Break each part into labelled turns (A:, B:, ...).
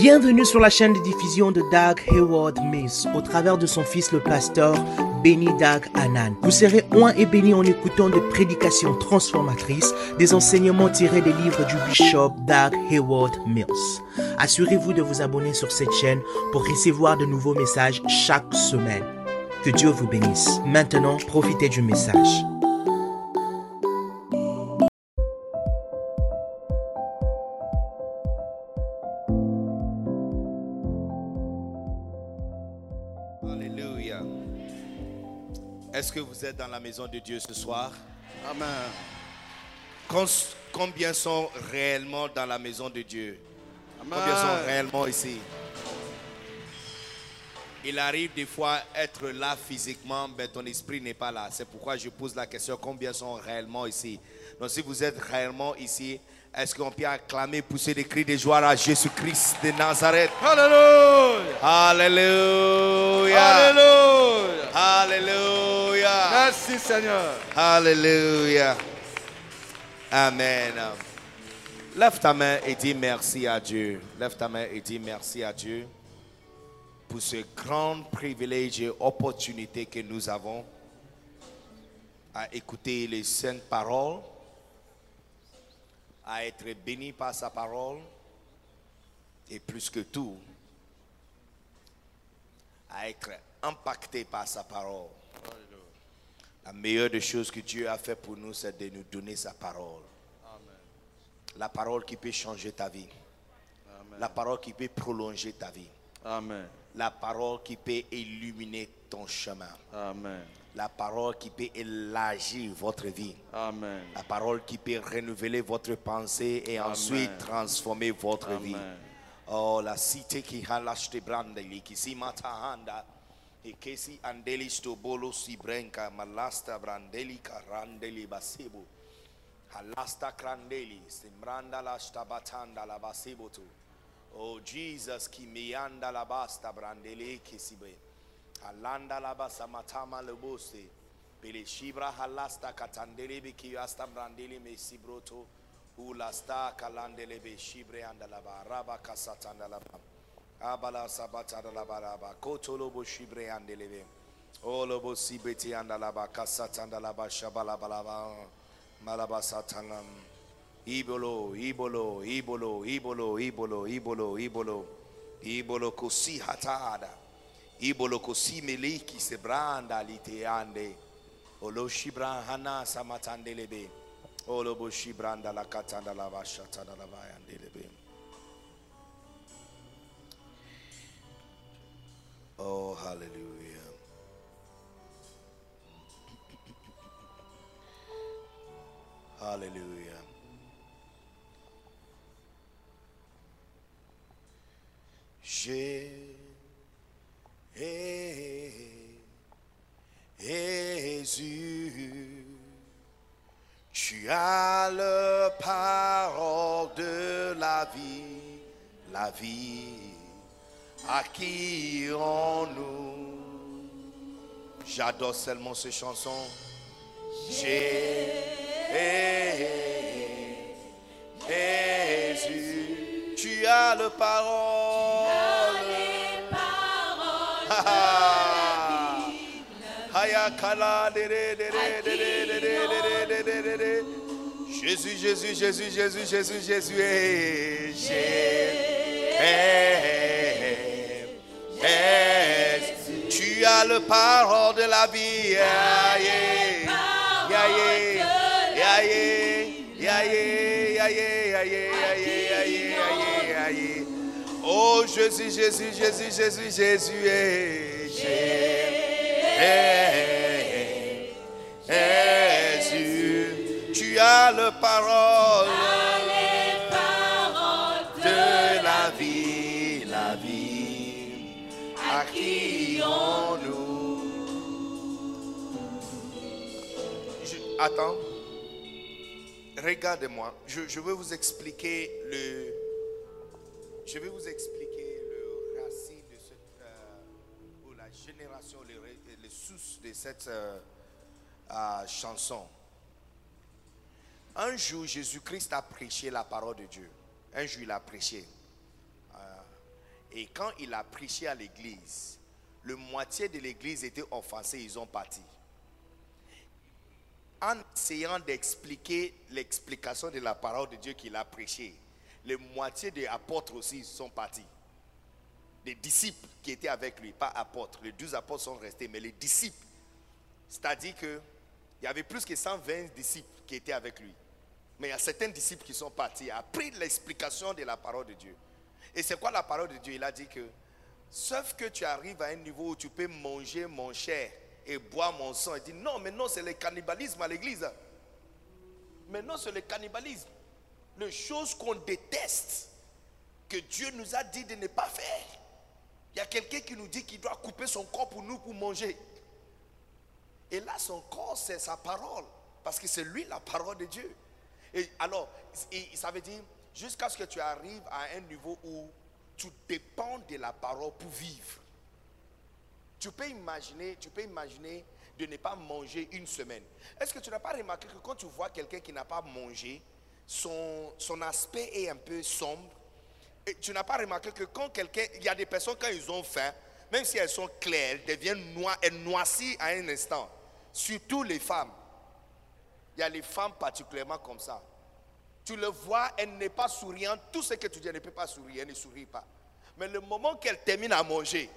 A: Bienvenue sur la chaîne de diffusion de Doug Hayward Mills au travers de son fils le pasteur Benny Doug Anan. Vous serez oint et béni en écoutant des prédications transformatrices, des enseignements tirés des livres du bishop Doug Hayward Mills. Assurez-vous de vous abonner sur cette chaîne pour recevoir de nouveaux messages chaque semaine. Que Dieu vous bénisse. Maintenant, profitez du message.
B: Vous êtes dans la maison de Dieu ce soir?
C: Amen.
B: Combien sont réellement dans la maison de Dieu? Combien sont
C: Amen.
B: réellement ici? Il arrive des fois être là physiquement, mais ton esprit n'est pas là. C'est pourquoi je pose la question, combien sont réellement ici? Donc si vous êtes réellement ici, est-ce qu'on peut acclamer, pousser des cris de joie à Jésus-Christ de Nazareth?
C: Alléluia.
B: Alléluia!
C: Alléluia.
B: Alléluia!
C: Merci Seigneur.
B: Alléluia. Amen. Lève ta main et dis merci à Dieu. Lève ta main et dis merci à Dieu pour ce grand privilège et opportunité que nous avons à écouter les saintes paroles, à être bénis par sa parole et plus que tout, à être impacté par sa parole. La meilleure des choses que Dieu a fait pour nous, c'est de nous donner sa parole. La parole qui peut changer ta vie. La parole qui peut prolonger ta vie.
C: Amen.
B: La parole qui peut illuminer ton chemin.
C: Amen.
B: La parole qui peut élargir votre vie.
C: Amen.
B: La parole qui peut renouveler votre pensée et ensuite transformer votre vie.
C: Amen.
B: Oh, la cité qui a l'acheté brandeli, qui si matahanda, et que si andeli sto bolo si brenka, malasta brandeli karandeli basibu. Halasta krandeli, simbranda la stabatanda la basibutu. Oh, Jesus, ki mianda la basta brandeli kisibe. Halanda la basa matama samatama boste. Pele shibra halasta katandeli biki asta brandeli me sibroto. Ulasta kalandele be shibre andalaba raba kasatandalaba. Abala sabata dalaba raba kotolo bo shibre andelebe. Olobo sibeti andalaba kasatandalaba shabalabalaba. Malaba satanam. Ibolo, ibolo, ibolo, ibolo, ibolo, ibolo, ibolo. Ibolo kosi hatada. Ibolokosi meleki sebranda liteande. Oloshi brahana samatandelebe. Oloboshi branda la katanda la la vayandelebe. Oh, hallelujah. Hallelujah. Jésus, tu as le parole de la vie, la vie à qui nous J'adore seulement ces chansons. Jésus, tu as le parole. Jésus, Jésus, Jésus, Jésus, Jésus, Jésus, Jésus. Tu as le parole de la vie. Oh Jésus, Jésus, Jésus, Jésus, Jésus, Jésus. Jésus, tu as le parole de la vie, la vie à qui nous Attends, regardez-moi, je, veux vous expliquer le, je vais vous expliquer le racine de cette, euh, ou la génération, les, les sources de cette euh, chanson. Un jour, Jésus-Christ a prêché la parole de Dieu. Un jour, il a prêché. Euh, Et quand il a prêché à l'église, le moitié de l'église était offensée, ils ont parti. En essayant d'expliquer l'explication de la parole de Dieu qu'il a prêché, les moitié des apôtres aussi sont partis. Les disciples qui étaient avec lui, pas apôtres, les douze apôtres sont restés, mais les disciples, c'est-à-dire qu'il y avait plus que 120 disciples qui étaient avec lui. Mais il y a certains disciples qui sont partis, après l'explication de la parole de Dieu. Et c'est quoi la parole de Dieu? Il a dit que, sauf que tu arrives à un niveau où tu peux manger mon chair et boire mon sang. Il dit, non, mais non, c'est le cannibalisme à l'église. Mais non, c'est le cannibalisme. Les choses qu'on déteste, que Dieu nous a dit de ne pas faire. Il y a quelqu'un qui nous dit qu'il doit couper son corps pour nous pour manger. Et là, son corps, c'est sa parole. Parce que c'est lui la parole de Dieu. Et alors, ça veut dire, jusqu'à ce que tu arrives à un niveau où tu dépends de la parole pour vivre. Tu peux imaginer, tu peux imaginer de ne pas manger une semaine. Est-ce que tu n'as pas remarqué que quand tu vois quelqu'un qui n'a pas mangé, son, son aspect est un peu sombre? Et tu n'as pas remarqué que quand quelqu'un, il y a des personnes quand ils ont faim, même si elles sont claires, elles deviennent noires, elles noircissent à un instant. Surtout les femmes. Il y a les femmes particulièrement comme ça. Tu le vois, elle n'est pas souriante. Tout ce que tu dis, elle ne peut pas sourire, elle ne sourit pas. Mais le moment qu'elle termine à manger,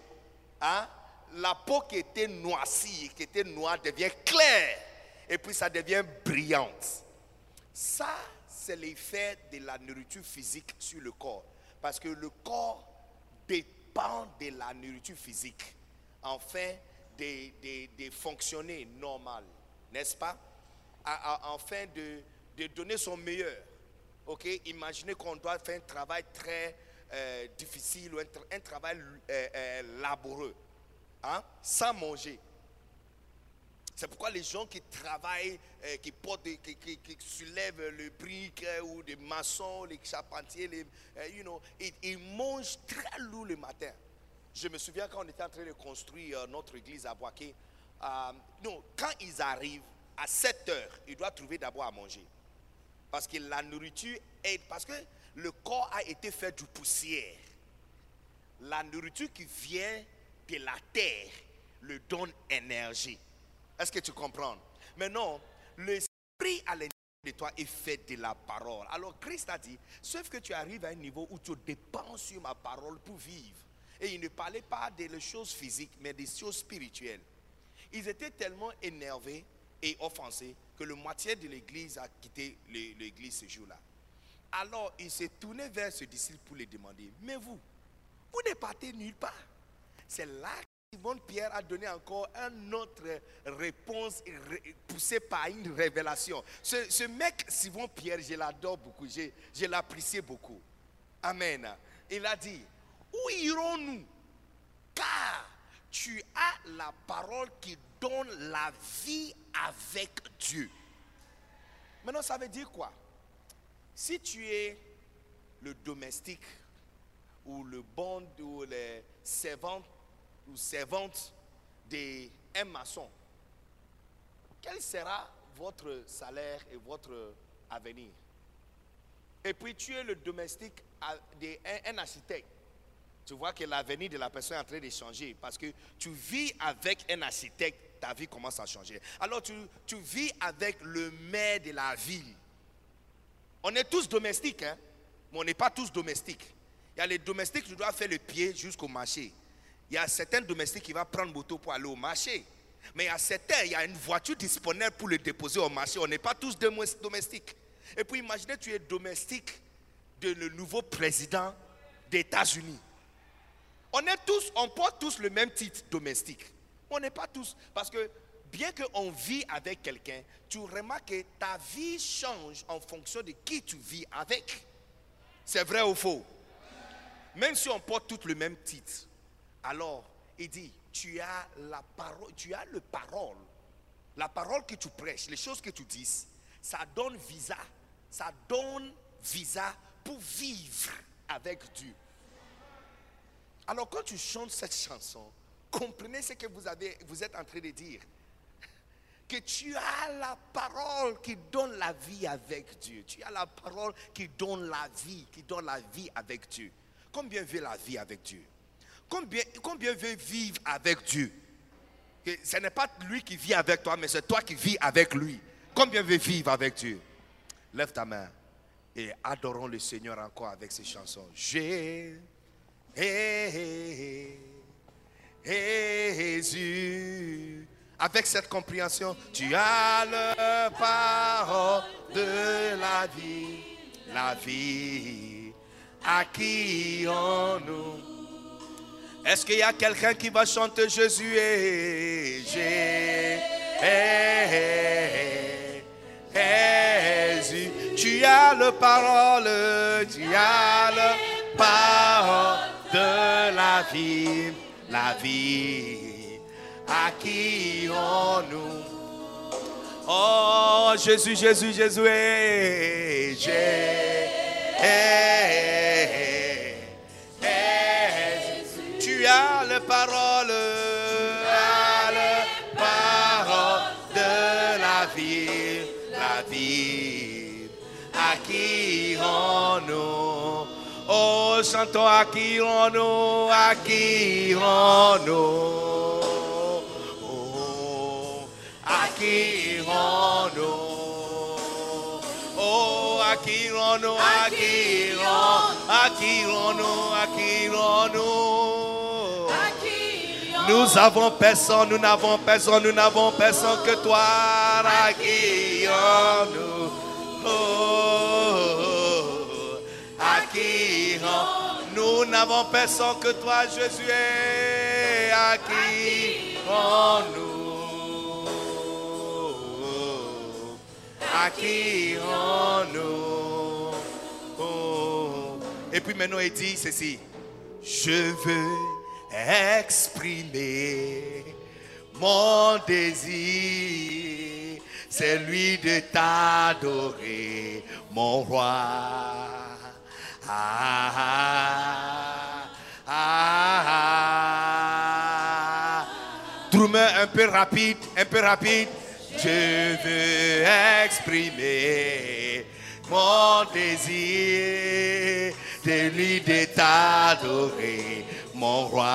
B: hein, la peau qui était noircie, qui était noire, devient claire. Et puis ça devient brillante. Ça, c'est l'effet de la nourriture physique sur le corps. Parce que le corps dépend de la nourriture physique afin de, fonctionner normal, n'est-ce pas? A- a- Afin de, donner son meilleur. Ok? Imaginez qu'on doit faire un travail très euh, difficile ou un, tra- un travail euh, euh, laborieux, hein? sans manger. C'est pourquoi les gens qui travaillent, euh, qui portent, qui, qui- soulèvent le brique ou des maçons, les charpentiers, les, you know, ils mangent très lourd le matin. Je me souviens quand on était en train de construire euh, notre église à Boaké, euh, non, quand ils arrivent à 7 heures, ils doivent trouver d'abord à manger. Parce que la nourriture est. Parce que le corps a été fait de poussière. La nourriture qui vient de la terre le donne énergie. Est-ce que tu comprends? Maintenant, l'esprit à l'intérieur de toi est fait de la parole. Alors Christ a dit, sauf que tu arrives à un niveau où tu dépends sur ma parole pour vivre. Et il ne parlait pas des choses physiques, mais des choses spirituelles. Ils étaient tellement énervés et offensés que le moitié de l'église a quitté l'é- l'église ce jour-là. Alors il s'est tourné vers ses disciples pour les demander, mais vous, vous ne partez nulle part. C'est là que Simon Pierre a donné encore une autre réponse ré- poussée par une révélation. Ce, ce mec, Simon Pierre, je l'adore beaucoup, je l'apprécie beaucoup. Amen. Il a dit, où irons-nous? Car tu as la parole qui donne la vie avec Dieu. Maintenant, ça veut dire quoi? Si tu es le domestique ou le bon ou les servantes ou servante d'un maçon, quel sera votre salaire et votre avenir? Et puis tu es le domestique d'un architecte. Tu vois que l'avenir de la personne est en train de changer parce que tu vis avec un architecte, ta vie commence à changer. Alors tu, vis avec le maire de la ville. On est tous domestiques, hein? mais on n'est pas tous domestiques. Il y a les domestiques qui doivent faire le pied jusqu'au marché. Il y a certains domestiques qui vont prendre moto pour aller au marché. Mais il y a certains, il y a une voiture disponible pour le déposer au marché. On n'est pas tous dom- domestiques. Et puis imaginez, tu es domestique de le nouveau président des États-Unis. On porte tous le même titre domestique. On n'est pas tous. Parce que bien qu'on vit avec quelqu'un, tu remarques que ta vie change en fonction de qui tu vis avec. C'est vrai ou faux? Même si on porte tous le même titre. Alors, il dit, tu as la parole, tu as le parole. La parole que tu prêches, les choses que tu dis, ça donne visa. Ça donne visa pour vivre avec Dieu. Alors quand tu chantes cette chanson, comprenez ce que vous, êtes en train de dire. Que tu as la parole qui donne la vie avec Dieu. Tu as la parole qui donne la vie, qui donne la vie avec Dieu. Combien veut la vie avec Dieu? Combien, combien veut vivre avec Dieu? Ce n'est pas lui qui vit avec toi, mais c'est toi qui vis avec lui. Combien veut vivre avec Dieu? Lève ta main et adorons le Seigneur encore avec ces chansons. J'ai Jésus. Avec cette compréhension, tu as le parole de la vie, la vie acquis-en-nous. Est-ce qu'il y a quelqu'un qui va chanter Jésus et Jésus? Tu as le parole, tu as le parole de la vie, la vie à qui on nous. Oh Jésus, Jésus, Jésus, eh, Jésus. tu as le parole, parole de la vie, la vie à qui on nous. Oh, chantons acquis-en-nous, acquis-en-nous. Oh, acquis-en-nous. Oh, acquis-en-nous, acquis-en, acquis-en-nous, acquis-en-nous. Nous avons personne, nous n'avons personne, nous n'avons personne que toi, acquis-en-nous. Oh, Nous n'avons personne que toi, Jésus, est acquis en nous. Acquis en nous. Oh. Et puis maintenant, il dit ceci. Je veux exprimer mon désir, celui de t'adorer, mon roi. Ah, ah, ah, ah. Drummer un peu rapide, un peu rapide. Je veux exprimer mon désir, celui de t'adorer, mon roi.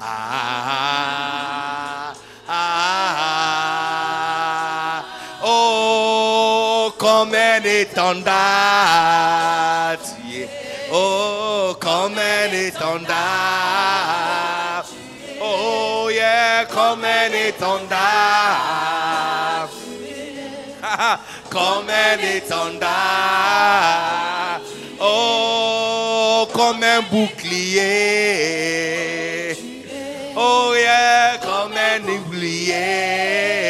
B: Ah, ah, ah, oh, how many thunders? Yeah. Oh, come many thunders. Oh, yeah, come many thunders. come many thunders. Oh, come and bouclier. Oh, yeah, come and bouclier.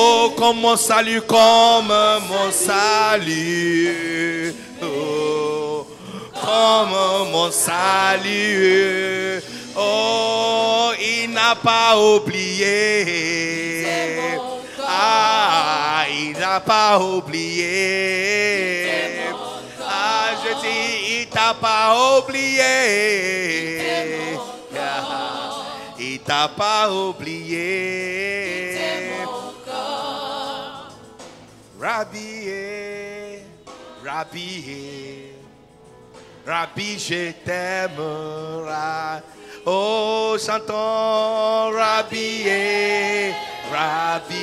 B: Oh, comme mon salut, comme mon salut. Oh, comme mon salut. Oh, il n'a pas oublié. Ah, il n'a pas oublié. Ah, je dis, il t'a pas oublié. Ah, Il t'a pas oublié. Rabbi, Rabbi, Rabbi, je t'aime. Oh, chantons Rabbi, Rabbi,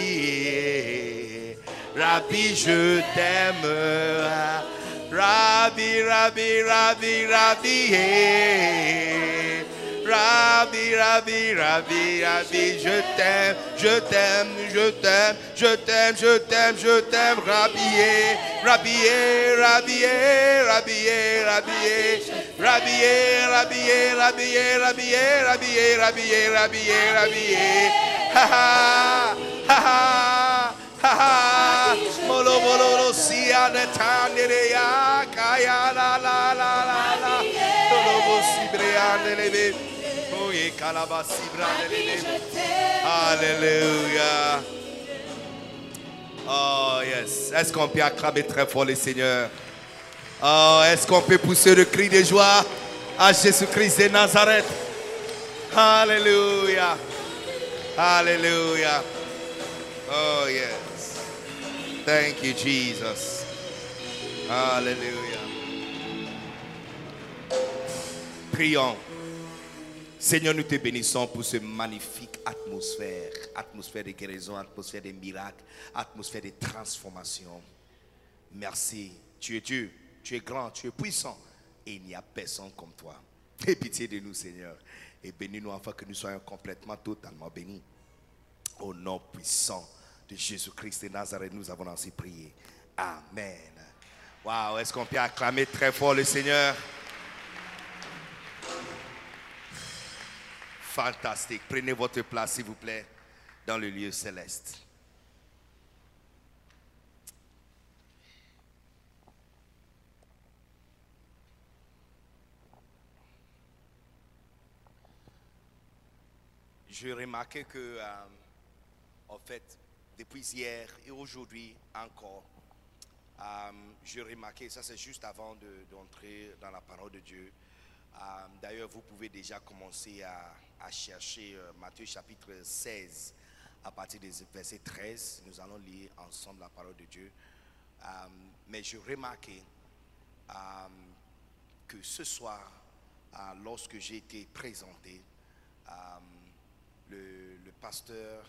B: Rabbi, je t'aime. Rabbi, Rabbi, Rabbi, Rabbi, Rabbi, Rabbi, Rabbi, Rabbi, je t'aime, je t'aime, je t'aime, je t'aime, je t'aime, je t'aime, ya kaya la la la la la, molo mo si breane le be, Alléluia. Oh yes. Est-ce qu'on peut acclamer très fort le Seigneur? Oh, est-ce qu'on peut pousser le cri de joie à Jésus-Christ de Nazareth? Alléluia. Alléluia. Oh yes. Thank you, Jesus. Hallelujah. Prions. Seigneur, nous te bénissons pour ce magnifique atmosphère, atmosphère de guérison, atmosphère de miracles, atmosphère de transformation. Merci. Tu es Dieu, tu es grand, tu es puissant et il n'y a personne comme toi. Aie pitié de nous, Seigneur, et bénis-nous afin que nous soyons complètement, totalement bénis. Au nom puissant de Jésus-Christ de Nazareth, nous avons ainsi prié. Amen. Waouh, est-ce qu'on peut acclamer très fort le Seigneur? Fantastique. Prenez votre place, s'il vous plaît, dans le lieu céleste. J'ai remarqué que, euh, en fait, depuis hier et aujourd'hui encore, euh, j'ai remarqué, ça c'est juste avant de- d'entrer dans la parole de Dieu. Euh, D'ailleurs, vous pouvez déjà commencer à, à chercher euh, Matthieu chapitre 16 à partir des versets 13. Nous allons lire ensemble la parole de Dieu. Euh, mais j'ai remarqué euh, que ce soir, lorsque j'ai été présenté, le, pasteur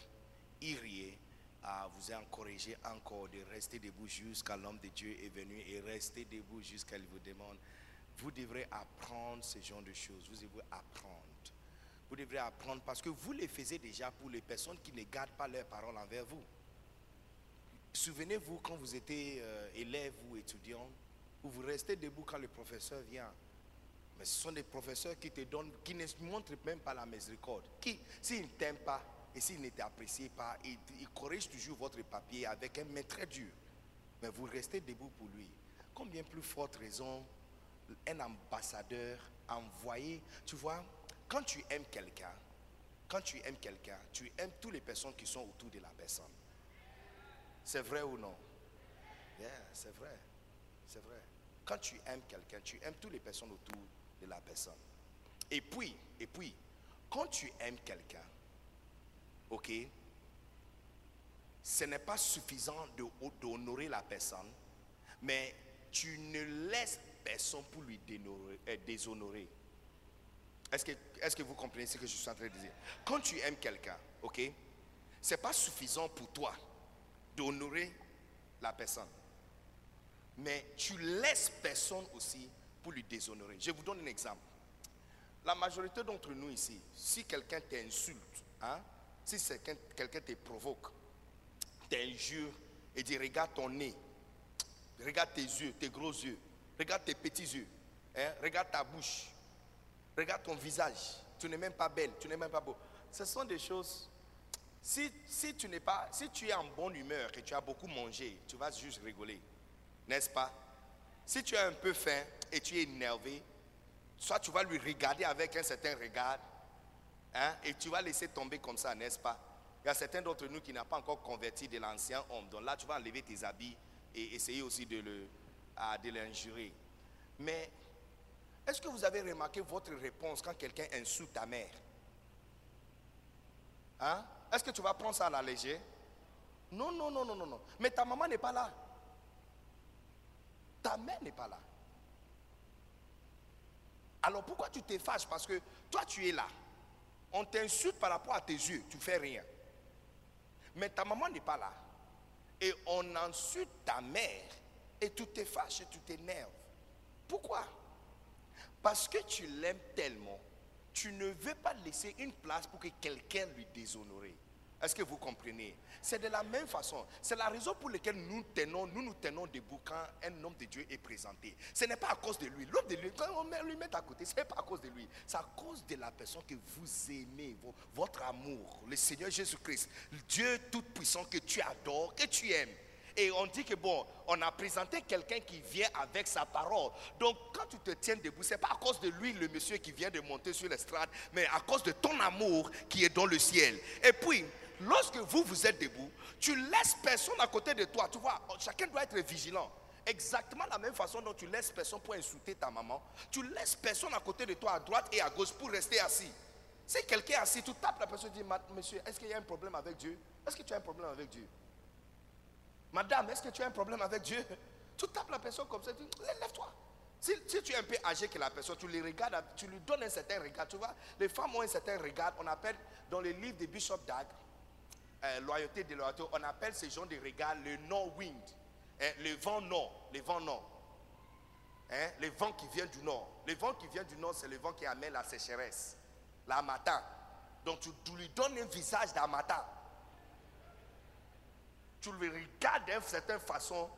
B: euh, vous a encouragé encore de rester debout jusqu'à l'homme de Dieu est venu et rester debout jusqu'à il vous demande. Vous devrez apprendre ce genre de choses. Vous devrez apprendre. Vous devrez apprendre parce que vous les faisiez déjà pour les personnes qui ne gardent pas leurs paroles envers vous. Souvenez-vous quand vous étiez euh, élève ou étudiant, où vous restez debout quand le professeur vient. Mais ce sont des professeurs qui te donnent, qui ne montrent même pas la miséricorde. Qui, s'ils ne t'aiment pas et s'ils ne t'apprécient pas, ils, corrigent toujours votre papier avec un main très dur. Mais vous restez debout pour lui. Combien plus forte raison un ambassadeur envoyé, tu vois, quand tu aimes quelqu'un, quand tu aimes quelqu'un, tu aimes toutes les personnes qui sont autour de la personne. C'est vrai ou non? Yeah, c'est vrai. C'est vrai. Quand tu aimes quelqu'un, tu aimes toutes les personnes autour de la personne. Et puis, et puis, quand tu aimes quelqu'un, ok, ce n'est pas suffisant d'honorer la personne, mais tu ne laisses personne pour lui euh, déshonorer. Est-ce que, vous comprenez ce que je suis en train de dire? Quand tu aimes quelqu'un, ok, c'est pas suffisant pour toi d'honorer la personne. Mais tu laisses personne aussi pour lui déshonorer. Je vous donne un exemple. La majorité d'entre nous ici, si quelqu'un t'insulte, hein, si quelqu'un te provoque, t'injure et dit regarde ton nez, regarde tes yeux, tes gros yeux, regarde tes petits yeux, hein, regarde ta bouche, regarde ton visage, tu n'es même pas belle, tu n'es même pas beau. Ce sont des choses si, si tu n'es pas, si tu es en bonne humeur et tu as beaucoup mangé, tu vas juste rigoler, n'est-ce pas? Si tu es un peu faim et tu es énervé, soit tu vas lui regarder avec un certain regard, hein, et tu vas laisser tomber comme ça, n'est-ce pas? Il y a certains d'entre nous qui n'ont pas encore converti de l'ancien homme, donc là tu vas enlever tes habits et essayer aussi de ah, de l'injurer. Mais est-ce que vous avez remarqué votre réponse quand quelqu'un insulte ta mère? Hein? Est-ce que tu vas prendre ça à la légère? Non, non, non, non, non, non. Mais ta maman n'est pas là. Ta mère n'est pas là. Alors pourquoi tu te fâches Parce que toi tu es là. On t'insulte par rapport à tes yeux, tu fais rien. Mais ta maman n'est pas là. Et on insulte ta mère et tu te fâches et tu t'énerves. Pourquoi? Parce que tu l'aimes tellement, tu ne veux pas laisser une place pour que quelqu'un lui déshonore. Est-ce que vous comprenez? C'est de la même façon. C'est la raison pour laquelle nous tenons, nous tenons debout quand un homme de Dieu est présenté. Ce n'est pas à cause de lui. L'homme de Dieu, quand on lui met à côté, ce n'est pas à cause de lui. C'est à cause de la personne que vous aimez, vo- votre amour, le Seigneur Jésus-Christ, Dieu tout-puissant que tu adores, que tu aimes. Et on dit que bon, on a présenté quelqu'un qui vient avec sa parole. Donc quand tu te tiens debout, c'est pas à cause de lui, le monsieur qui vient de monter sur l'estrade, mais à cause de ton amour qui est dans le ciel. Et puis, lorsque vous vous êtes debout, tu laisses personne à côté de toi. Tu vois, chacun doit être vigilant. Exactement la même façon dont tu laisses personne pour insulter ta maman, tu laisses personne à côté de toi à droite et à gauche pour rester assis. Si quelqu'un est assis, tu tapes la personne et dis, monsieur, est-ce qu'il y a un problème avec Dieu? Est-ce que tu as un problème avec Dieu? Madame, est-ce que tu as un problème avec Dieu? Tu tapes la personne comme ça, tu dis, lève-toi. Si, tu es un peu âgé que la personne, tu les regardes, tu lui donnes un certain regard. Tu vois, les femmes ont un certain regard. On appelle, dans les livres de Bishop Dag, euh, loyauté, déloyauté, on appelle ces gens de regard le nord-wind. Hein, le vent nord, le vent nord. Hein, le vent qui vient du nord. Le vent qui vient du nord, c'est le vent qui amène la sécheresse, la matin. Donc tu, tu lui donnes un visage d'amatin. Tu le regardes d'une certaine façon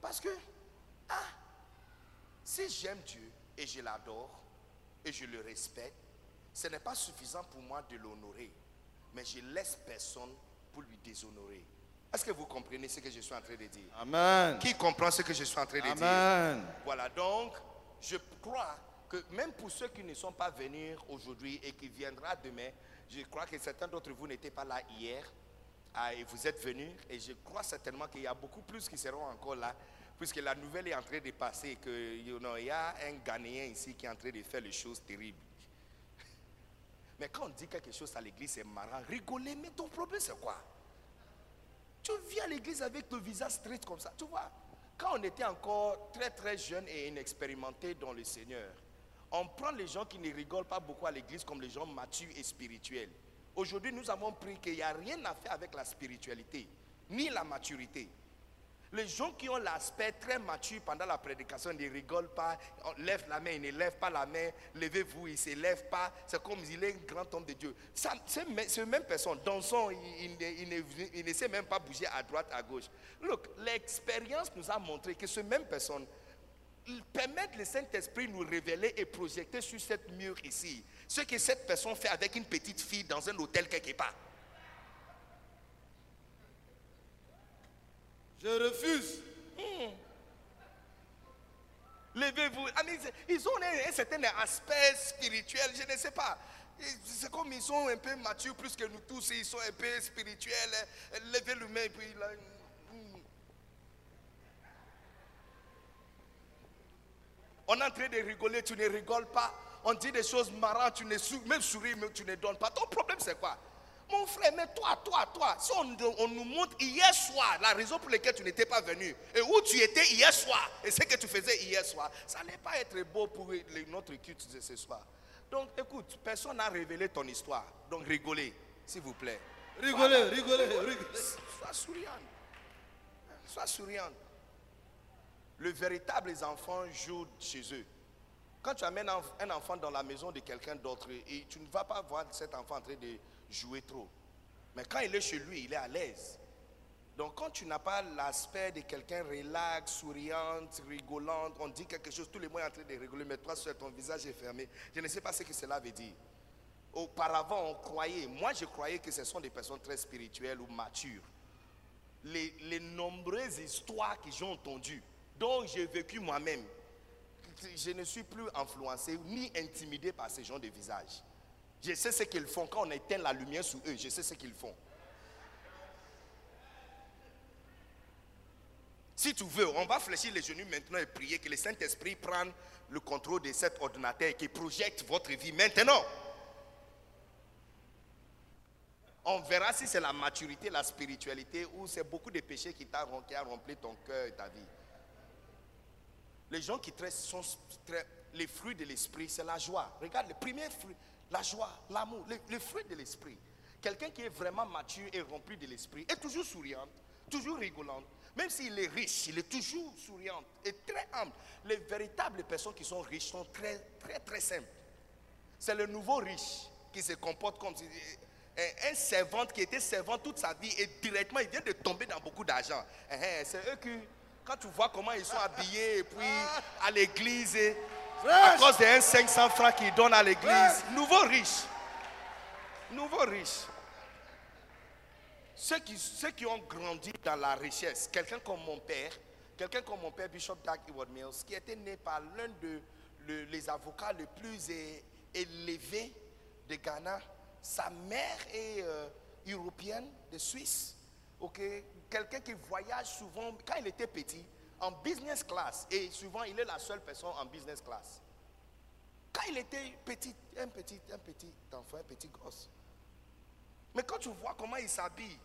B: parce que, ah, si j'aime Dieu et je l'adore et je le respecte, ce n'est pas suffisant pour moi de l'honorer, mais je laisse personne pour lui déshonorer. Est-ce que vous comprenez ce que je suis en train de dire?
C: Amen.
B: Qui comprend ce que je suis en train de dire?
C: Amen.
B: Voilà, donc je crois que même pour ceux qui ne sont pas venus aujourd'hui et qui viendront demain, je crois que certains d'entre vous n'étaient pas là hier ah, et vous êtes venus et je crois certainement qu'il y a beaucoup plus qui seront encore là puisque la nouvelle est en train de passer que you know, il y a un Ghanéen ici qui est en train de faire les choses terribles. Mais quand on dit quelque chose à l'église, c'est marrant, rigoler, mais ton problème c'est quoi? Tu viens à l'église avec le visage strict comme ça, tu vois Quand on était encore très très jeune et inexpérimenté dans le Seigneur, on prend les gens qui ne rigolent pas beaucoup à l'église comme les gens matures et spirituels. Aujourd'hui, nous avons pris qu'il n'y a rien à faire avec la spiritualité, ni la maturité. Les gens qui ont l'aspect très mature pendant la prédication ils ne rigolent pas, on lève la main, ils ne lèvent pas la main, levez-vous, ils ne se lèvent pas. C'est comme s'il est un grand homme de Dieu. Ça, c'est me- c'est même personne. Dans son, il, ne- sait même pas bouger à droite, à gauche. Look, l'expérience nous a montré que ce même personne il permet le Saint-Esprit nous révéler et projeter sur cette mur ici ce que cette personne fait avec une petite fille dans un hôtel quelque part.
C: Je refuse.
B: Levez-vous. I mean, c'est- ils ont un, un certain aspect spirituel, je ne sais pas. C'est comme ils sont un peu matures plus que nous tous, ils sont un peu spirituels. Levez le main et puis là, hmm. On est en train de rigoler, tu ne rigoles pas. On dit des choses marrantes, tu ne sou- même sourire, mais tu ne donnes pas. Ton problème, c'est quoi? Mon frère, mais toi, toi, toi, si on, on nous montre hier soir la raison pour laquelle tu n'étais pas venu et où tu étais hier soir et ce que tu faisais hier soir, ça n'allait pas être beau pour notre culte de ce soir. Donc, écoute, personne n'a révélé ton histoire. Donc, rigolez, s'il vous plaît.
C: Rigolez, rigolez, rigolez.
B: Sois souriante. Sois souriante. Le véritable enfant joue chez eux. Quand tu amènes un enfant dans la maison de quelqu'un d'autre, et tu ne vas pas voir cet enfant en train de jouer trop. Mais quand il est chez lui, il est à l'aise. Donc quand tu n'as pas l'aspect de quelqu'un relax, souriante, rigolante, on dit quelque chose, tous les mots sont en train de rigoler, mais toi, ton visage est fermé. Je ne sais pas ce que cela veut dire. Auparavant, on croyait, moi je croyais que ce sont des personnes très spirituelles ou matures. Les, les nombreuses histoires que j'ai entendues, dont j'ai vécu moi-même, je ne suis plus influencé ni intimidé par ces gens de visage. Je sais ce qu'ils font quand on éteint la lumière sur eux, je sais ce qu'ils font. Si tu veux, on va fléchir les genoux maintenant et prier que le Saint-Esprit prenne le contrôle de cet ordinateur et qui projette votre vie maintenant. On verra si c'est la maturité, la spiritualité ou c'est beaucoup de péchés qui qui a rempli ton cœur et ta vie. Les gens qui sont très- les fruits de l'esprit, c'est la joie. Regarde, le premier fruit, la joie, l'amour, le, fruit de l'esprit. Quelqu'un qui est vraiment mature et rempli de l'esprit est toujours souriante, toujours rigolante. Même s'il est riche, il est toujours souriante et très humble. Les véritables personnes qui sont riches sont très, très, très simples. C'est le nouveau riche qui se comporte comme si un, un servante qui était servant toute sa vie et directement il vient de tomber dans beaucoup d'argent. Eh, eh, C'est eux qui, quand tu vois comment ils sont habillés et puis à l'église, à cause d'un 500 francs qu'ils donnent à l'église, nouveau riche. Nouveau riche. Ceux qui, ceux qui ont grandi dans la richesse, quelqu'un comme mon père, quelqu'un comme mon père Bishop Dag Eward Mills, qui était né par l'un de le- les avocats les plus élevés de Ghana, sa mère est euh, européenne de Suisse. ok? Quelqu'un qui voyage souvent, quand il était petit, en business class, et souvent il est la seule personne en business class. Quand il était petit, un petit, un petit enfant, un petit gosse. Mais quand tu vois comment il s'habille,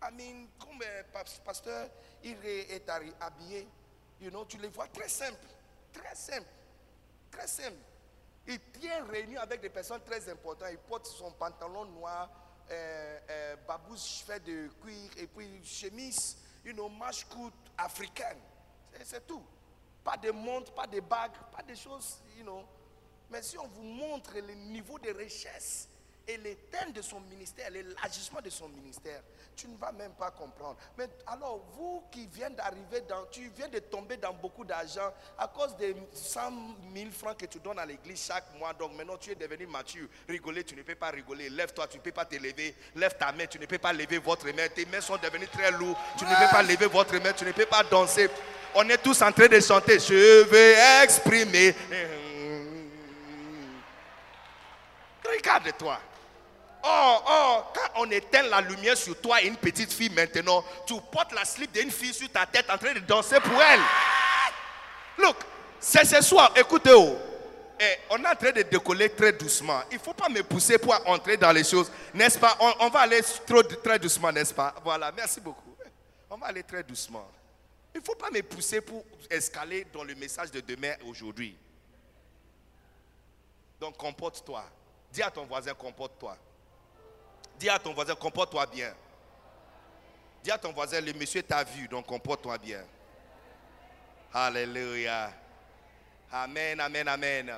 B: I mean, comme euh, pas- pasteur, il est habillé, you know, tu les vois très simples. Très simple. Très simple. Il tient réunion avec des personnes très importantes. Il porte son pantalon noir, euh, euh, babouche fait de cuir et puis chemise, you know, match court africaine. C'est- C'est tout. Pas de montre, pas de bague, pas de choses, you know. Mais si on vous montre le niveau de richesse et l'éteinte de son ministère, l'élargissement de son ministère, tu ne vas même pas comprendre. Mais alors, vous qui viens d'arriver tu viens de tomber dans beaucoup d'argent à cause des 100 000 francs que tu donnes à l'église chaque mois. Donc maintenant, tu es devenu mature. Rigoler, tu ne peux pas rigoler. Lève-toi, tu ne peux pas te lever. Lève ta main, tu ne peux pas lever votre main. Tes mains sont devenues très lourdes. Tu ne peux pas lever votre main, tu ne peux pas danser. On est tous en train de chanter. Je vais exprimer. Regarde-toi. Oh, oh, quand on éteint la lumière sur toi et une petite fille maintenant, tu portes la slip d'une fille sur ta tête en train de danser pour elle. Look, c'est ce soir, écoutez, oh, eh, on est en train de décoller très doucement. Il ne faut pas me pousser pour entrer dans les choses, n'est-ce pas? On, va aller très doucement, n'est-ce pas? Voilà, merci beaucoup. On va aller très doucement. Il ne faut pas me pousser pour escaler dans le message de demain aujourd'hui. Donc comporte-toi. Dis à ton voisin, comporte-toi. Dis à ton voisin, comporte-toi bien. Dis à ton voisin, le monsieur t'a vu, donc comporte-toi bien. Alléluia. Amen, amen, amen.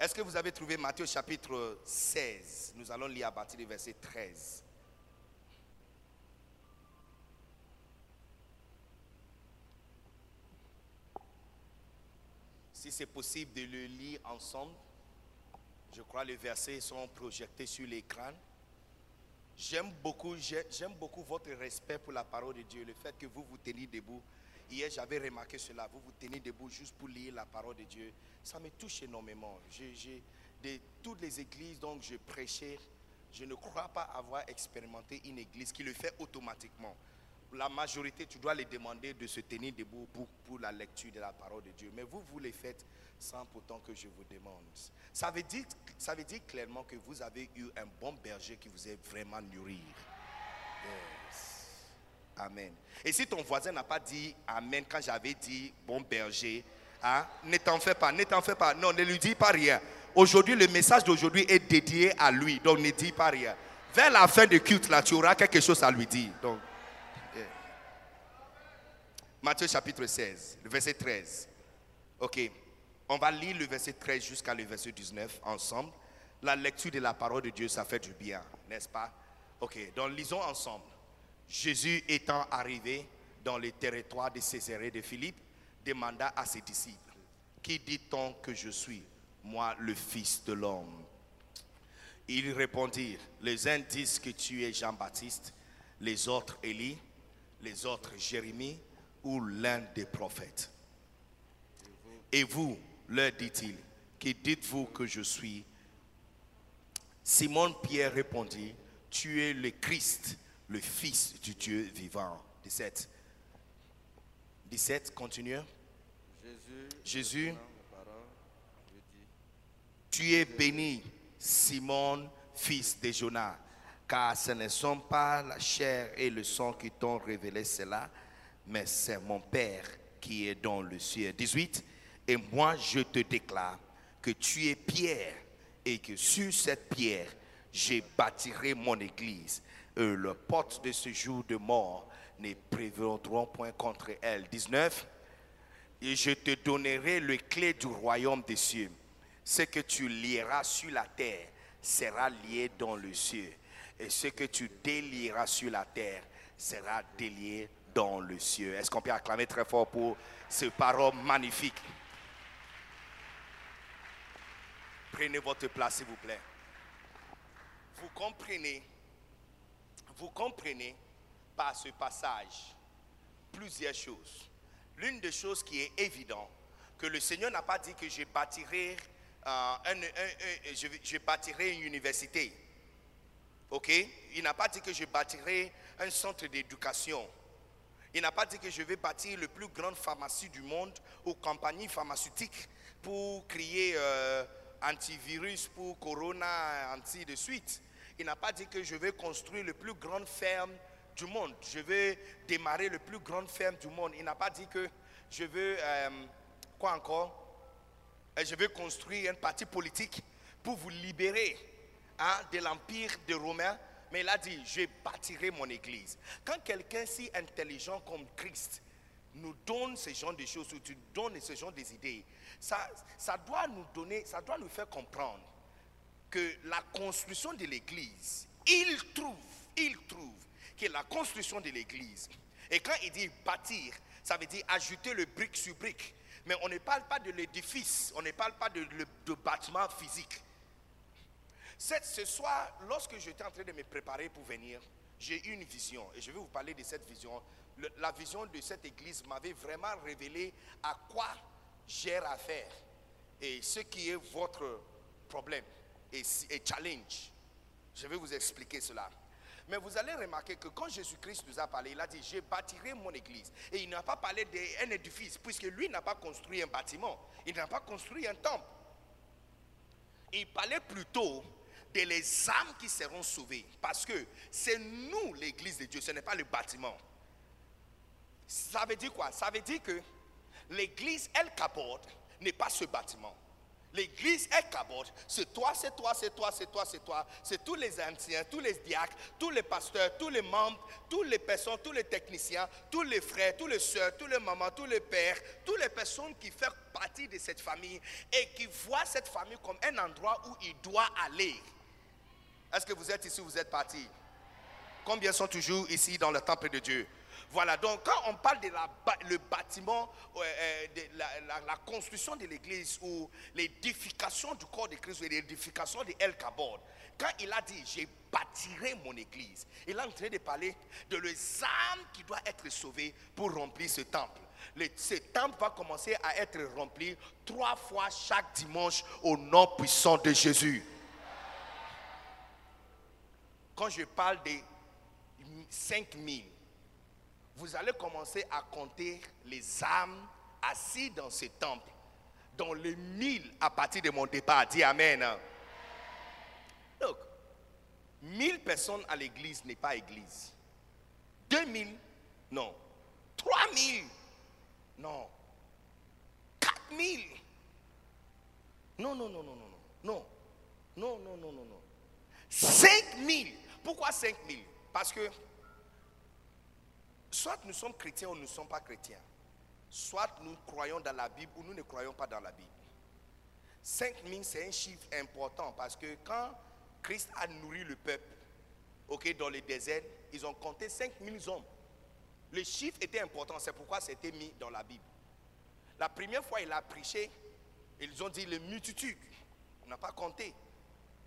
B: Est-ce que vous avez trouvé Matthieu chapitre 16 Nous allons lire à partir du verset 13. Si c'est possible de le lire ensemble, je crois que les versets sont projetés sur l'écran. J'aime beaucoup, j'ai- j'aime beaucoup votre respect pour la parole de Dieu, le fait que vous vous tenez debout. Hier, j'avais remarqué cela. Vous vous tenez debout juste pour lire la parole de Dieu. Ça me touche énormément. De toutes les églises dont je prêchais, je ne crois pas avoir expérimenté une église qui le fait automatiquement. La majorité, tu dois les demander de se tenir debout pour, pour la lecture de la parole de Dieu. Mais vous, vous les faites sans pourtant que je vous demande. Ça veut dire, ça veut dire clairement que vous avez eu un bon berger qui vous a vraiment nourri. Amen. Et si ton voisin n'a pas dit Amen quand j'avais dit bon berger, hein, ne t'en fais pas, ne t'en fais pas. Non, ne lui dis pas rien. Aujourd'hui, le message d'aujourd'hui est dédié à lui. Donc ne dis pas rien. Vers la fin du culte, là, tu auras quelque chose à lui dire. Donc. Matthieu chapitre 16, le verset 13. Ok. On va lire le verset 13 jusqu'à le verset 19 ensemble. La lecture de la parole de Dieu, ça fait du bien, n'est-ce pas? Ok. Donc lisons ensemble. Jésus étant arrivé dans le territoire de Césarée de Philippe, demanda à ses disciples, Qui dit-on que je suis, moi le Fils de l'homme? Ils répondirent, les uns disent que tu es Jean-Baptiste, les autres Élie, les autres Jérémie ou l'un des prophètes. Et vous, leur dit-il, qui dites-vous que je suis? Simon Pierre répondit, tu es le Christ, le Fils du Dieu vivant. 17. 17, continue.
C: Jésus,
B: Jésus, tu es béni, Simon, fils de Jonas, car ce ne sont pas la chair et le sang qui t'ont révélé cela, mais c'est mon Père qui est dans le ciel. 18. Et moi, je te déclare que tu es Pierre et que sur cette pierre, je bâtirai mon église. Et les portes de ce jour de mort ne prévaudront point contre elle. 19. Et je te donnerai les clés du royaume des cieux. Ce que tu lieras sur la terre sera lié dans le ciel. Et ce que tu délieras sur la terre sera délié dans le ciel. Est-ce qu'on peut acclamer très fort pour ce parole magnifique? Prenez votre place, s'il vous plaît. Vous comprenez, vous comprenez par ce passage plusieurs choses. L'une des choses qui est évidente, que le Seigneur n'a pas dit que je bâtirai, euh, je bâtirai une université. Ok? Il n'a pas dit que je bâtirai un centre d'éducation. Il n'a pas dit que je vais bâtir le plus grande pharmacie du monde ou compagnie pharmaceutique pour créer euh, antivirus pour Corona, ainsi de suite. Il n'a pas dit que je vais construire le plus grande ferme du monde. Je vais démarrer le plus grande ferme du monde. Il n'a pas dit que je veux, quoi encore? Euh, Je veux construire un parti politique pour vous libérer hein, de l'empire des Romains. Mais il a dit, je bâtirai mon église. Quand quelqu'un si intelligent comme Christ nous donne ce genre de choses, ou tu donnes ce genre des idées, ça, ça doit nous donner, ça doit nous faire comprendre que la construction de l'église, il trouve, il trouve que la construction de l'église, et quand il dit bâtir, ça veut dire ajouter le brique sur brique. Mais on ne parle pas de l'édifice, on ne parle pas de, de bâtiment physique. Ce soir, lorsque j'étais en train de me préparer pour venir, j'ai eu une vision et je vais vous parler de cette vision. La vision de cette église m'avait vraiment révélé à quoi j'ai à faire et ce qui est votre problème et, et challenge. Je vais vous expliquer cela. Mais vous allez remarquer que quand Jésus-Christ nous a parlé, il a dit, je bâtirai mon église. Et il n'a pas parlé d'un édifice, puisque lui n'a pas construit un bâtiment. Il n'a pas construit un temple. Il parlait plutôt de les âmes qui seront sauvées. Parce que c'est nous, l'église de Dieu, ce n'est pas le bâtiment. Ça veut dire quoi? Ça veut dire que l'église El Kabod n'est pas ce bâtiment. L'église El Kabod, c'est toi, c'est toi, c'est toi, c'est toi, c'est toi. C'est tous les anciens, tous les diacres, tous les pasteurs, tous les membres, toutes les personnes, tous les techniciens, tous les frères, tous les soeurs, tous les mamans, tous les pères, toutes les personnes qui font partie de cette famille et qui voient cette famille comme un endroit où il doit aller. Est-ce que vous êtes ici, vous êtes partis Combien sont toujours ici dans le temple de Dieu? Voilà, donc quand on parle de la, le bâtiment, euh, euh, de la, construction de l'église ou l'édification du corps de Christ ou l'édification de El Kabod, quand il a dit je bâtirai mon église, il est en train de parler de les âmes qui doivent être sauvées pour remplir ce temple. Le- ce temple va commencer à être rempli trois fois chaque dimanche au nom puissant de Jésus. Quand je parle de 5000, vous allez commencer à compter les âmes assises dans ce temple, dans les 1000 à partir de mon départ. Dis Amen. Donc, 1000 personnes à l'église n'est pas église. 2000, non. 3000, non. 4000, non, non, non, non, non, non, non, non, non, non, non, non. 5000, pourquoi 5000 Parce que soit nous sommes chrétiens ou nous ne sommes pas chrétiens. Soit nous croyons dans la Bible ou nous ne croyons pas dans la Bible. 5000, c'est un chiffre important parce que quand Christ a nourri le peuple, ok, dans le désert, ils ont compté 5000 hommes. Le chiffre était important, c'est pourquoi c'était mis dans la Bible. La première fois, il a prêché, ils ont dit les multitudes. On n'a pas compté.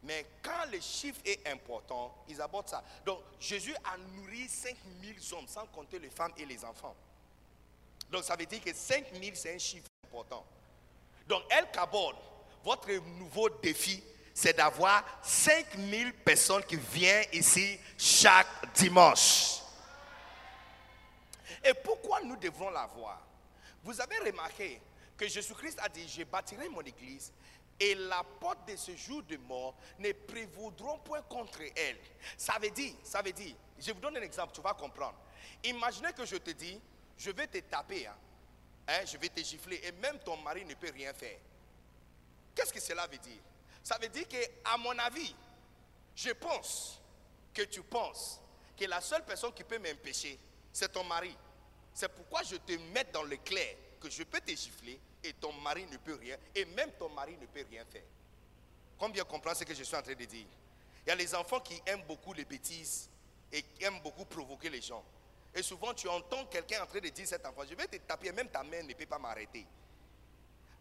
B: Mais quand le chiffre est important, ils abordent ça. Donc Jésus a nourri 5000 hommes, sans compter les femmes et les enfants. Donc ça veut dire que 5000, c'est un chiffre important. Donc El Kabod, votre nouveau défi, c'est d'avoir 5000 personnes qui viennent ici chaque dimanche. Et pourquoi nous devrons l'avoir? Vous avez remarqué que Jésus-Christ a dit, je bâtirai mon église et la porte de ce jour de mort ne prévaudront point contre elle. Ça veut dire, ça veut dire, je vous donne un exemple, tu vas comprendre. Imaginez que je te dis, je vais te taper, hein, Hein, je vais te gifler et même ton mari ne peut rien faire. Qu'est-ce que cela veut dire? Ça veut dire que, à mon avis, je pense que tu penses que la seule personne qui peut m'empêcher, c'est ton mari. C'est pourquoi je te mets dans le clair que je peux te gifler et ton mari ne peut rien, et même ton mari ne peut rien faire. Combien comprend ce que je suis en train de dire? Il y a les enfants qui aiment beaucoup les bêtises et qui aiment beaucoup provoquer les gens. Et souvent, tu entends quelqu'un en train de dire cet enfant, je vais te taper, même ta mère ne peut pas m'arrêter.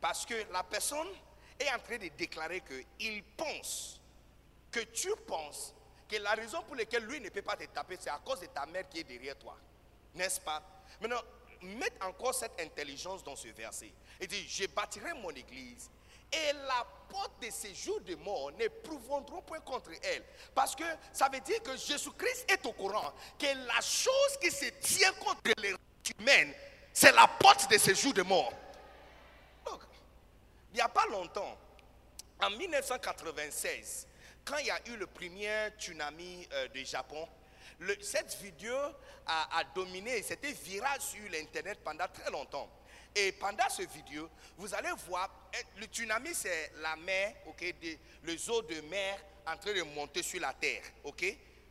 B: Parce que la personne est en train de déclarer qu'il pense, que tu penses que la raison pour laquelle lui ne peut pas te taper, c'est à cause de ta mère qui est derrière toi. N'est-ce pas? Maintenant, mette encore cette intelligence dans ce verset. Il dit, je bâtirai mon église et la porte de ces jours de mort ne prouveront point contre elle. Parce que ça veut dire que Jésus-Christ est au courant que la chose qui se tient contre les humaines, c'est la porte de ces jours de mort. Donc, il n'y a pas longtemps, en 1996, quand il y a eu le premier tsunami euh, du Japon, cette vidéo a, dominé, c'était viral sur l'internet pendant très longtemps. Et pendant ce vidéo, vous allez voir, eh, le tsunami, c'est la mer, ok, les eaux de mer en train de monter sur la terre, ok?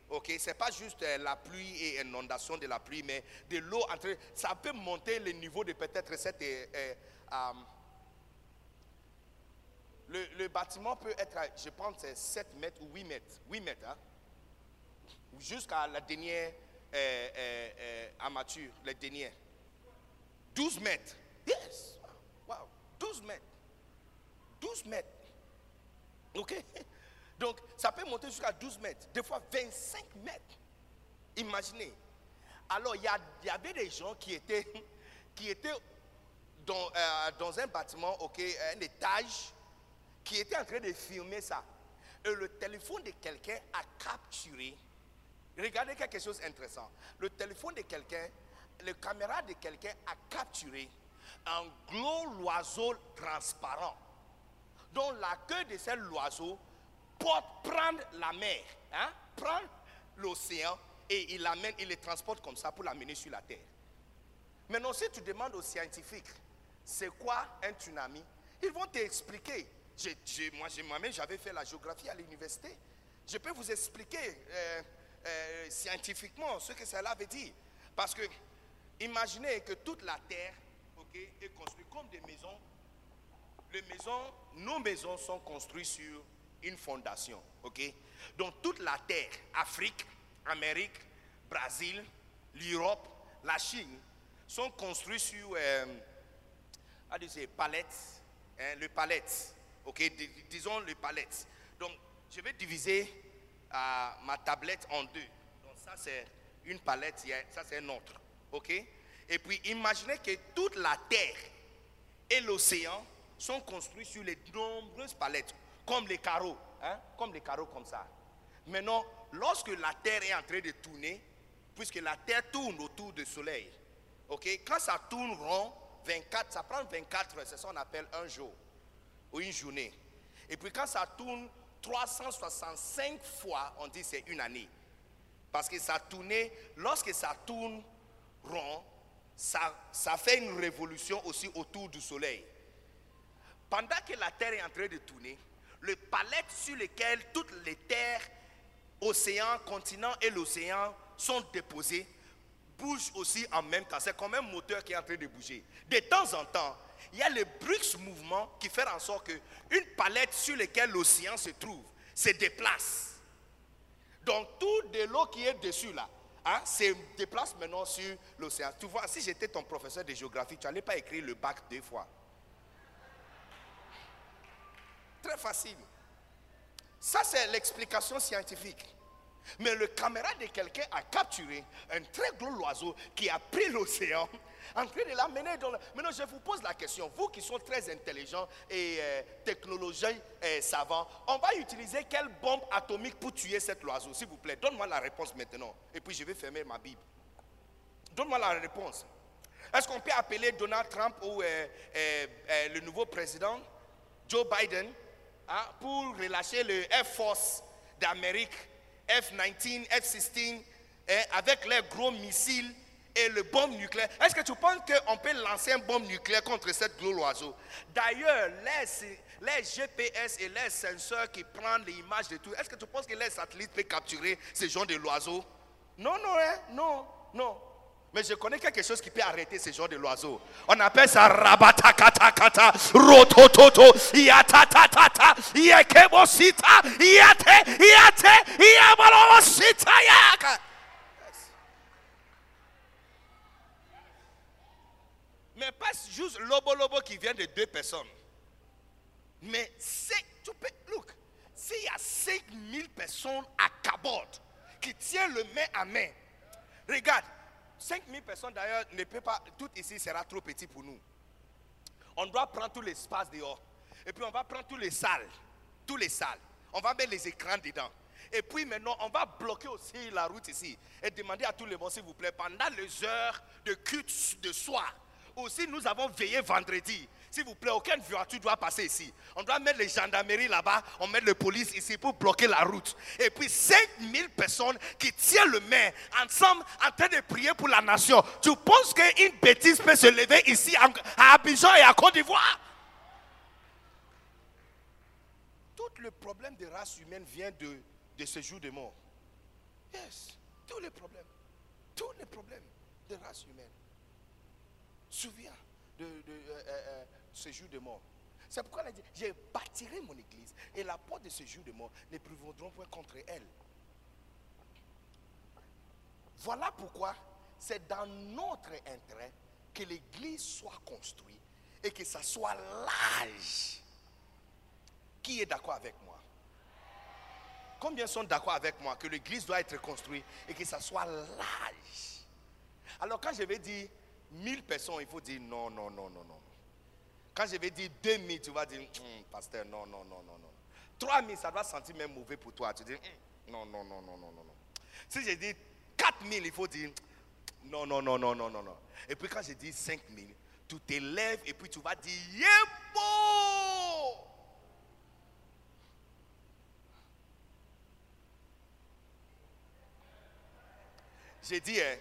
B: Ok, c'est pas juste euh, la pluie et inondation de la pluie, mais de l'eau en train. Ça peut monter le niveau de peut-être cette. euh, euh, euh, le, le bâtiment peut être, je pense, c'est 7 mètres ou 8 mètres. 8 mètres, hein? Jusqu'à la dernière euh, euh, euh, la dernière. 12 mètres. Yes. Wow. 12 mètres. 12 mètres. OK Donc, ça peut monter jusqu'à 12 mètres. Des fois, 25 mètres. Imaginez. Alors, il y, y avait des gens qui étaient, qui étaient dans, euh, dans un bâtiment, OK, un étage, qui étaient en train de filmer ça. Et le téléphone de quelqu'un a capturé Regardez quelque chose d'intéressant. Le téléphone de quelqu'un, le caméra de quelqu'un a capturé un gros oiseau transparent dont la queue de cet oiseau porte prendre la mer, hein, prend l'océan et il l'amène, il le transporte comme ça pour l'amener sur la terre. Maintenant, si tu demandes aux scientifiques, c'est quoi un tsunami Ils vont t'expliquer. Moi, moi-même, j'avais fait la géographie à l'université. Je peux vous expliquer euh, euh, scientifiquement ce que cela veut dire. Parce que, imaginez que toute la terre ok, est construite comme des maisons. Les maisons, nos maisons sont construites sur une fondation. ok Donc, toute la terre, Afrique, Amérique, Brésil, l'Europe, la Chine, sont construits sur, euh, palettes, hein, le palette, ok, dis- disons le palette. Donc, je vais diviser ma tablette en deux. Donc, ça c'est une palette, ça c'est un autre, ok? Et puis, imaginez que toute la terre et l'océan sont construits sur les nombreuses palettes, comme les carreaux, hein, comme les carreaux comme ça. Maintenant, lorsque la terre est en train de tourner, puisque la terre tourne autour du soleil, ok, quand ça tourne rond, 24, ça prend 24 heures, c'est ça qu'on appelle un jour ou une journée. Et puis quand ça tourne 365 fois, on dit c'est une année. Parce que ça tournait, lorsque ça tourne rond, ça, fait une révolution aussi autour du soleil. Pendant que la terre est en train de tourner, le palette sur lequel toutes les terres, océans, continents et l'océan sont déposés bouge aussi en même temps. C'est comme un moteur qui est en train de bouger. De temps en temps, il y a le brusque mouvement qui fait en sorte qu'une palette sur laquelle l'océan se trouve se déplace. Donc tout de l'eau qui est dessus là, hein, se déplace maintenant sur l'océan. Tu vois, si j'étais ton professeur de géographie, tu n'allais pas écrire le bac deux fois. Très facile. Ça, c'est l'explication scientifique. Mais le caméra de quelqu'un a capturé un très gros oiseau qui a pris l'océan en train de l'amener dans. Maintenant, je vous pose la question. Vous qui sont très intelligents et euh, technologiens euh, savants, on va utiliser quelle bombe atomique pour tuer cet oiseau S'il vous plaît, donne-moi la réponse maintenant. Et puis, je vais fermer ma Bible. Donne-moi la réponse. Est-ce qu'on peut appeler Donald Trump ou euh, euh, le nouveau président, Joe Biden, hein, pour relâcher le Air Force d'Amérique, F-19, F-16, hein, avec leurs gros missiles et le bombe nucléaire Est-ce que tu penses qu'on peut lancer un bombe nucléaire contre cette gros oiseau D'ailleurs, les, GPS et les senseurs qui prennent les images de tout, est-ce que tu penses que les satellites peuvent capturer ce genre de l'oiseau? Non, non, hein, non, non. Mais je connais quelque chose qui peut arrêter ce genre de l'oiseau. On appelle ça rabatakatakata, rotototo, yatatatata, yate, yate, yabalosita, yaka. Mais pas juste lobo-lobo qui vient de deux personnes. Mais c'est, tu look, s'il y a 5000 personnes à Cabot qui tiennent le main à main, regarde, 5000 personnes d'ailleurs ne peut pas, tout ici sera trop petit pour nous. On doit prendre tout l'espace dehors. Et puis on va prendre toutes les salles, tous les salles. On va mettre les écrans dedans. Et puis maintenant, on va bloquer aussi la route ici. Et demander à tout le monde, s'il vous plaît, pendant les heures de culte de soir, ou si nous avons veillé vendredi, s'il vous plaît, aucune voiture doit passer ici. On doit mettre les gendarmeries là-bas, on met la police ici pour bloquer la route. Et puis 5000 personnes qui tiennent le main ensemble en train de prier pour la nation. Tu penses qu'une bêtise peut se lever ici à Abidjan et à Côte d'Ivoire? Tout le problème de race humaine vient de, de ce jour de mort. Yes, tous les problèmes. Tous les problèmes de race humaine. Souviens de, euh, euh, euh, ce jour de mort. C'est pourquoi elle a dit, j'ai bâtirai mon église et la porte de ce jour de mort ne prévaudront point contre elle. Voilà pourquoi c'est dans notre intérêt que l'église soit construite et que ça soit large. Qui est d'accord avec moi? Combien sont d'accord avec moi que l'église doit être construite et que ça soit large? Alors quand je vais dire 1000 personnes, il faut dire non, non, non, non, non. Quand je vais dire 2000, tu vas dire, Hum, pasteur, non, non, non, non, non. 3000, ça doit sentir même mauvais pour toi. Tu dis, Hum, non, non, non, non, non, non, non. Si je dis 4000, il faut dire, non, non, non, non, non, non, non. Et puis quand je dis 5000, tu t'élèves et puis tu vas dire, Yébo! J'ai dit, hein,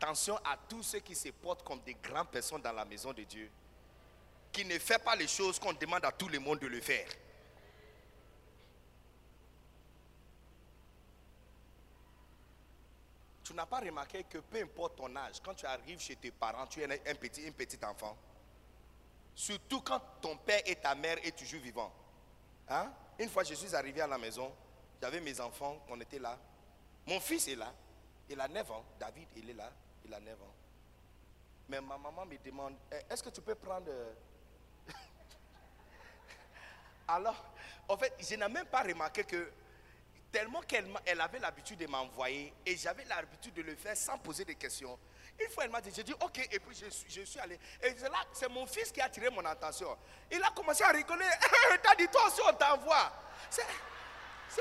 B: attention à tous ceux qui se portent comme des grandes personnes dans la maison de Dieu, qui ne fait pas les choses qu'on demande à tout le monde de le faire. Tu n'as pas remarqué que peu importe ton âge, quand tu arrives chez tes parents, tu es un petit, un petit enfant. Surtout quand ton père et ta mère est toujours vivant. Hein? Une fois, je suis arrivé à la maison, j'avais mes enfants, on était là. Mon fils est là, il a 9 ans. David, il est là, il a 9 ans. Mais ma maman me demande, Eh, est-ce que tu peux prendre... euh, Alors, en fait, je n'ai même pas remarqué que tellement qu'elle avait l'habitude de m'envoyer et j'avais l'habitude de le faire sans poser de questions. Une fois, elle m'a dit, j'ai dit, ok, et puis je, suis- allé. Et c'est là, c'est mon fils qui a attiré mon attention. Il a commencé à rigoler. T'as dit, toi aussi, on t'envoie. C'est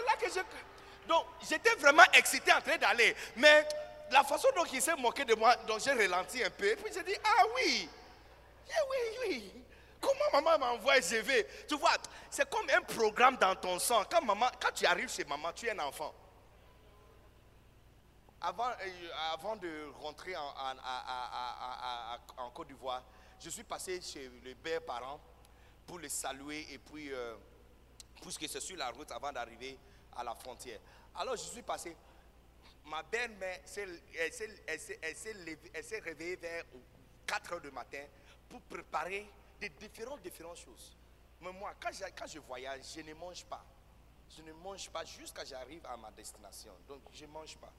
B: là que je... Donc, j'étais vraiment excité en train d'aller. Mais la façon dont il s'est moqué de moi, donc j'ai ralenti un peu. Et puis j'ai dit, ah oui, eh oui, oui. Comment maman m'envoie, je vais. Tu vois, c'est comme un programme dans ton sang. Quand, maman, quand tu arrives chez maman, tu es un enfant. Avant, euh, avant de rentrer en, Côte d'Ivoire, je suis passé chez les pères parents pour les saluer et puis, euh, puisque c'est sur la route avant d'arriver à la frontière. Alors je suis passé. Ma belle-mère, elle s'est- réveillée vers 4 heures du matin pour préparer des différentes, différentes choses. Mais moi, quand je, quand je voyage, je ne mange pas. Je ne mange pas jusqu'à j'arrive à ma destination. Donc, je ne mange pas.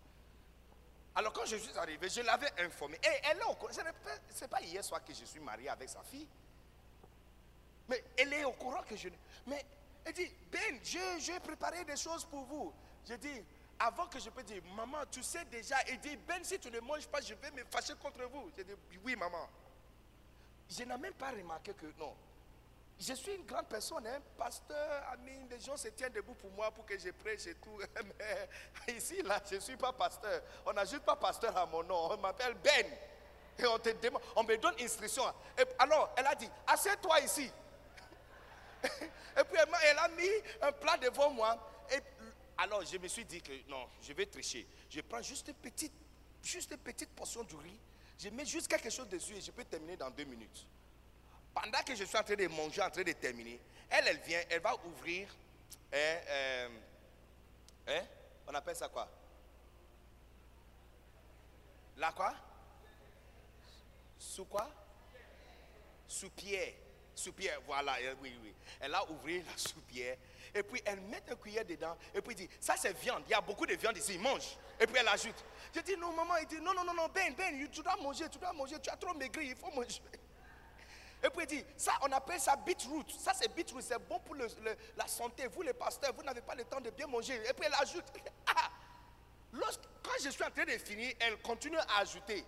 B: Alors, quand je suis arrivé, je l'avais informée. Et elle. Ce n'est pas, hier soir que je suis marié avec sa fille. Mais elle est au courant que je. Mais elle dit, Ben, j'ai préparé des choses pour vous. Je dis, avant que je peux dire, maman, tu sais déjà. Elle dit, Ben, si tu ne manges pas, je vais me fâcher contre vous. Je dis, oui, maman. Je n'ai même pas remarqué que non. Je suis une grande personne, hein, pasteur, ami, les gens se tiennent debout pour moi pour que je prêche et tout. Mais ici, là, je ne suis pas pasteur. On n'ajoute pas pasteur à mon nom. On m'appelle Ben. Et on te demande, on me donne instruction. Et alors, elle a dit, assieds-toi ici. Et puis elle a mis un plat devant moi. Alors je me suis dit que non, je vais tricher. Je prends juste une petite, juste une petite portion du riz. Je mets juste quelque chose dessus et je peux terminer dans deux minutes. Pendant que je suis en train de manger, en train de terminer, elle, elle vient, elle va ouvrir, hein, euh, hein, on appelle ça quoi? La quoi? Sous quoi? Sous-pierre. Sous-pierre, voilà, euh, oui, oui. Elle a ouvert la sous-pierre. Et puis elle met un cuillère dedans. Et puis dit, ça c'est viande. Il y a beaucoup de viande ici, mange. Et puis elle ajoute. Je dis, non, maman, il dit, non, non, non, non, Ben, Ben, tu dois manger, tu dois manger. Tu as trop maigri, il faut manger. Et puis il dit, ça on appelle ça beetroot. Ça c'est beetroot, c'est bon pour le- la santé. Vous les pasteurs, vous n'avez pas le temps de bien manger. Et puis elle ajoute. Ah, quand je suis en train de finir, elle continue à ajouter.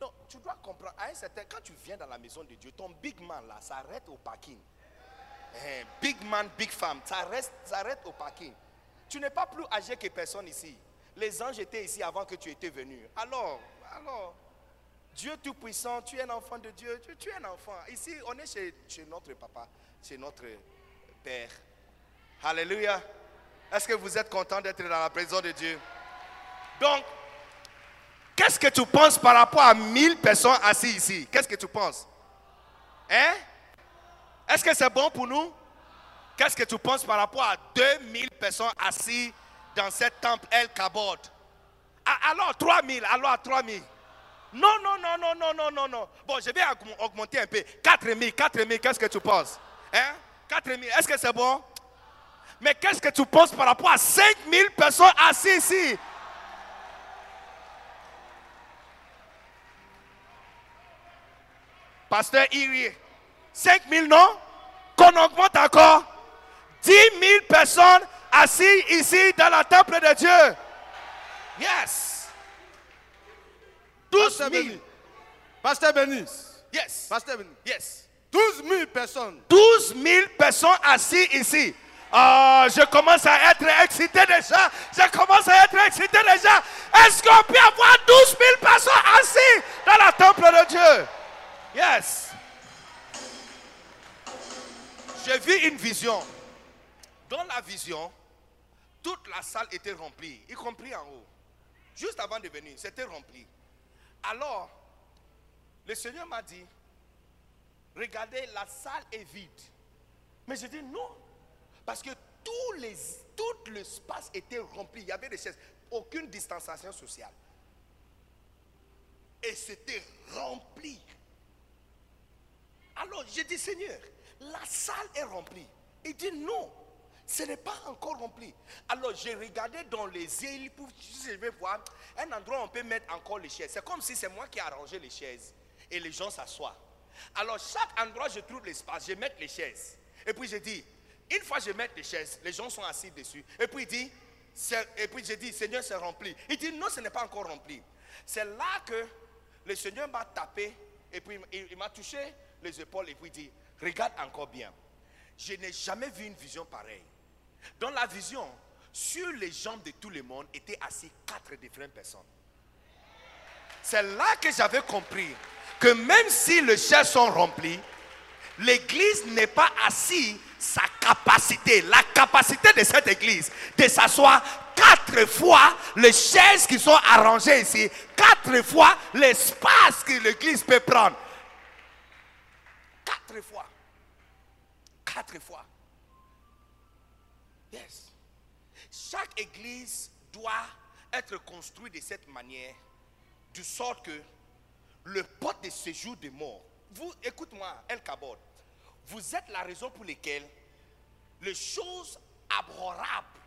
B: Non, tu dois comprendre. Quand tu viens dans la maison de Dieu, ton big man là, ça arrête au parking. Eh, big man, big femme, ça, reste, ça au parking. Tu n'es pas plus âgé que personne ici. Les anges étaient ici avant que tu étais venu. Alors, alors, Dieu Tout-Puissant, tu es un enfant de Dieu, tu, es un enfant. Ici, on est chez, chez notre papa, chez notre Père. Alléluia. Est-ce que vous êtes content d'être dans la présence de Dieu? Donc, qu'est-ce que tu penses par rapport à 1000 personnes assises ici? Qu'est-ce que tu penses? Hein? Est-ce que c'est bon pour nous? Qu'est-ce que tu penses par rapport à 2000 personnes assises dans cette temple El Kabod? Ah, Alors 3000, alors 3000. Non, non, non, non, non, non, non, non. Bon, je vais augm- augmenter un peu. 4000, 4000, qu'est-ce que tu penses? Hein? 4000, est-ce que c'est bon? Mais qu'est-ce que tu penses par rapport à 5000 personnes assises ici? Pasteur Iri, 5 000 non? Qu'on augmente encore 10 000 personnes assises ici dans la temple de Dieu. Yes. 12
D: Pasteur
B: 000.
D: Béni. Pasteur Béni.
B: Yes.
D: Pasteur Béni.
B: Yes.
D: 12 000 personnes.
B: 12 000 personnes assises ici. Ah, je commence à être excité déjà. Je commence à être excité déjà. Est-ce qu'on peut avoir 12 000 personnes assises dans la temple de Dieu? Yes. J'ai vu une vision. Dans la vision, toute la salle était remplie, y compris en haut. Juste avant de venir, c'était rempli. Alors, le Seigneur m'a dit, regardez, la salle est vide. Mais je dis non. Parce que tous les, tout l'espace était rempli. Il y avait des chaises. Aucune distanciation sociale. Et c'était rempli. Alors j'ai dit, Seigneur, la salle est remplie. Il dit non, ce n'est pas encore rempli. Alors j'ai regardé dans les îles pour je vais voir un endroit où on peut mettre encore les chaises. C'est comme si c'est moi qui ai arrangé les chaises et les gens s'assoient. Alors chaque endroit je trouve l'espace, je mets les chaises. Et puis je dis, une fois je mets les chaises, les gens sont assis dessus. Et puis il dit, et puis je dis, Seigneur, c'est rempli. Il dit, non, ce n'est pas encore rempli. C'est là que le Seigneur m'a tapé et puis il, il m'a touché les épaules et puis il dit, regarde encore bien. Je n'ai jamais vu une vision pareille. Dans la vision, sur les jambes de tout le monde étaient assis quatre différentes personnes. C'est là que j'avais compris que même si les chaises sont remplies, l'église n'est pas assise sa capacité, la capacité de cette église de s'asseoir quatre fois les chaises qui sont arrangées ici, quatre fois l'espace que l'église peut prendre. Quatre fois. Quatre fois. Yes. Chaque église doit être construite de cette manière, de sorte que le porte de séjour des morts. Vous, écoute-moi, El Kabod. Vous êtes la raison pour laquelle les choses abhorrables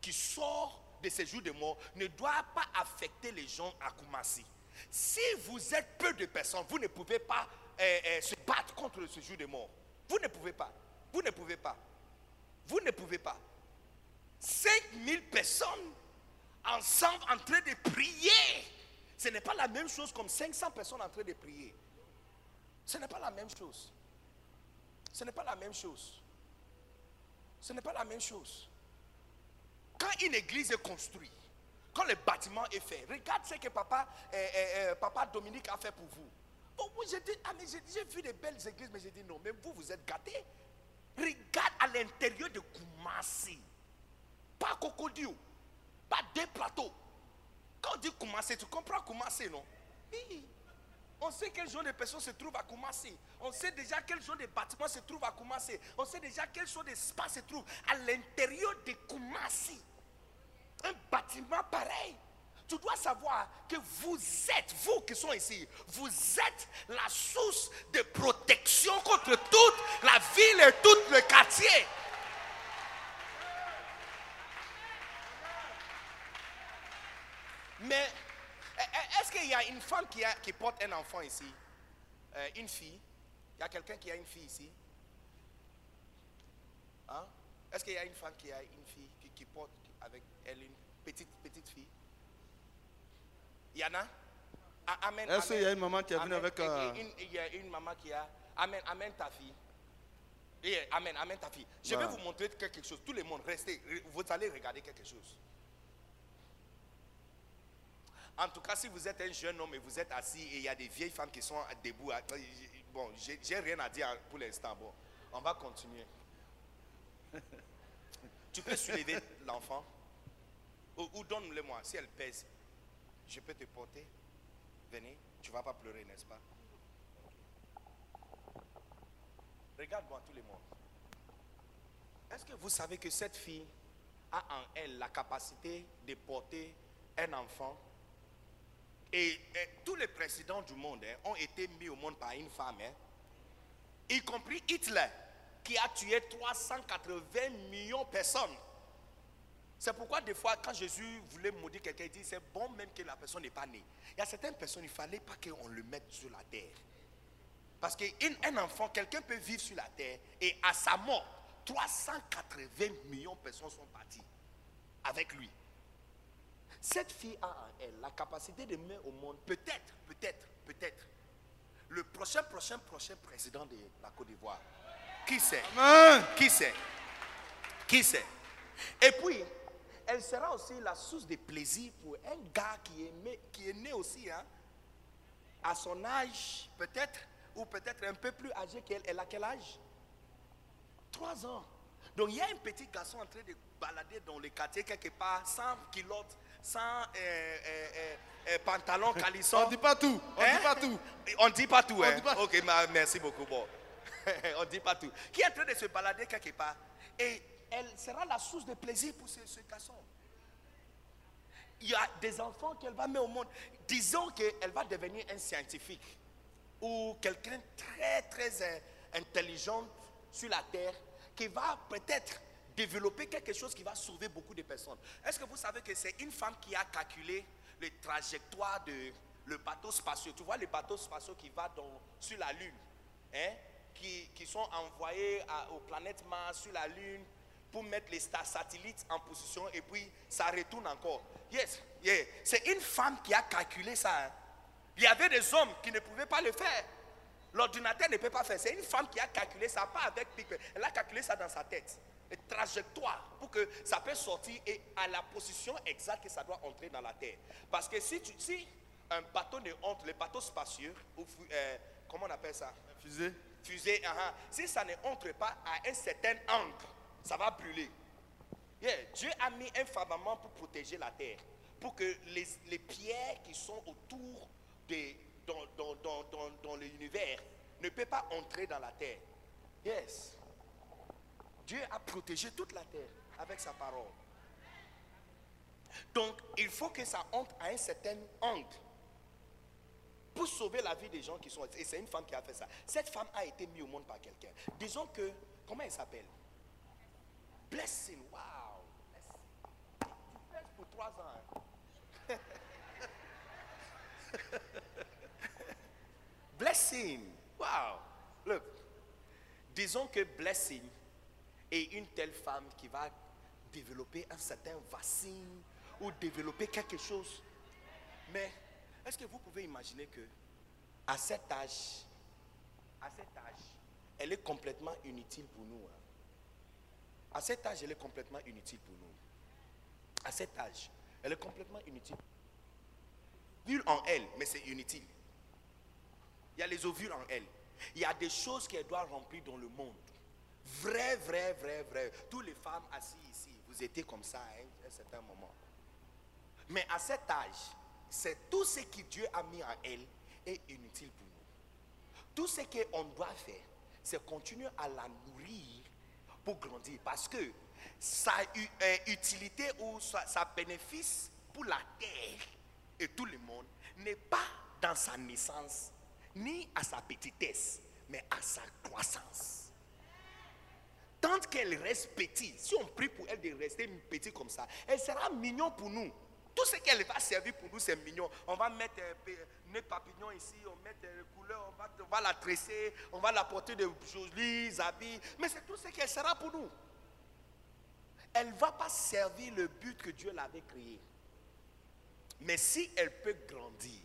B: qui sortent de séjour des morts ne doivent pas affecter les gens à Koumassi. Si vous êtes peu de personnes, vous ne pouvez pas se battre contre le séjour des morts. Vous ne pouvez pas. Vous ne pouvez pas. Vous ne pouvez pas. 5000 personnes ensemble en train de prier. Ce n'est pas la même chose comme 500 personnes en train de prier. Ce n'est pas la même chose. Ce n'est pas la même chose. Ce n'est pas la même chose. Quand une église est construite, quand le bâtiment est fait, regarde ce que papa, euh, euh, euh, papa Dominique a fait pour vous. Oh, oui, j'ai dit, ah, j'ai vu des belles églises, mais j'ai dit non, mais vous, vous êtes gâtés. Regarde à l'intérieur de Koumassi. Pas Cocodio, pas des plateaux. Quand on dit Koumassi, tu comprends Koumassi, non? On sait quel genre de personnes se trouvent à Koumassi. On sait déjà quel genre de bâtiments se trouve à Koumassi. On sait déjà quel genre d'espace se trouve à l'intérieur de Koumassi. Un bâtiment pareil. Tu dois savoir que vous êtes, vous qui sont ici, vous êtes la source de protection contre toute la ville et tout le quartier. Mais eh, est-ce qu'il y a une femme qui porte un enfant ici? Euh, Une fille? Il y a quelqu'un qui a une fille ici? Hein? Est-ce qu'il y a une femme qui a une fille qui, qui porte avec elle une petite, petite fille? Il y en a Ah, Amen.
D: Est-ce qu'il y a une maman qui est venue avec, euh,
B: Il y a une maman qui a. Amen, amen ta fille. Et amen, amen ta fille. Je vais vous montrer quelque chose. Tout le monde, restez. Vous allez regarder quelque chose. En tout cas, si vous êtes un jeune homme et vous êtes assis et il y a des vieilles femmes qui sont debout, à- bon, j'ai j'ai rien à dire pour l'instant. Bon, on va continuer. Tu peux soulever l'enfant ou, ou donne-le-moi. Si elle pèse, je peux te porter. Venez, tu vas pas pleurer, n'est-ce pas? Regarde-moi tout le monde. Est-ce que vous savez que cette fille a en elle la capacité de porter un enfant? Et, et tous les présidents du monde hein, ont été mis au monde par une femme, hein, y compris Hitler, qui a tué 380 millions de personnes. C'est pourquoi des fois, quand Jésus voulait maudire quelqu'un, il dit, c'est bon même que la personne n'est pas née. Il y a certaines personnes, il ne fallait pas qu'on le mette sur la terre. Parce qu'un enfant, quelqu'un peut vivre sur la terre et à sa mort, 380 millions de personnes sont parties avec lui. Cette fille a en elle la capacité de mettre au monde, peut-être, peut-être, peut-être, le prochain, prochain, prochain président de la Côte d'Ivoire. Qui sait?
D: Amen.
B: Qui sait? Qui sait? Et puis, elle sera aussi la source de plaisir pour un gars qui est, né- qui est né aussi, hein, à son âge, peut-être, ou peut-être un peu plus âgé qu'elle. Elle a quel âge? Trois ans. Donc il y a un petit garçon en train de balader dans le quartier quelque part, sans culotte, sans euh, euh, euh, euh, pantalon caleçon.
D: On ne dit pas tout. On ne
B: Hein?
D: dit pas tout.
B: On dit pas tout,
D: On
B: hein?
D: dit pas-
B: Ok, merci beaucoup. Bon. On dit pas tout. Qui est en train de se balader quelque part? Et elle sera la source de plaisir pour ce, ce garçon. Il y a des enfants qu'elle va mettre au monde. Disons qu'elle va devenir un scientifique ou quelqu'un très, très euh, intelligent sur la terre qui va peut-être développer quelque chose qui va sauver beaucoup de personnes. Est-ce que vous savez que c'est une femme qui a calculé les trajectoires de le bateau spatial Tu vois les bateaux spatiaux qui dans- sur la Lune, hein, qui, qui sont envoyés aux planètes Mars, sur la Lune, pour mettre les satellites en position et puis ça retourne encore. Yes, yeah. c'est une femme qui a calculé ça. hein. Il y avait des hommes qui ne pouvaient pas le faire. L'ordinateur ne peut pas faire. C'est une femme qui a calculé ça, pas avec Big Ben. Elle a calculé ça dans sa tête. Une trajectoire pour que ça puisse sortir et à la position exacte que ça doit entrer dans la terre. Parce que si, tu, si un bateau ne entre, les bateaux spacieux, ou, euh, comment on appelle ça?
D: Fusée.
B: fusée, ah. si ça ne entre pas à un certain angle, ça va brûler. Dieu a mis un firmament pour protéger la terre, pour que les, pierres qui sont autour de, dans, dans, dans, dans, dans l'univers ne peuvent pas entrer dans la terre. Yes. Dieu a protégé toute la terre avec sa parole. Donc, il faut que ça entre à un certain angle pour sauver la vie des gens qui sont. Et c'est une femme qui a fait ça. Cette femme a été mise au monde par quelqu'un. Disons que, comment elle s'appelle? Blessing, wow. Blessing. Tu pèses pour trois ans. hein. Blessing, wow. Look, disons que Blessing est une telle femme qui va développer un certain vaccin ou développer quelque chose. Mais est-ce que vous pouvez imaginer que à cet âge, à cet âge, elle est complètement inutile pour nous. hein? À cet âge, elle est complètement inutile pour nous. À cet âge, elle est complètement inutile. Vue en elle, mais c'est inutile. Il y a les ovules en elle. Il y a des choses qu'elle doit remplir dans le monde. Vrai, vrai, vrai, vrai. Toutes les femmes assises ici, vous étiez comme ça à un, un certain moment. Mais à cet âge, c'est tout ce que Dieu a mis en elle est inutile pour nous. Tout ce qu'on doit faire, c'est continuer à la nourrir pour grandir. Parce que sa euh, utilité ou sa, bénéfice pour la terre et tout le monde n'est pas dans sa naissance, ni à sa petitesse, mais à sa croissance. Tant qu'elle reste petite, si on prie pour elle de rester petite comme ça, elle sera mignon pour nous. Tout ce qu'elle va servir pour nous, c'est mignon. On va mettre un peu- nez papillon ici, on met des couleurs, on va, on va la tresser, on va la porter de jolis habits. Mais c'est tout ce qu'elle sera pour nous. Elle ne va pas servir le but que Dieu l'avait créé. Mais si elle peut grandir,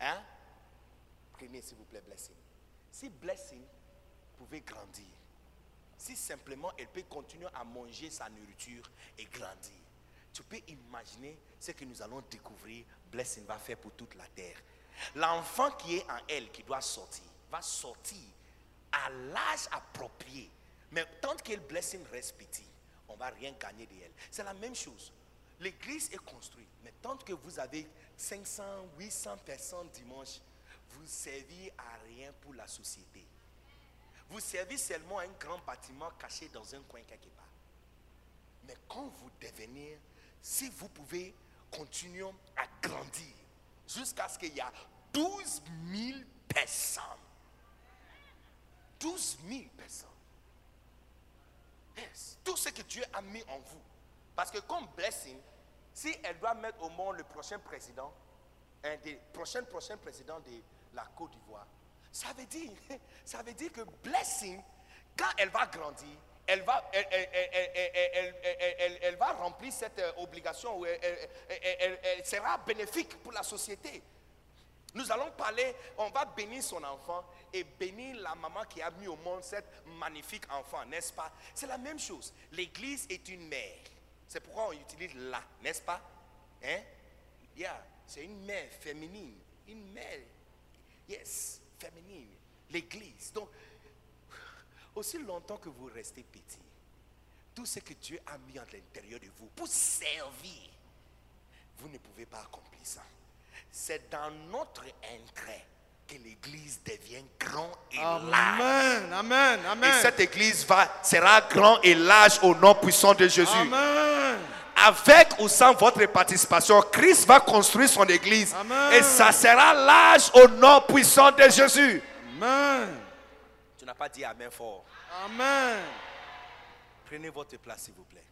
B: hein, prenez s'il vous plaît Blessing. Si Blessing pouvait grandir, si simplement elle peut continuer à manger sa nourriture et grandir, tu peux imaginer ce que nous allons découvrir blessing va faire pour toute la terre. L'enfant qui est en elle, qui doit sortir, va sortir à l'âge approprié. Mais tant que le blessing reste petit, on ne va rien gagner de elle. C'est la même chose. L'église est construite, mais tant que vous avez 500, 800 personnes dimanche, vous ne servez à rien pour la société. Vous servez seulement à un grand bâtiment caché dans un coin quelque part. Mais quand vous devenez, si vous pouvez continuer à grandir jusqu'à ce qu'il y a 12 000 personnes. 12 000 personnes. Yes. Tout ce que Dieu a mis en vous. Parce que comme blessing, si elle doit mettre au monde le prochain président, un des prochains prochains présidents de la Côte d'Ivoire, ça veut dire, ça veut dire que blessing, quand elle va grandir, elle va, remplir cette euh, obligation, elle- elle- elle sera bénéfique pour la société. Nous allons parler, on va bénir son enfant et bénir la maman qui a mis au monde cet magnifique enfant, n'est-ce pas? C'est la même chose. L'église est une mère. C'est pourquoi on utilise la, n'est-ce pas? Hein? Yeah, c'est une mère féminine. Une mère, yes, féminine. L'église. Donc, aussi longtemps que vous restez petit, tout ce que Dieu a mis à l'intérieur de vous pour servir, vous ne pouvez pas accomplir ça. C'est dans notre intérêt que l'église devienne grand et large.
D: Amen. Amen.
B: Et cette église va, sera grand et large au nom puissant de Jésus.
D: Amen.
B: Avec ou sans votre participation, Christ va construire son église.
D: Amen.
B: Et ça sera large au nom puissant de Jésus.
D: Amen.
B: Pas dit Amen fort.
D: Amen.
B: Prenez votre place, s'il vous plaît.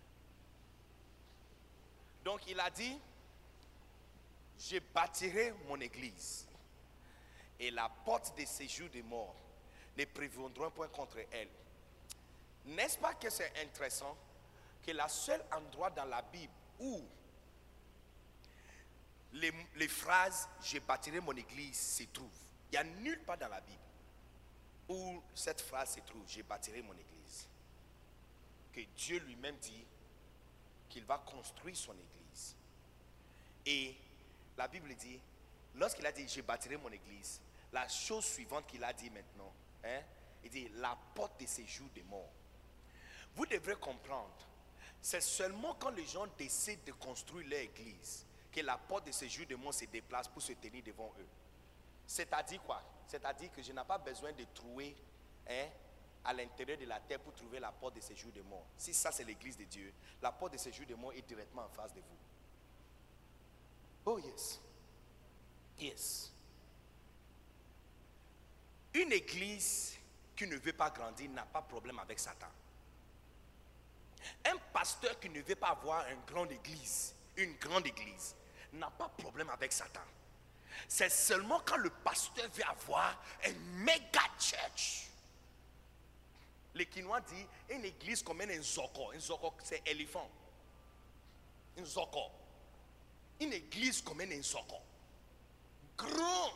B: Donc il a dit, je bâtirai mon église et la porte des séjours des morts ne prévaudront point contre elle. N'est-ce pas que c'est intéressant que la seule endroit dans la Bible où les, les phrases je bâtirai mon église se trouvent, il n'y a nulle part dans la Bible où cette phrase se trouve, je bâtirai mon église que Dieu lui-même dit qu'il va construire son église. Et la Bible dit, lorsqu'il a dit, je bâtirai mon église, la chose suivante qu'il a dit maintenant, hein, il dit, la porte de séjour des morts. Vous devrez comprendre, c'est seulement quand les gens décident de construire leur église que la porte de séjour des morts se déplace pour se tenir devant eux. C'est-à-dire quoi? C'est-à-dire que je n'ai pas besoin de trouver hein, à l'intérieur de la terre pour trouver la porte de séjour des morts. Si ça c'est l'église de Dieu, la porte de séjour des morts est directement en face de vous. Oh yes. Yes. Une église qui ne veut pas grandir n'a pas de problème avec Satan. Un pasteur qui ne veut pas avoir une grande église, une grande église, n'a pas de problème avec Satan. C'est seulement quand le pasteur veut avoir un méga church. Les Quinois disent une église comme un zoko. Un zoko, c'est éléphant. Un zoko. Une église comme un zoko. Grand,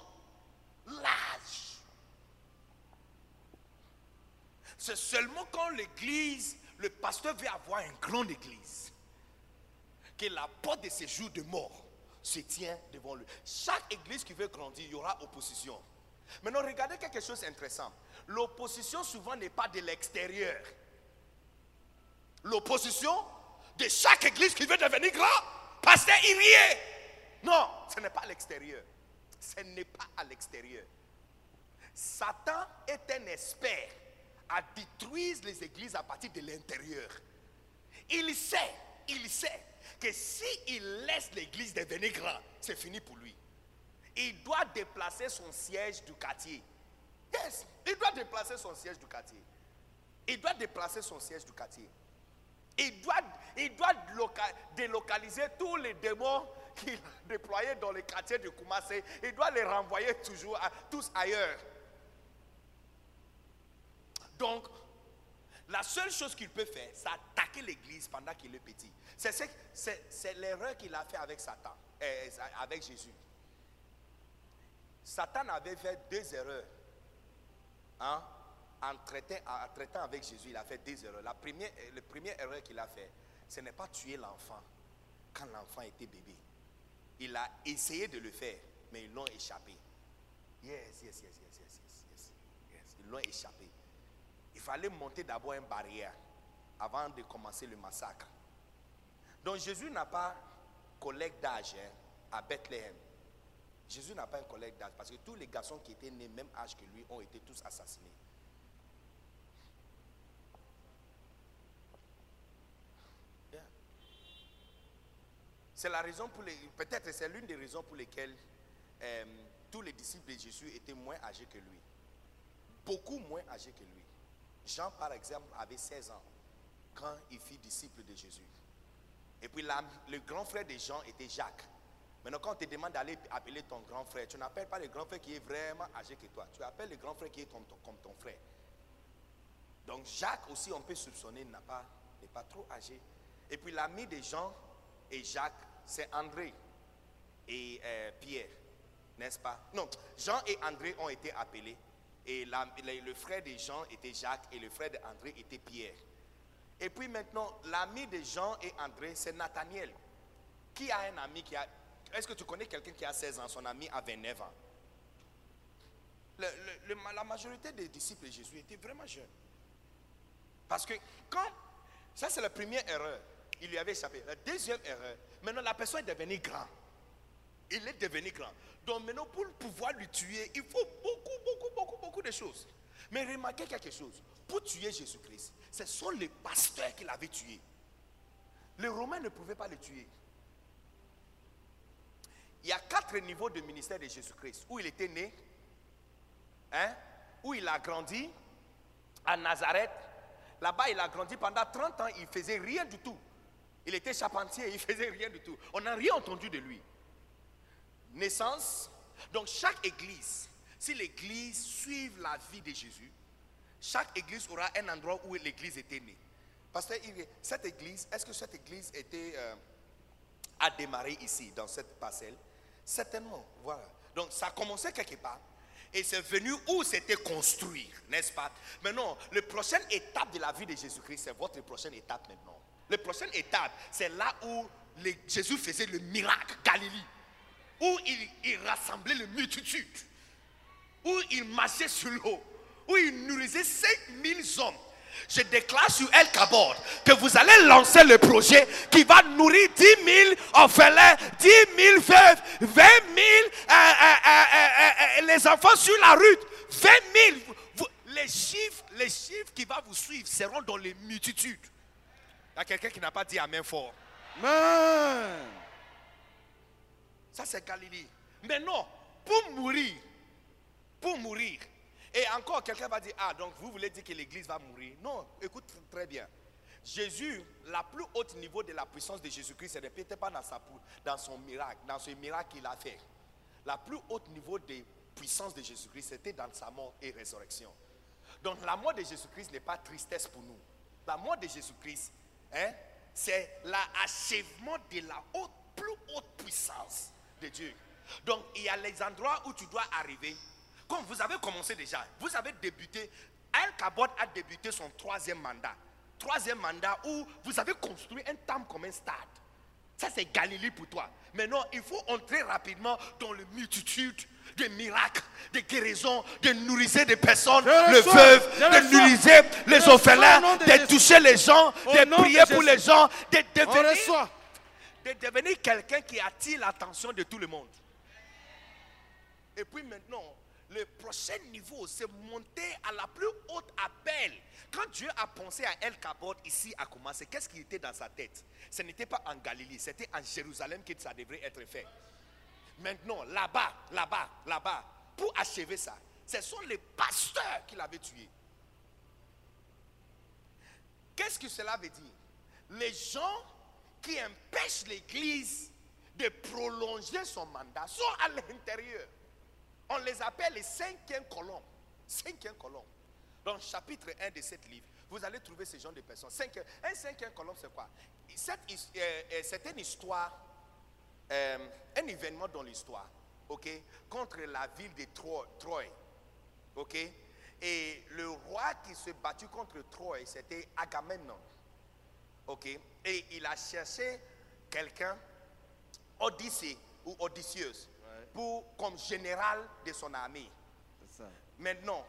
B: large. C'est seulement quand l'église, le pasteur veut avoir une grande église, que la porte de séjour de mort se tient devant lui. Chaque église qui veut grandir, il y aura opposition. Maintenant, regardez quelque chose d'intéressant. L'opposition souvent n'est pas de l'extérieur. L'opposition de chaque église qui veut devenir grand, pasteur Irie. Non, ce n'est pas à l'extérieur. Ce n'est pas à l'extérieur. Satan est un expert à détruire les églises à partir de l'intérieur. Il sait, il sait que s'il laisse l'église devenir grand, c'est fini pour lui. Il doit déplacer son siège du quartier. Yes, il doit déplacer son siège du quartier. Il doit déplacer son siège du quartier. Il doit, il doit loca- délocaliser tous les démons qu'il a déployés dans le quartier de Koumassé. Il doit les renvoyer toujours à, tous ailleurs. Donc, la seule chose qu'il peut faire, c'est attaquer l'église pendant qu'il est petit. C'est ce- c'est- c'est l'erreur qu'il a fait avec Satan, euh, avec Jésus. Satan avait fait deux erreurs. Hein? En, traitant, avec Jésus, il a fait deux erreurs. La première, euh, la première erreur qu'il a fait, ce n'est pas tuer l'enfant quand l'enfant était bébé. il a essayé de le faire, mais ils l'ont échappé. Yes, yes, yes, yes, yes, yes, yes, yes. Ils l'ont échappé. Il fallait monter d'abord une barrière avant de commencer le massacre. Donc Jésus n'a pas collègue d'âge hein, à Bethléem. Jésus n'a pas un collègue d'âge parce que tous les garçons qui étaient nés même âge que lui ont été tous assassinés. C'est la raison pour les, peut-être c'est l'une des raisons pour lesquelles euh, tous les disciples de Jésus étaient moins âgés que lui. Beaucoup moins âgés que lui. Jean, par exemple, avait 16 ans quand il fit disciple de Jésus. Et puis le grand frère de Jean était Jacques. Maintenant, quand on te demande d'aller appeler ton grand frère, tu n'appelles pas le grand frère qui est vraiment âgé que toi. Tu appelles le grand frère qui est comme ton, frère. Donc Jacques aussi, on peut soupçonner, n'a pas- n'est pas trop âgé. Et puis l'ami de Jean et Jacques, c'est André et euh, Pierre, n'est-ce pas? Non, Jean et André ont été appelés. Et le, frère de Jean était Jacques et le frère d'André était Pierre. Et puis maintenant, l'ami de Jean et André, c'est Nathaniel. Qui a un ami qui a... Est-ce que tu connais quelqu'un qui a 16 ans, son ami a 29 ans La majorité des disciples de Jésus étaient vraiment jeunes. Parce que quand... Ça, c'est la première erreur. Il lui avait échappé. La deuxième erreur, maintenant la personne est devenue grand. Il est devenu grand. Donc maintenant, pour pouvoir le tuer, il faut beaucoup, beaucoup, beaucoup, beaucoup de choses. Mais remarquez quelque chose. Pour tuer Jésus-Christ, ce sont les pasteurs qui l'avaient tué. Les Romains ne pouvaient pas le tuer. Il y a quatre niveaux de ministère de Jésus-Christ. Où il était né, hein, où il a grandi, à Nazareth. Là-bas, il a grandi pendant 30 ans, il faisait rien du tout. Il était charpentier, il faisait rien du tout. On n'a rien entendu de lui naissance. Donc chaque église, si l'église suit la vie de Jésus, chaque église aura un endroit où l'église était née. Parce que cette église, est-ce que cette église était, euh, a démarré ici, dans cette parcelle? Certainement, voilà. Donc ça a commencé quelque part. Et c'est venu où c'était construire, n'est-ce pas? Maintenant, la prochaine étape de la vie de Jésus-Christ, c'est votre prochaine étape maintenant. La prochaine étape, c'est là où Jésus faisait le miracle, Galilée où il, rassemblait les multitudes, où il marchait sur l'eau, où il nourrissait 5000 hommes. Je déclare sur El Kabod que vous allez lancer le projet qui va nourrir 10 000 orphelins, 10 000 veuves, 20 000 euh, euh, euh, enfants sur la rue, 20 000. Vous- vous- les, chiffres, les chiffres qui vont vous suivre seront dans les multitudes. Il y a quelqu'un qui n'a pas dit Amen fort.
D: Amen.
B: Ça, c'est Galilée. Mais non, pour mourir, pour mourir. Et encore, quelqu'un va dire, ah, donc vous voulez dire que l'église va mourir. Non, écoute très bien. Jésus, la plus haute niveau de la puissance de Jésus-Christ, ce n'était pas dans, sa, pou- dans son miracle, dans ce miracle qu'il a fait. La plus haute niveau de puissance de Jésus-Christ, c'était dans sa mort et résurrection. Donc la mort de Jésus-Christ n'est pas tristesse pour nous. La mort de Jésus-Christ, hein, c'est l'achèvement de la haute, plus haute puissance de Dieu. Donc il y a les endroits où tu dois arriver. Comme vous avez commencé déjà, vous avez débuté, Al Kabod a débuté son troisième mandat. Troisième mandat où vous avez construit un temple comme un stade. Ça, c'est Galilée pour toi. Maintenant, il faut entrer rapidement dans le multitude de miracles, de guérisons, de nourrir des personnes, le veuve, de nourrir les orphelins,
D: de
B: toucher les gens, de prier pour les gens, de devenir. De devenir quelqu'un qui attire l'attention de tout le monde. Et puis maintenant, le prochain niveau, c'est monter à la plus haute appel. Quand Dieu a pensé à El Kabod ici à commencer, qu'est-ce qui était dans sa tête? Ce n'était pas en Galilée, c'était en Jérusalem que ça devrait être fait. Maintenant, là-bas, là-bas, là-bas, pour achever ça, ce sont les pasteurs qui l'avaient tué. Qu'est-ce que cela veut dire? Les gens qui empêchent l'Église de prolonger son mandat sont à l'intérieur. On les appelle les cinquièmes colombes. Cinquième colombe. Dans le chapitre 1 de cette livre, vous allez trouver ce genre de personnes. Cinquième- un cinquième colombe, c'est quoi? Euh, euh, C'est une histoire, euh, un événement dans l'histoire, ok, contre la ville de Tro- Troie, ok? Et le roi qui se battu contre Troie, c'était Agamemnon, ok. Et il a cherché quelqu'un Odyssée ou Odysseus
C: Ouais.
B: pour, comme général de son armée.
C: Ça.
B: Maintenant,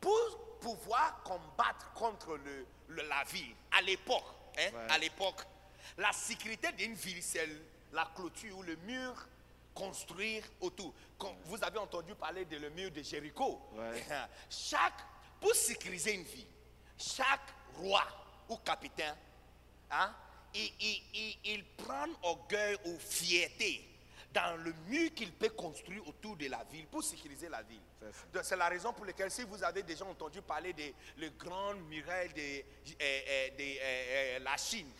B: pour pouvoir combattre contre le, le- la ville, à l'époque, hein,
C: Ouais.
B: à l'époque, la sécurité d'une ville, c'est la clôture ou le mur construire autour. Vous avez entendu parler de le mur de Jéricho. Chaque, pour sécuriser une ville, chaque roi ou capitaine, hein, il, il- il- il prend orgueil ou fierté dans le mur qu'il peut construire autour de la ville pour sécuriser la ville.
C: C'est
B: la raison pour laquelle, si vous avez déjà entendu parler de le grand muraille de, de, euh, euh, la Chine,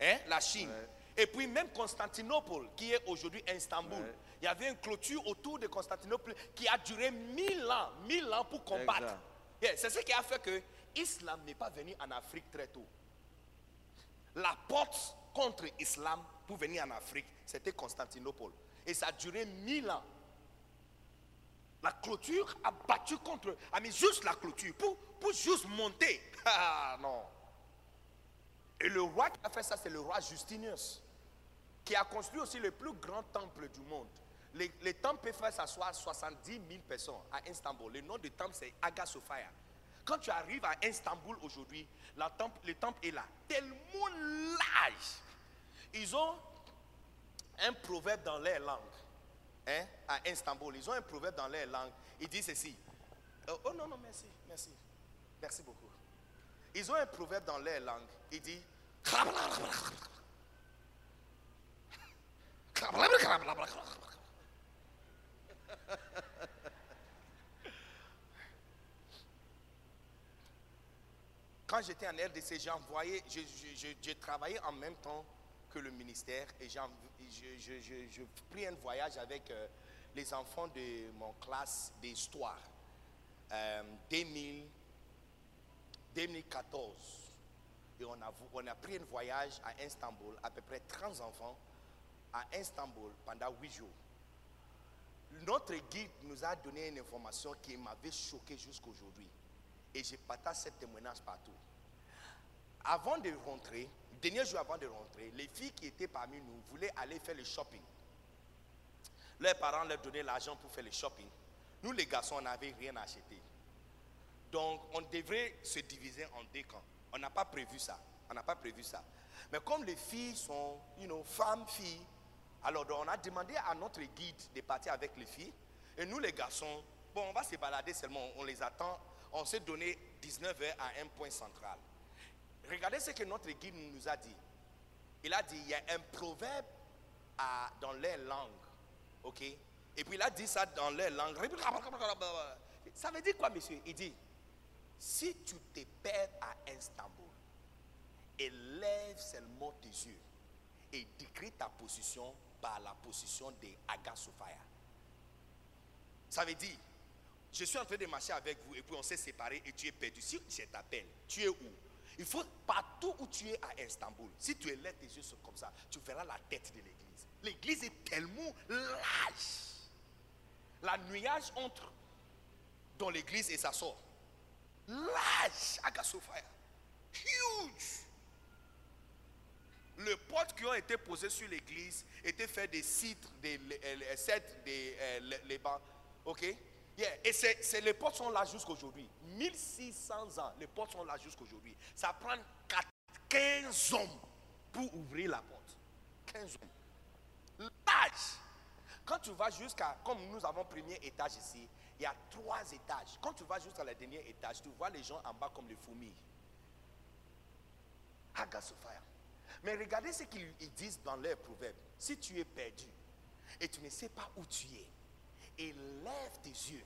B: hein, la Chine,
C: Ouais.
B: et puis même Constantinople, qui est aujourd'hui Istanbul,
C: Ouais.
B: il y avait une clôture autour de Constantinople qui a duré mille ans, mille ans pour combattre. Yeah, C'est ce qui a fait que l'islam n'est pas venu en Afrique très tôt. La porte contre l'islam pour venir en Afrique, c'était Constantinople. Et ça a duré mille ans. La clôture a battu contre. Ah, mais juste la clôture, pour, pour juste monter. Ah, non. Et le roi qui a fait ça, c'est le roi Justinus, qui a construit aussi le plus grand temple du monde. Les temples peuvent faire s'asseoir 70 000 personnes à Istanbul. Le nom du temple, c'est Aga Sophia. Quand tu arrives à Istanbul aujourd'hui, temple- le temple est là, tellement large. Ils ont un proverbe dans leur langue. Hein, à Istanbul, ils ont un proverbe dans leur langue. Il dit ceci. Euh, oh non, non, merci, merci. Merci beaucoup. Ils ont un proverbe dans leur langue. Il dit. Quand j'étais en RDC, j'ai je, je- travaillé en même temps que le ministère et je, pris un voyage avec euh, les enfants de mon classe d'histoire. Euh, 2000, 2014. Et on a, on a pris un voyage à Istanbul, à peu près 30 enfants, à Istanbul pendant 8 jours. Notre guide nous a donné une information qui m'avait choqué jusqu'aujourd'hui. Et je partage cette témoignage partout. Avant de rentrer, le dernier jour avant de rentrer, les filles qui étaient parmi nous voulaient aller faire le shopping. Leurs parents leur donnaient l'argent pour faire le shopping. Nous, les garçons, on n'avait rien acheté. Donc, on devrait se diviser en deux camps. On n'a pas prévu ça. On n'a pas prévu ça. Mais comme les filles sont, you know, femmes, filles, alors on a demandé à notre guide de partir avec les filles. Et nous, les garçons, bon, on va se balader seulement. On les attend. On s'est donné 19 heures à un point central. Regardez ce que notre guide nous a dit. Il a dit, il y a un proverbe dans leur langue. OK? Et puis il a dit ça dans leur langue. Ça veut dire quoi, monsieur? Il dit, si tu te perds à Istanbul, élève seulement tes yeux et décris ta position par la position de Sophia. Ça veut dire, je suis en train de marcher avec vous et puis on s'est séparés et tu es perdu. Si je t'appelle, tu es où? Il faut partout où tu es à Istanbul. Si tu élèves tes yeux comme ça, tu verras la tête de l'église. L'église est tellement large. La nuage entre dans l'église et ça sort. Large, Aga Sophia. Huge. Les portes qui ont été posées sur l'église étaient faites des citres, des cèdres, des les bancs. Ok? Yeah. Et c'est, les portes sont là jusqu'aujourd'hui. 1600 ans, les portes sont là jusqu'aujourd'hui. Ça prend quatre- 15 hommes pour ouvrir la porte. 15 hommes. Large. Quand tu vas jusqu'à, comme nous avons premier étage ici, il y a trois étages. Quand tu vas jusqu'à le dernier étage, tu vois les gens en bas comme les fourmis. Haga Sophia. Mais regardez ce qu'ils ils disent dans leur proverbe. Si tu es perdu et tu ne sais pas où tu es, élève tes yeux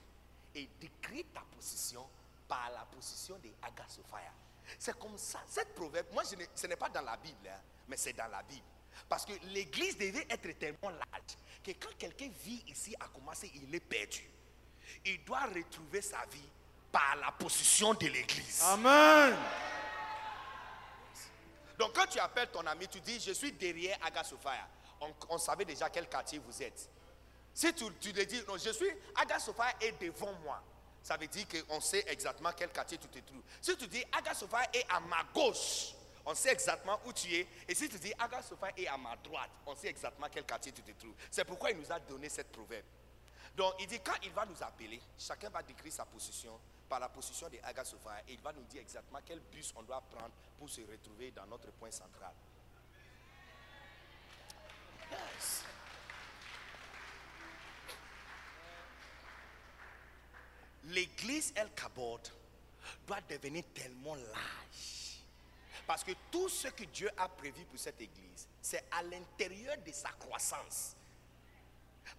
B: et décris ta position par la position de Haga Sophia. C'est comme ça. Cette proverbe, moi, je ne- ce n'est pas dans la Bible, hein, mais c'est dans la Bible. Parce que l'église devait être tellement large que quand quelqu'un vit ici à commencer, il est perdu. Il doit retrouver sa vie par la position de l'église.
D: Amen.
B: Donc quand tu appelles ton ami, tu dis, je suis derrière Aga Sophia. On, on savait déjà quel quartier vous êtes. Si tu, tu dis, non, je suis, Aga Sophia est devant moi. Ça veut dire qu'on sait exactement quel quartier tu te trouves. Si tu dis, Aga Sophia est à ma gauche, on sait exactement où tu es. Et si tu dis Aga Sofa est à ma droite, on sait exactement quel quartier tu te trouves. C'est pourquoi il nous a donné cette proverbe. Donc il dit quand il va nous appeler, chacun va décrire sa position par la position de Aga Sofa et il va nous dire exactement quel bus on doit prendre pour se retrouver dans notre point central. Yes. L'église El Kabod doit devenir tellement large. Parce que tout ce que Dieu a prévu pour cette église, c'est à l'intérieur de sa croissance.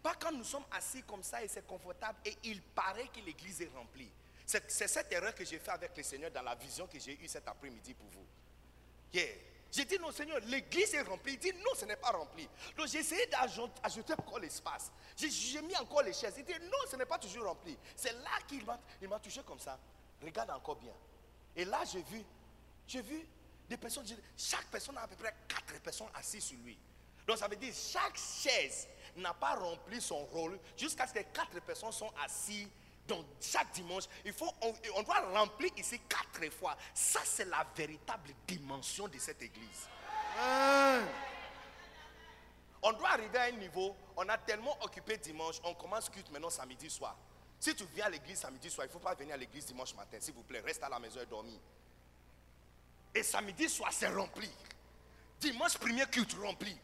B: Pas quand nous sommes assis comme ça et c'est confortable et il paraît que l'église est remplie. C'est cette erreur que j'ai fait avec le Seigneur dans la vision que j'ai eue cet après-midi pour vous. Yeah. J'ai dit non Seigneur, l'église est remplie. Il dit non, ce n'est pas rempli. Donc j'ai essayé d'ajouter encore l'espace. J'ai- mis encore les chaises. Il dit non, ce n'est pas toujours rempli. C'est là qu'il m'a touché comme ça. Regarde encore bien. Et là j'ai vu, j'ai vu des personnes, chaque personne a à peu près quatre personnes assises sur lui. Donc ça veut dire chaque chaise n'a pas rempli son rôle jusqu'à ce que quatre personnes sont assises. Donc chaque dimanche, il faut, on, on doit remplir ici quatre fois. Ça c'est la véritable dimension de cette église. On doit arriver à un niveau, on a tellement occupé dimanche, on commence culte maintenant samedi soir. Si tu viens à l'église samedi soir, il ne faut pas venir à l'église dimanche matin, s'il vous plaît. Reste à la maison et dormir. Et samedi soir, c'est rempli. Dimanche, premier culte rempli.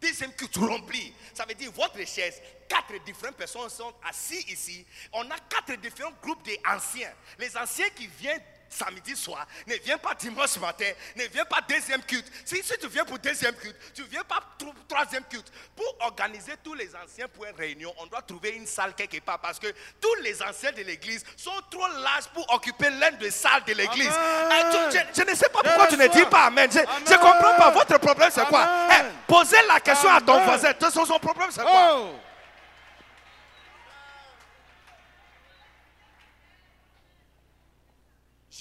B: Deuxième culte rempli. Ça veut dire votre chaise, quatre différentes personnes sont assises ici. On a quatre différents groupes d'anciens. Les anciens qui viennent samedi soir ne viennent pas dimanche matin, ne viennent pas deuxième culte. Si, si tu viens pour deuxième culte, tu ne viens pas tro- troisième culte. Pour organiser tous les anciens pour une réunion, on doit trouver une salle quelque part parce que tous les anciens de l'église sont trop larges pour occuper l'une des salles de l'église. Eh, je, je ne sais pas pourquoi tu ne dis pas Amen. Je ne comprends pas. Votre problème, c'est quoi? Eh, Posez la question à ton voisin. Son problème, c'est quoi?
D: Oh.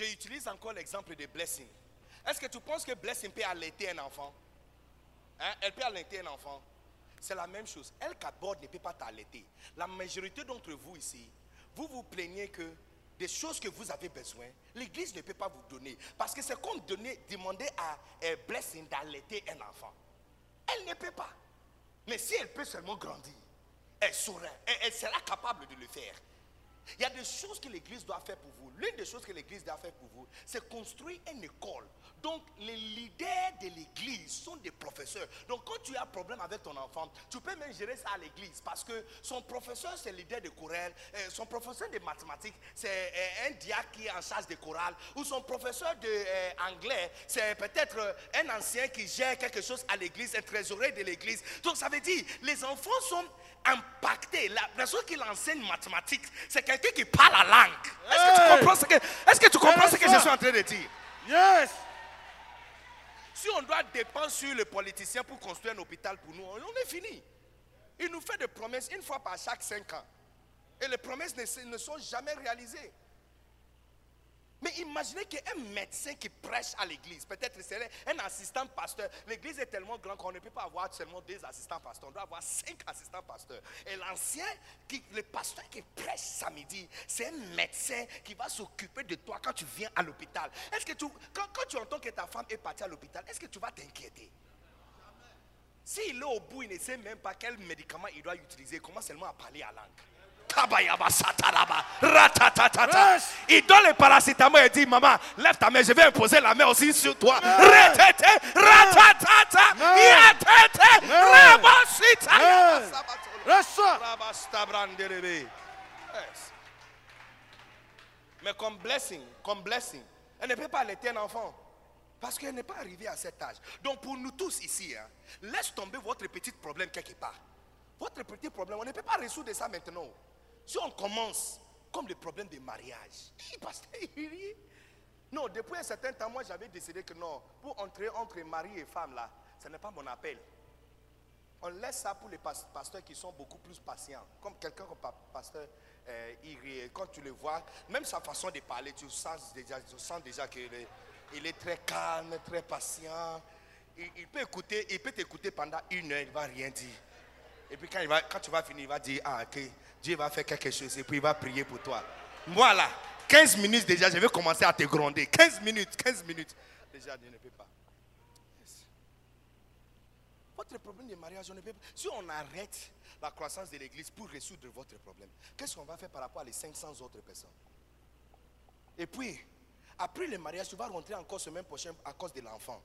B: J'utilise encore l'exemple de Blessing. Est-ce que tu penses que Blessing peut allaiter un enfant? Hein? Elle peut allaiter un enfant. C'est la même chose. Elle qu'aborde ne peut pas t'allaiter. La majorité d'entre vous ici, vous vous plaignez que des choses que vous avez besoin, l'Église ne peut pas vous donner. Parce que c'est comme donner, demander à euh, Blessing d'allaiter un enfant. Elle ne peut pas. Mais si elle peut seulement grandir, elle saura, elle, elle sera capable de le faire. Il y a des choses que l'Église doit faire pour. L'une des choses que l'Église doit faire pour vous, c'est construire une école. Donc, les leaders de l'Église sont des professeurs. Donc, quand tu as un problème avec ton enfant, tu peux même gérer ça à l'Église. Parce que son professeur, c'est le leader de chorale. euh, son professeur de mathématiques, c'est euh, un diacre qui est en charge des chorales. Ou son professeur d'anglais, c'est peut-être euh, un ancien qui gère quelque chose à l'Église, un trésorier de l'Église. Donc, ça veut dire, les enfants sont impactés. La personne qui l'enseigne mathématiques, c'est quelqu'un qui parle la langue. Est-ce que tu comprends ce que, est-ce que, tu comprends ce que je
D: Yes,
B: suis en train de dire?
D: Yes.
B: Si on doit dépendre sur le politicien pour construire un hôpital pour nous, on est fini. Il nous fait des promesses une fois par chaque cinq ans. Et les promesses ne, se- ne sont jamais réalisées. Mais imaginez qu'un médecin qui prêche à l'église, peut-être c'est un assistant pasteur. L'église est tellement grande qu'on ne peut pas avoir seulement deux assistants pasteurs. On doit avoir cinq assistants pasteurs. Et l'ancien, le pasteur qui prêche samedi, c'est un médecin qui va s'occuper de toi quand tu viens à l'hôpital. Est-ce que tu, quand, tu entends que ta femme est partie à l'hôpital, est-ce que tu vas t'inquiéter? S'il est au bout, il ne sait même pas quel médicament il doit utiliser, il commence seulement à parler à langue. Il donne le paracétamol et dit Maman, lève ta main, je vais imposer la main aussi sur toi. Mais comme blessing, comme blessing, elle ne peut pas allaiter un enfant. Parce qu'elle n'est pas arrivée à cet âge. Donc pour nous tous ici, hein, laisse tomber votre petit problème quelque part. Votre petit problème, on ne peut pas résoudre ça maintenant. Si on commence comme le problème de mariage. Hi, pasteur, il rit. Non, depuis un certain temps, moi j'avais décidé que non, pour entrer entre mari et femme là, ce n'est pas mon appel. On laisse ça pour les pas- pasteurs qui sont beaucoup plus patients. Comme quelqu'un comme pa- pasteur euh, quand tu le vois, même sa façon de parler, tu sens déjà, tu sens déjà qu'il est, il est très calme, très patient. Il, peut écouter, il peut t'écouter pendant une heure, il ne va rien dire. Et puis quand, quand tu vas finir, il va dire, ah ok, Dieu va faire quelque chose et puis il va prier pour toi. Voilà, 15 minutes déjà, je vais commencer à te gronder. 15 minutes, 15 minutes. Déjà, je ne peux pas. Votre problème de mariage, on ne peut pas. Si on arrête la croissance de l'église pour résoudre votre problème, qu'est-ce qu'on va faire par rapport à les 500 autres personnes? Et puis, après le mariage, tu vas rentrer encore semaine prochaine à cause de l'enfant.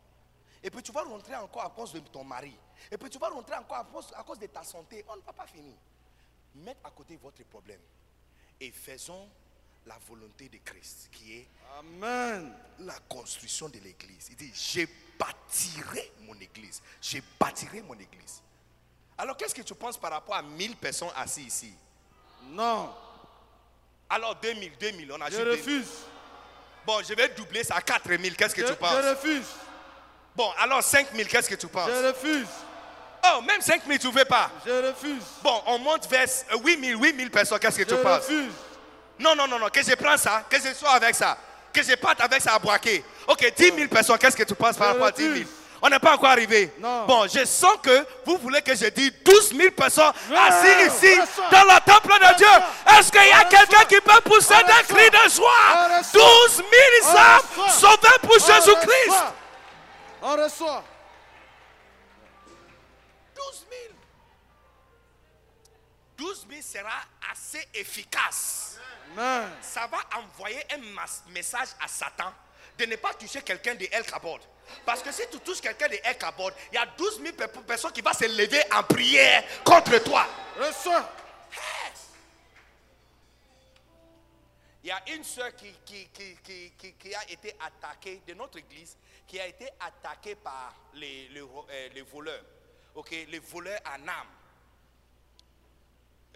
B: Et puis tu vas rentrer encore à cause de ton mari. Et puis tu vas rentrer encore à cause, à cause de ta santé. On ne va pas finir. Mettez à côté votre problème et faisons la volonté de Christ qui est
D: Amen.
B: la construction de l'église. Il dit, je bâtirai mon église. Je bâtirai mon église. Alors qu'est-ce que tu penses par rapport à 1000 personnes assises ici?
D: Non.
B: Alors 2000, 2000, on a
D: Je
B: ajoute 2000.
D: refuse.
B: Bon, je vais doubler ça à 4000. Qu'est-ce que
D: Je,
B: tu penses?
D: je refuse.
B: Bon, alors 5000, qu'est-ce que tu penses?
D: Je refuse.
B: Oh, même 5000, tu ne veux pas?
D: Je refuse.
B: Bon, on monte vers euh, 8000, 8000 personnes, qu'est-ce que
D: Je
B: tu penses?
D: refuse.
B: Non, non, non, non, que je prends ça, que je sois avec ça, que je parte avec ça à Boaké. Ok, 10 000 personnes, qu'est-ce que tu penses par
D: Je
B: rapport à 10 000
D: refuse.
B: On n'est pas encore arrivé.
D: Non.
B: Bon, je sens que vous voulez que je dise 12 000 personnes assises ici dans le temple de. Dieu. Est-ce qu'il y a quelqu'un qui peut pousser des
D: Reçois.
B: cris de joie?
D: Reçois.
B: 12 000 âmes sauvées pour Jésus-Christ.
D: On reçoit.
B: 12 000. 12 000 sera assez efficace.
D: Amen.
B: ça va envoyer un message à Satan de ne pas toucher quelqu'un de El Kabod. Parce que si tu touches quelqu'un de El Kabod, il y a 12 000 pe- personnes qui vont se lever en prière contre toi.
D: Reçois.
B: Il y a une soeur qui, qui, qui, qui, qui- qui a été attaquée de notre église, qui a été attaquée par les, euh, les voleurs. Les voleurs en âme.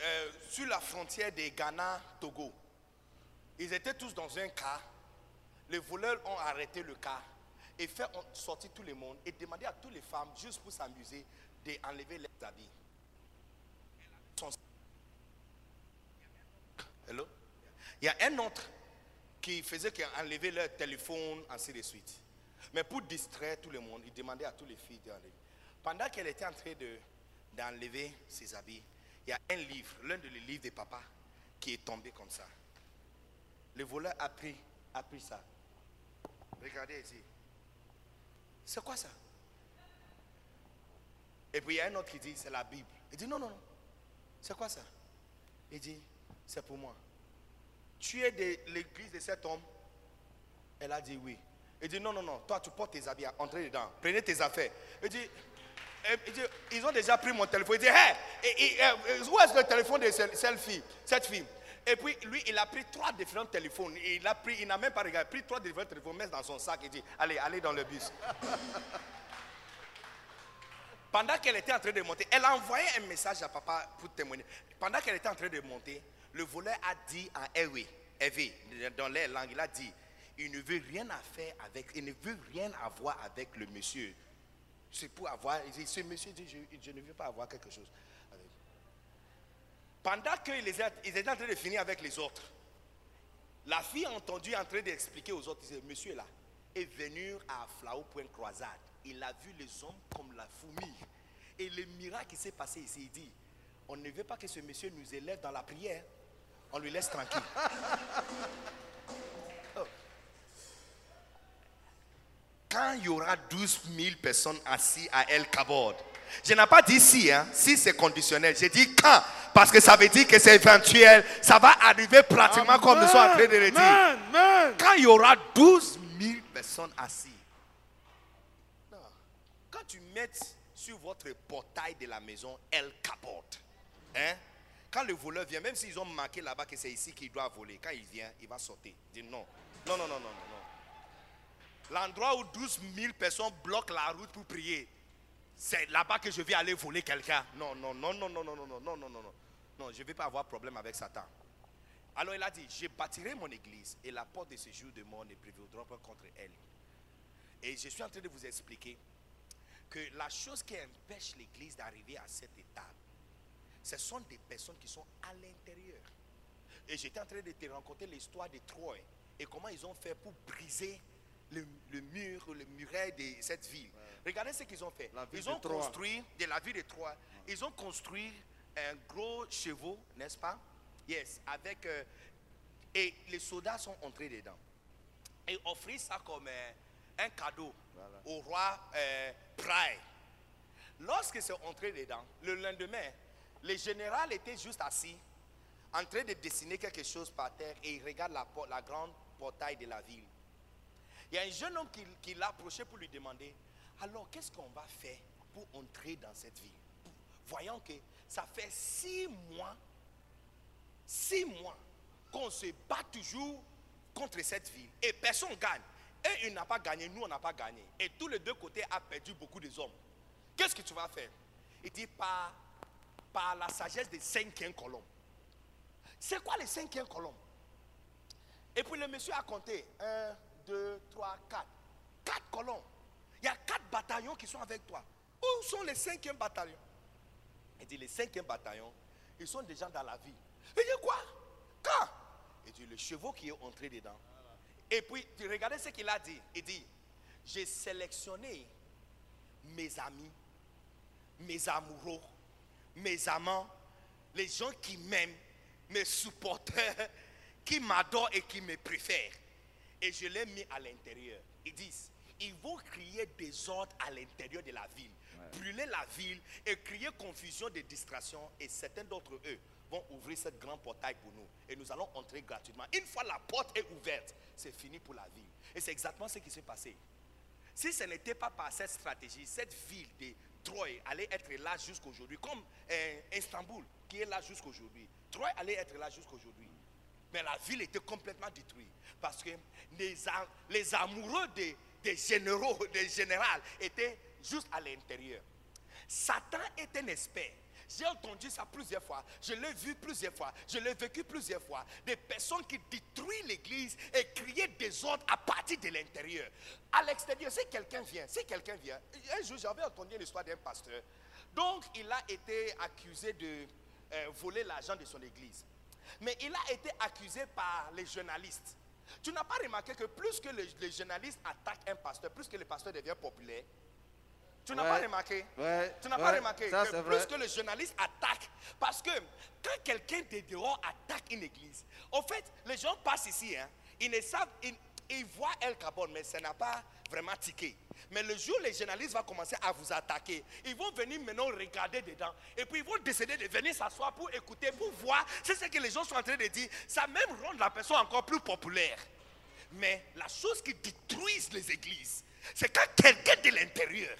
B: Euh, sur la frontière de Ghana-Togo. Ils étaient tous dans un car. Les voleurs ont arrêté le car et fait sortir tout le monde et demandé à toutes les femmes, juste pour s'amuser, d'enlever leurs habits. Hello? Il y a un autre qui faisait qu'enlever leur téléphone, ainsi de suite. Mais pour distraire tout le monde, il demandait à toutes les filles d'enlever. Pendant qu'elle était en train de- d'enlever ses habits, il y a un livre, l'un de les livres de papa, qui est tombé comme ça. Le voleur a pris, a pris ça. Regardez ici. C'est quoi ça? Et puis il y a un autre qui dit, c'est la Bible. Il dit, non, non, non. C'est quoi ça? Il dit, c'est pour moi. Tu es de l'église de cet homme Elle a dit oui. Il dit, non, non, non. Toi, tu portes tes habits, entrez dedans. Prenez tes affaires. Il dit, ils ont déjà pris mon téléphone. Il dit, hey, et- et, euh, où est-ce le téléphone de cette, fille, Et puis, lui, il a pris trois différents téléphones. Il a pris, il n'a même pas regardé. Pris trois différents téléphones, met dans son sac et dit, allez, allez dans le bus. Pendant qu'elle était en train de monter, elle a envoyé un message à papa pour témoigner. Pendant qu'elle était en train de monter, le voleur a dit en Ewe, Ewe, dans les langues, il a dit, il ne veut rien à faire avec, il ne veut rien avoir avec le monsieur. C'est pour avoir, ce monsieur dit, je, ne veux pas avoir quelque chose. Pendant qu'ils étaient, en train de finir avec les autres, la fille a entendu en train d'expliquer aux autres, disait, monsieur là est venu à Flao Point Croisade. Il a vu les hommes comme la fourmi. Et le miracle qui s'est passé ici, il dit, on ne veut pas que ce monsieur nous élève dans la prière. On lui laisse tranquille. Quand il y aura 12 000 personnes assises à El Kabod, je n'ai pas dit si, hein, si c'est conditionnel. J'ai dit quand, parce que ça veut dire que c'est éventuel. Ça va arriver pratiquement comme nous sommes en train de le dire.
D: Amen.
B: Quand il y aura 12 000 personnes assises, non. quand tu mets sur votre portail de la maison El Kabod, hein, quand le voleur vient, même s'ils ont marqué là-bas que c'est ici qu'il doit voler, quand il vient, il va sauter. Il dit non, non, non, non, non, non. L'endroit où 12 000 personnes bloquent la route pour prier, c'est là-bas que je vais aller voler quelqu'un. Non, non, non, non, non, non, non, non, non, non, non, non. Non, je ne vais pas avoir problème avec Satan. Alors il a dit, je bâtirai mon église et la porte de ce jour de mort ne prévaudra pas contre elle. Et je suis en train de vous expliquer que la chose qui empêche l'église d'arriver à cette étape, ce sont des personnes qui sont à l'intérieur. Et j'étais en train de te raconter l'histoire de Troie et comment ils ont fait pour briser le, le mur, le muret de cette ville. Regardez ce qu'ils ont fait. Ils ont construit, de la ville de Troie, ils ont construit un gros chevaux, n'est-ce pas? Yes, avec. euh, et les soldats sont entrés dedans. Et offrirent ça comme euh, un cadeau au roi euh. Lorsqu'ils sont entrés dedans, le lendemain, le général était juste assis, en train de dessiner quelque chose par terre et il regarde la, la grande portail de la ville. Il y a un jeune homme qui, qui l'a approché pour lui demander, alors qu'est-ce qu'on va faire pour entrer dans cette ville? Voyons que ça fait six mois, six mois qu'on se bat toujours contre cette ville et personne gagne. Et il n'a pas gagné, nous on n'a pas gagné. Et tous les deux côtés a perdu beaucoup de hommes. Qu'est-ce que tu vas faire? Il dit par, par la sagesse des cinquième colonnes. C'est quoi les cinquième colonnes Et puis le monsieur a compté 1, 2, 3, 4. Quatre colonnes. Il y a quatre bataillons qui sont avec toi. Où sont les cinquièmes bataillons? Il dit les cinquièmes bataillons, ils sont déjà dans la ville. Il dit quoi? Quand? Il dit le chevaux qui est entré dedans. Et puis, tu regardez ce qu'il a dit. Il dit, j'ai sélectionné mes amis, mes amoureux, mes amants, les gens qui m'aiment, mes supporters, qui m'adorent et qui me préfèrent. Et je l'ai mis à l'intérieur. Ils disent, ils vont crier désordre à l'intérieur de la ville, brûler la ville et crier confusion et distraction. Et certains d'entre eux vont ouvrir cette grande portail pour nous. Et nous allons entrer gratuitement. Une fois la porte est ouverte, c'est fini pour la ville. Et c'est exactement ce qui s'est passé. Si ce n'était pas par cette stratégie, cette ville de Troy allait être là jusqu'aujourd'hui, comme euh, Istanbul qui est là jusqu'aujourd'hui. Troy allait être là jusqu'aujourd'hui. Mais la ville était complètement détruite parce que les, amoureux des, généraux, des généraux étaient juste à l'intérieur. Satan est un expert. J'ai entendu ça plusieurs fois. Je l'ai vu plusieurs fois. Je l'ai vécu plusieurs fois. Des personnes qui détruisent l'église et crient des ordres à partir de l'intérieur. À l'extérieur, si quelqu'un vient, si quelqu'un vient. Un jour, j'avais entendu l'histoire d'un pasteur. Donc, il a été accusé de euh, voler l'argent de son église. Mais il a été accusé par les journalistes. Tu n'as pas remarqué que plus que les, les journalistes attaquent un pasteur, plus que le pasteur devient populaire. Tu n'as
D: Ouais.
B: pas remarqué?
D: Ouais,
B: Tu n'as pas remarqué
D: ça,
B: que plus
D: vrai.
B: que le journaliste attaque, parce que quand quelqu'un de dehors attaque une église, en fait, les gens passent ici, hein, ils ne savent, ils, ils voient El Cabon, mais ça n'a pas vraiment tiqué. Mais le jour où les journalistes vont commencer à vous attaquer, ils vont venir maintenant regarder dedans, et puis ils vont décider de venir s'asseoir pour écouter, pour voir, c'est ce que les gens sont en train de dire, ça même rend la personne encore plus populaire. Mais la chose qui détruit les églises, c'est quand quelqu'un de l'intérieur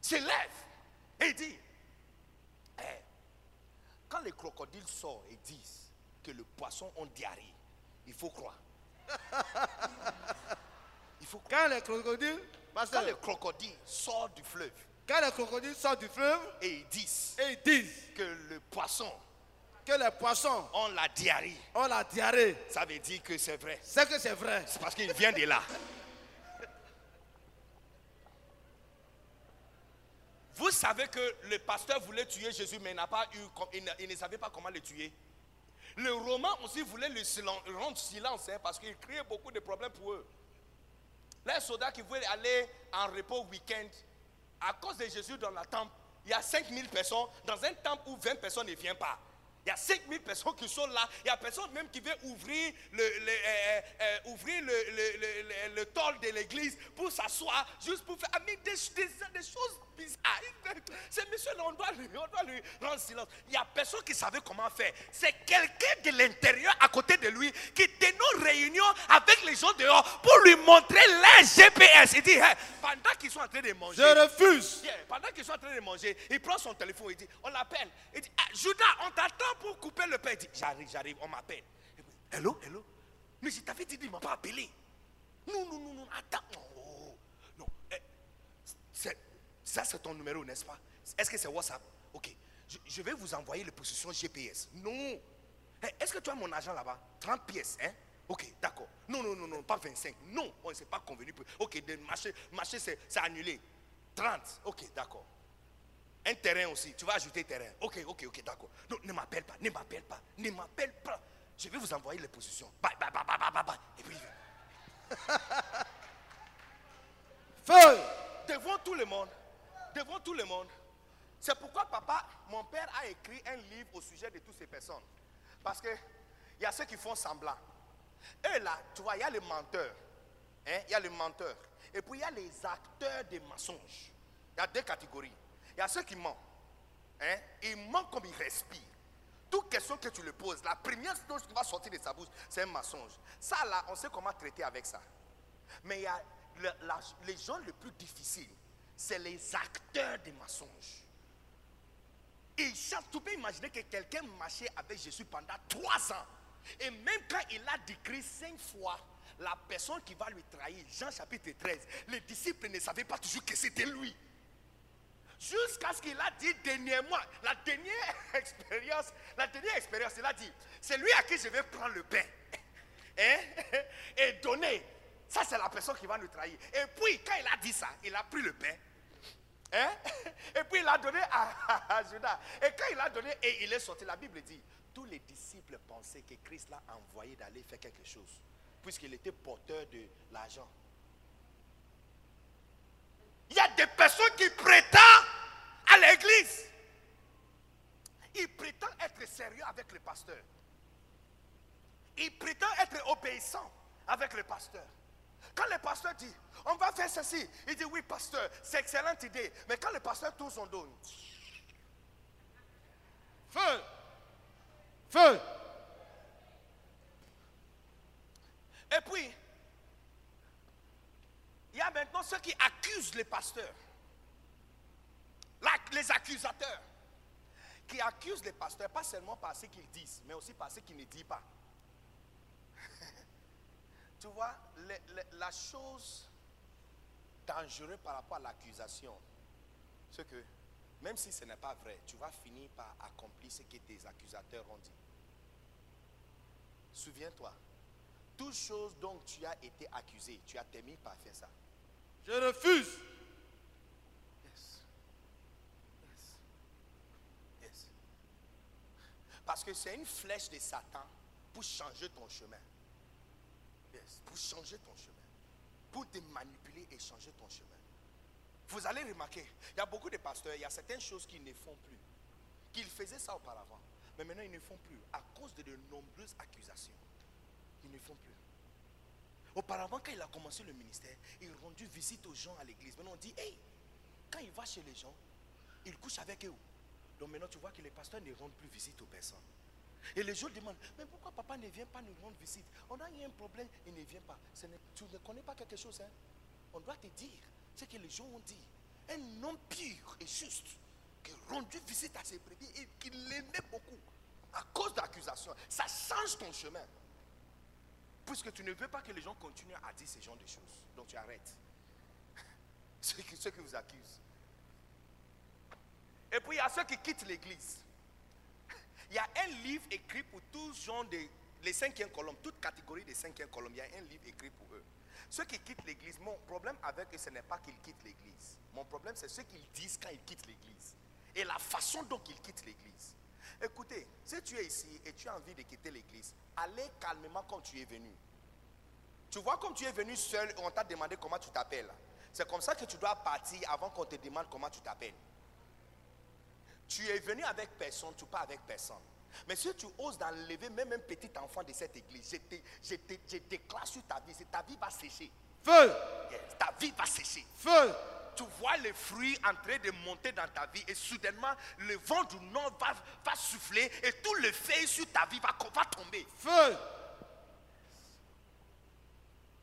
B: se lève et dit, Eh, quand les crocodiles sortent et disent que le poisson ont diarrhée, il faut croire. Il faut croire.
D: Quand les crocodiles,
B: Quand
D: pasteur,
B: les crocodiles sortent du fleuve
D: quand les crocodiles sortent du fleuve
B: et ils disent
D: et ils disent
B: que le poisson
D: que les poissons
B: ont la diarrhée,
D: ont la diarrhée,
B: ça veut dire que c'est vrai.
D: c'est que c'est vrai.
B: C'est parce qu'il vient de là. Vous savez que le pasteur voulait tuer Jésus, mais il, n'a pas eu, il ne, il ne savait pas comment le tuer. Le Romain aussi voulait le silen- rendre silence hein, parce qu'il créait beaucoup de problèmes pour eux. Les soldats qui voulaient aller en repos week-end, à cause de Jésus dans la temple, il y a 5000 personnes dans un temple où 20 personnes ne viennent pas. Il y a 5000 personnes qui sont là. Il y a personne même qui veut ouvrir le, le- euh, euh, ouvrir le, le, le- le- tôle de l'église pour s'asseoir, juste pour faire des, des- des choses bizarres. Ce monsieur-là, on doit, lui, on doit lui rendre silence. Il n'y a personne qui savait comment faire. C'est quelqu'un de l'intérieur à côté de lui qui tenait une réunion avec les gens dehors pour lui montrer les GPS. Il dit, Hey, pendant qu'ils sont en train de manger,
D: Je refuse.
B: Yeah, pendant qu'ils sont en train de manger, il prend son téléphone, il dit, on l'appelle. Il dit, Ah, Judas, on t'attend pour couper le pain. Il dit, j'arrive, j'arrive, on m'appelle. Hello, hello. Mais je t'avais dit, il ne m'a pas appelé. Non, non, non, non, attends. Non, non. Eh, c'est- ça, c'est ton numéro, n'est-ce pas? Est-ce que c'est WhatsApp? Ok. Je, je vais vous envoyer les positions GPS. Non. Eh, Est-ce que tu as mon argent là-bas? 30 pièces, hein? Ok, d'accord. Non, non, non, non, pas 25. Non, on ne s'est pas convenu. pour- Ok, de marché, marché c'est c'est annulé. 30. Ok, d'accord. Un terrain aussi. Tu vas ajouter terrain. Ok, ok, ok, d'accord. Non, ne m'appelle pas, ne m'appelle pas, ne m'appelle pas. Je vais vous envoyer les positions. Bye, bye, bye, bye, bye, bye, bye. Et puis,
D: Feu.
B: devant tout le monde, devant tout le monde. C'est pourquoi papa, mon père a écrit un livre au sujet de toutes ces personnes. Parce que il y a ceux qui font semblant. Et là, tu vois, il y a les menteurs. Hein, Il y a les menteurs. Et puis il y a les acteurs des mensonges. Il y a deux catégories. Il y a ceux qui mentent. Hein? Ils mentent comme ils respirent. Toute question que tu le poses, la première chose qui va sortir de sa bouche, c'est un mensonge. Ça, là, on sait comment traiter avec ça. Mais il y a les gens les plus difficiles, c'est les acteurs des mensonges. Et ça, tu peux imaginer que quelqu'un marchait avec Jésus pendant trois ans. Et même quand il a décrit cinq fois la personne qui va lui trahir, Jean chapitre 13, les disciples ne savaient pas toujours que c'était lui. Jusqu'à ce qu'il a dit dernièrement, la dernière expérience, la dernière expérience, il a dit, c'est lui à qui je vais prendre le pain hein, et donner. Ça, c'est la personne qui va nous trahir. Et puis, quand il a dit ça, il a pris le pain. Hein, Et puis il a donné à, à Judas. Et quand il a donné et il est sorti, la Bible dit, tous les disciples pensaient que Christ l'a envoyé d'aller faire quelque chose, puisqu'il était porteur de l'argent. Il y a des personnes qui prétendent à l'église. Ils prétendent être sérieux avec le pasteur. Ils prétendent être obéissants avec le pasteur. Quand le pasteur dit, on va faire ceci, il dit, oui, pasteur, c'est excellente idée. Mais quand le pasteur tourne son dos,
D: Feu. Feu.
B: Et puis, il y a maintenant ceux qui accusent les pasteurs. Les accusateurs. Qui accusent les pasteurs, pas seulement par ce qu'ils disent, mais aussi par ce qu'ils ne disent pas. tu vois, le- le- la chose dangereuse par rapport à l'accusation, c'est que même si ce n'est pas vrai, tu vas finir par accomplir ce que tes accusateurs ont dit. Souviens-toi, toute chose dont tu as été accusé, tu as terminé par faire ça.
D: Je refuse.
B: Yes. Yes. Yes. Parce que c'est une flèche de Satan pour changer ton chemin. Pour changer ton chemin. Pour te manipuler et changer ton chemin. Vous allez remarquer, il y a beaucoup de pasteurs, il y a certaines choses qu'ils ne font plus. Qu'ils faisaient ça auparavant. Mais maintenant, ils ne font plus. À cause de de nombreuses accusations. Ils ne font plus. Auparavant, quand il a commencé le ministère, il rendu visite aux gens à l'église. Maintenant, on dit, hey, quand il va chez les gens, il couche avec eux. Donc maintenant, tu vois que les pasteurs ne rendent plus visite aux personnes. Et les gens demandent, mais pourquoi papa ne vient pas nous rendre visite? On a eu un problème, il ne vient pas. Tu ne connais pas quelque chose, hein? On doit te dire ce que les gens ont dit. Un homme pur et juste qui rendu visite à ses brebis et qui l'aimait beaucoup. À cause d'accusations, ça change ton chemin. Puisque tu ne veux pas que les gens continuent à dire ce genre de choses. Donc tu arrêtes. Ceux qui, ceux qui vous accusent. Et puis il y a ceux qui quittent l'église. Il y a un livre écrit pour tous gens de les cinquièmes colonnes, toute catégorie des cinquièmes colonnes. Il y a un livre écrit pour eux. Ceux qui quittent l'église, mon problème avec eux, ce n'est pas qu'ils quittent l'église. Mon problème, c'est ce qu'ils disent quand ils quittent l'église. Et la façon dont ils quittent l'église. Écoutez, si tu es ici et tu as envie de quitter l'église, allez calmement comme tu es venu. Tu vois, comme tu es venu seul, on t'a demandé comment tu t'appelles. C'est comme ça que tu dois partir avant qu'on te demande comment tu t'appelles. Tu es venu avec personne, tu pars avec personne. Mais si tu oses d'enlever même un petit enfant de cette église, je, te, je, te- je déclare sur ta vie, c'est- ta vie va sécher.
D: Feu.
B: Yes, ta vie va sécher.
D: Feu.
B: Tu vois les fruits en train de monter dans ta vie et soudainement le vent du nord va, va souffler et tout le feuille sur ta vie va, va tomber.
D: Feu.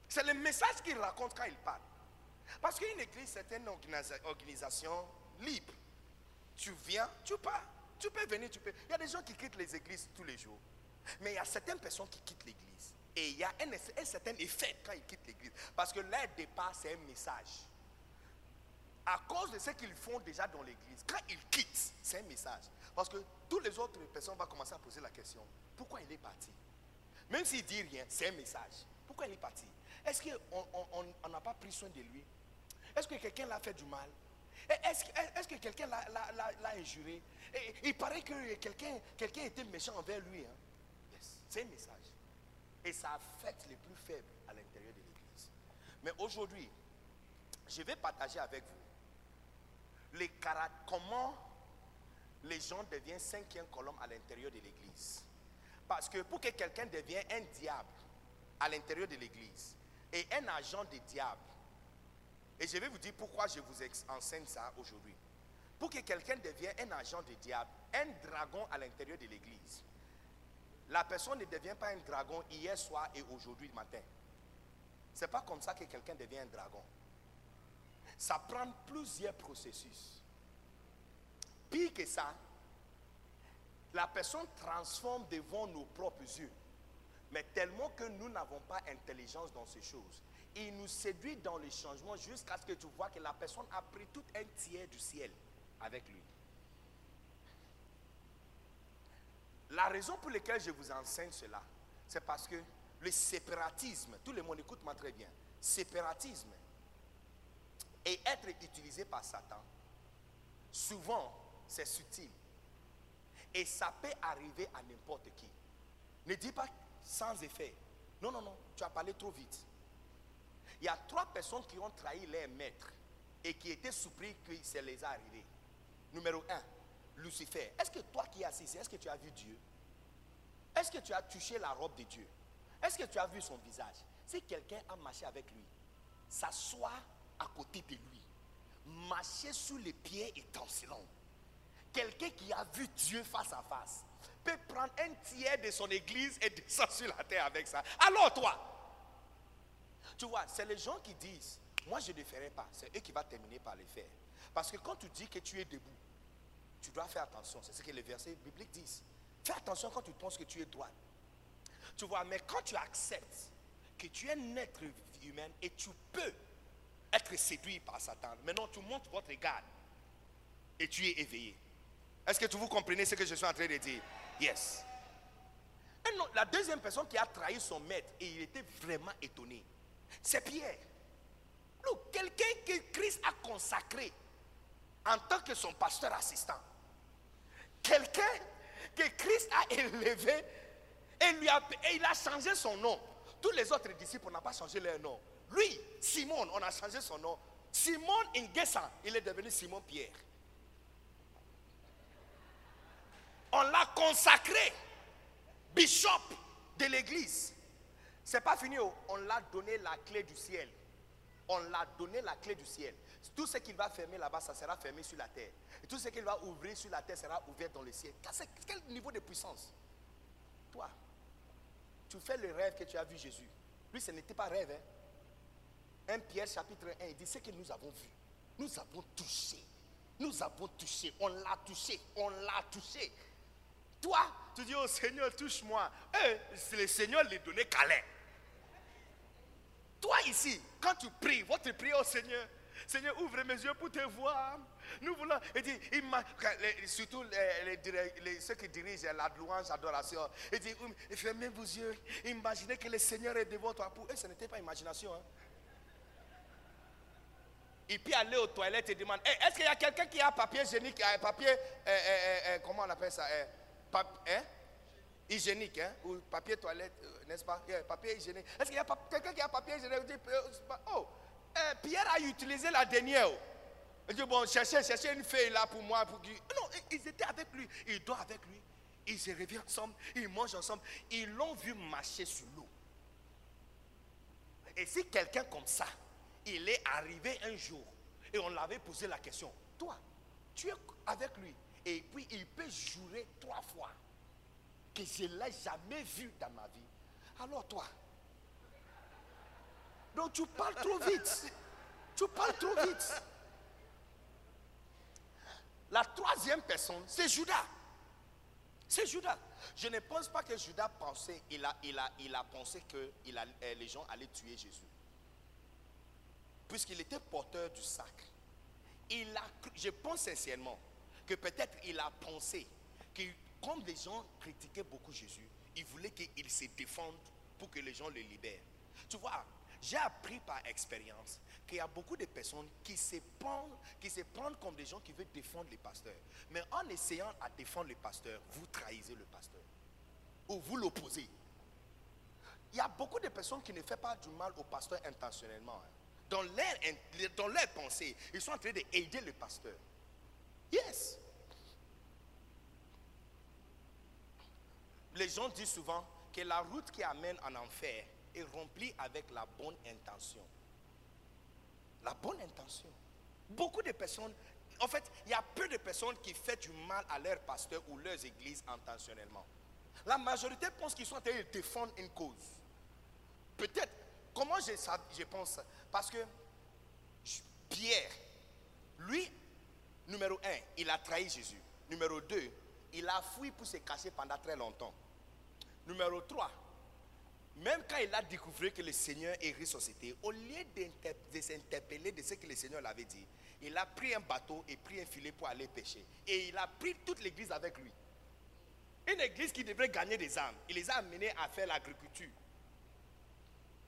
B: C'est le message qu'il raconte quand il parle. Parce qu'une église, c'est une organisa- organisation libre. Tu viens, tu pars. Tu peux venir, tu peux. Il y a des gens qui quittent les églises tous les jours. Mais il y a certaines personnes qui quittent l'église. Et il y a un, certain effet quand ils quittent l'église. Parce que leur départ, c'est un message. À cause de ce qu'ils font déjà dans l'église, quand ils quittent, c'est un message. Parce que toutes les autres personnes vont commencer à poser la question pourquoi il est parti? Même s'il dit rien, c'est un message. Pourquoi il est parti? Est-ce qu'on on- on- on n'a pas pris soin de lui? Est-ce que quelqu'un l'a fait du mal? Est-ce que, est-ce que quelqu'un l'a, injuré? Et Il paraît que quelqu'un, était méchant envers lui. hein. Yes, c'est un message. Et ça affecte les plus faibles à l'intérieur de l'église. Mais aujourd'hui, je vais partager avec vous les comment les gens deviennent cinquième colonne à l'intérieur de l'église. Parce que pour que quelqu'un devienne un diable à l'intérieur de l'église et un agent du diable, Et je vais vous dire pourquoi je vous enseigne ça aujourd'hui. Pour que quelqu'un devienne un agent de diable, un dragon à l'intérieur de l'église, la personne ne devient pas un dragon hier soir et aujourd'hui matin. C'est pas comme ça que quelqu'un devient un dragon. Ça prend plusieurs processus. Pire que ça, la personne transforme devant nos propres yeux. Mais tellement que nous n'avons pas intelligence dans ces choses, il nous séduit dans les changements jusqu'à ce que tu vois que la personne a pris tout un tiers du ciel avec lui. La raison pour laquelle je vous enseigne cela, c'est parce que le séparatisme, tout le monde écoute-moi très bien, séparatisme et être utilisé par Satan, souvent c'est subtil. Et ça peut arriver à n'importe qui. Ne dis pas sans effet. Non, non, non, tu as parlé trop vite. Il y a trois personnes qui ont trahi leur maître et qui étaient surpris que ça les a arrivé. Numéro un, Lucifer. Est-ce que toi qui es assis, est-ce que tu as vu Dieu? Est-ce que tu as touché la robe de Dieu? Est-ce que tu as vu son visage? Si quelqu'un a marché avec lui, s'asseoir à côté de lui, marcher sous les pieds étincelants, quelqu'un qui a vu Dieu face à face peut prendre un tiers de son église et descendre sur la terre avec ça. Alors toi, tu vois, c'est les gens qui disent, moi je ne le ferai pas. C'est eux qui vont terminer par le faire. Parce que quand tu dis que tu es debout, tu dois faire attention. C'est ce que les versets bibliques disent. Fais attention quand tu penses que tu es droit. Tu vois, mais quand tu acceptes que tu es un être humain et tu peux être séduit par Satan, maintenant tu montes votre garde et tu es éveillé. Est-ce que tu vous comprenez ce que je suis en train de dire? Yes. La deuxième personne qui a trahi son maître et il était vraiment étonné, c'est Pierre. Quelqu'un que Christ a consacré en tant que son pasteur assistant. Quelqu'un que Christ a élevé et, lui a, il a changé son nom. Tous les autres disciples n'ont pas changé leur nom. Lui, Simon, on a changé son nom. Simon Nguessan, il est devenu Simon Pierre. On l'a consacré bishop de l'église. C'est pas fini, oh. on l'a donné la clé du ciel. On l'a donné la clé du ciel. Tout ce qu'il va fermer là-bas, ça sera fermé sur la terre. Et tout ce qu'il va ouvrir sur la terre sera ouvert dans le ciel. Quel niveau de puissance? Toi, tu fais le rêve que tu as vu Jésus. Lui, ce n'était pas rêve. Hein? 1 Pierre chapitre 1, il dit ce que nous avons vu. Nous avons touché. Nous avons touché. On l'a touché. On l'a touché. Toi, tu dis, oh Seigneur, touche-moi. Eh, le Seigneur lui donné câlin. Toi ici, quand tu pries, votre prière au Seigneur, Seigneur, ouvre mes yeux pour te voir. Nous voulons. Il dit, surtout les- ceux qui dirigent la louange, l'adoration. Il dit, fermez vos yeux. Imaginez que le Seigneur est devant toi. Pour eux, ce n'était pas imagination. hein. Il peut aller aux toilettes et demander Eh, Est-ce qu'il y a quelqu'un qui a papier hygiénique, un papier, euh, euh, comment on appelle ça? Hygiénique, hein? ou papier toilette, euh, n'est-ce pas? Papier hygiénique. Est-ce qu'il y a quelqu'un qui a papier hygiénique euh, Oh, euh, Pierre a utilisé la dernière. oh. Il dit Bon, cherchez, cherchez une feuille là pour moi. Pour... Non, ils étaient avec lui. Ils dorment avec lui. Ils se réveillent ensemble. Ils mangent ensemble. Ils l'ont vu marcher sur l'eau. Et si quelqu'un comme ça, il est arrivé un jour et on l'avait posé la question, toi, tu es avec lui et puis il peut jurer trois fois je l'ai jamais vu dans ma vie. Alors toi, donc tu parles trop vite. Tu parles trop vite. La troisième personne, c'est Judas. C'est Judas. Je ne pense pas que Judas pensait, il a, il a, il a pensé que euh, les gens allaient tuer Jésus. Puisqu'il était porteur du sacre. Il a, je pense sincèrement que peut-être il a pensé que comme les gens critiquaient beaucoup Jésus, il voulait qu'il se défende pour que les gens le libèrent. Tu vois, j'ai appris par expérience qu'il y a beaucoup de personnes qui se, prennent, comme des gens qui veulent défendre les pasteurs. Mais en essayant à défendre le pasteur, vous trahissez le pasteur. Ou vous l'opposez. Il y a beaucoup de personnes qui ne font pas du mal au pasteur intentionnellement. hein. Dans leur, dans leur pensée, ils sont en train d'aider le pasteur. Yes. Les gens disent souvent que la route qui amène en enfer est remplie avec la bonne intention. La bonne intention. Beaucoup de personnes, en fait, il y a peu de personnes qui font du mal à leur pasteur ou leurs églises intentionnellement. La majorité pense qu'ils sont en train de défendre une cause. Peut-être, comment je, je pense? Parce que Pierre, lui, numéro un, il a trahi Jésus. Numéro deux, il a fui pour se cacher pendant très longtemps. Numéro 3, même quand il a découvert que le Seigneur est ressuscité, au lieu de s'interpeller de ce que le Seigneur l'avait dit, il a pris un bateau et pris un filet pour aller pêcher. Et il a pris toute l'église avec lui. Une église qui devrait gagner des âmes. Il les a amenés à faire l'agriculture,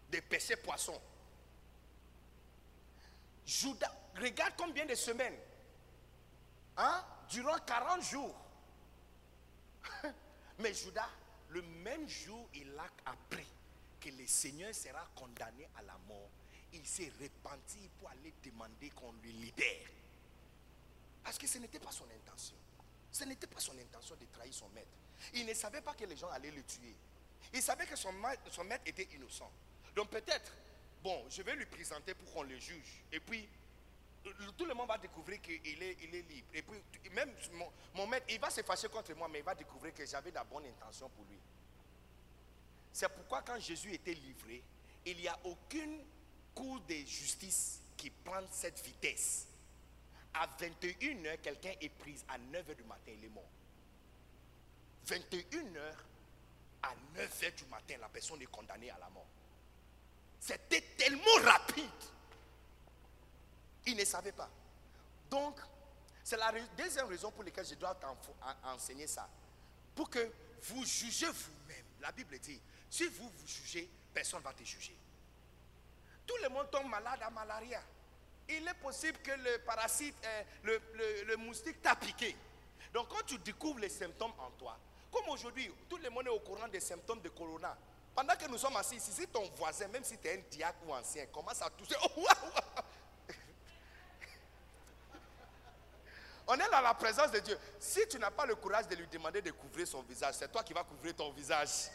B: de pêcher poissons. Judas, regarde combien de semaines. Hein? Durant 40 jours. Mais Judas, le même jour, il a appris que le Seigneur sera condamné à la mort. Il s'est repenti pour aller demander qu'on lui libère. Parce que ce n'était pas son intention. Ce n'était pas son intention de trahir son maître. Il ne savait pas que les gens allaient le tuer. Il savait que son maître, était innocent. Donc peut-être, bon, je vais lui présenter pour qu'on le juge. Et puis, tout le monde va découvrir qu'il est, libre. Et puis, même mon, maître, il va se fâcher contre moi, mais il va découvrir que j'avais la bonne intention pour lui. C'est pourquoi quand Jésus était livré, il n'y a aucune cour de justice qui prend cette vitesse. À 21h, quelqu'un est pris. À 9h du matin, il est mort. 21h, à 9h du matin, la personne est condamnée à la mort. C'était tellement rapide. Ne savait pas. Donc, c'est la deuxième raison pour laquelle je dois enseigner ça. Pour que vous jugez vous-même. La Bible dit, si vous vous jugez, personne ne va te juger. Tout le monde tombe malade à malaria. Il est possible que le parasite, euh, le, le- moustique t'a piqué. Donc quand tu découvres les symptômes en toi, comme aujourd'hui, tout le monde est au courant des symptômes de corona. Pendant que nous sommes assis ici, si ton voisin, même si tu es un diacre ou ancien, commence à tousser, oh, ouah. On est dans la présence de Dieu. Si tu n'as pas le courage de lui demander de couvrir son visage, c'est toi qui vas couvrir ton visage.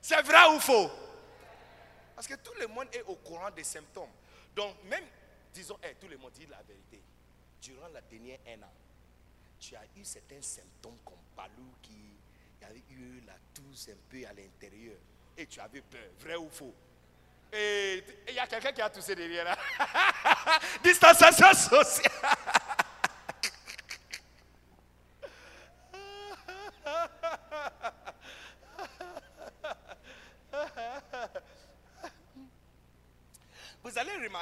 B: C'est vrai ou faux? Parce que tout le monde est au courant des symptômes. Donc, même, disons, eh, tout le monde dit la vérité. Durant la dernière un an, tu as eu certains symptômes comme palou qui avait eu la tousse un peu à l'intérieur. Et tu avais peur. Vrai ou faux? Et et il y a quelqu'un qui a toussé derrière là. Distanciation sociale.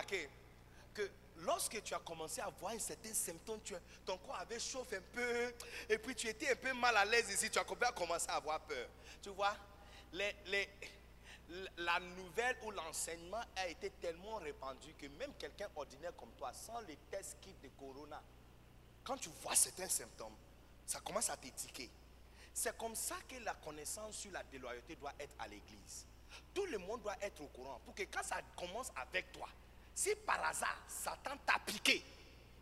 B: Que lorsque tu as commencé à voir un certain symptôme, ton corps avait chauffé un peu, et puis tu étais un peu mal à l'aise ici, tu as commencé à avoir peur. Tu vois, la nouvelle ou l'enseignement a été tellement répandu que même quelqu'un ordinaire comme toi, sans les tests kits de corona, quand tu vois certains symptômes, ça commence à t'étiquer. C'est comme ça que la connaissance sur la déloyauté doit être à l'église. Tout le monde doit être au courant pour que quand ça commence avec toi, si par hasard Satan t'a piqué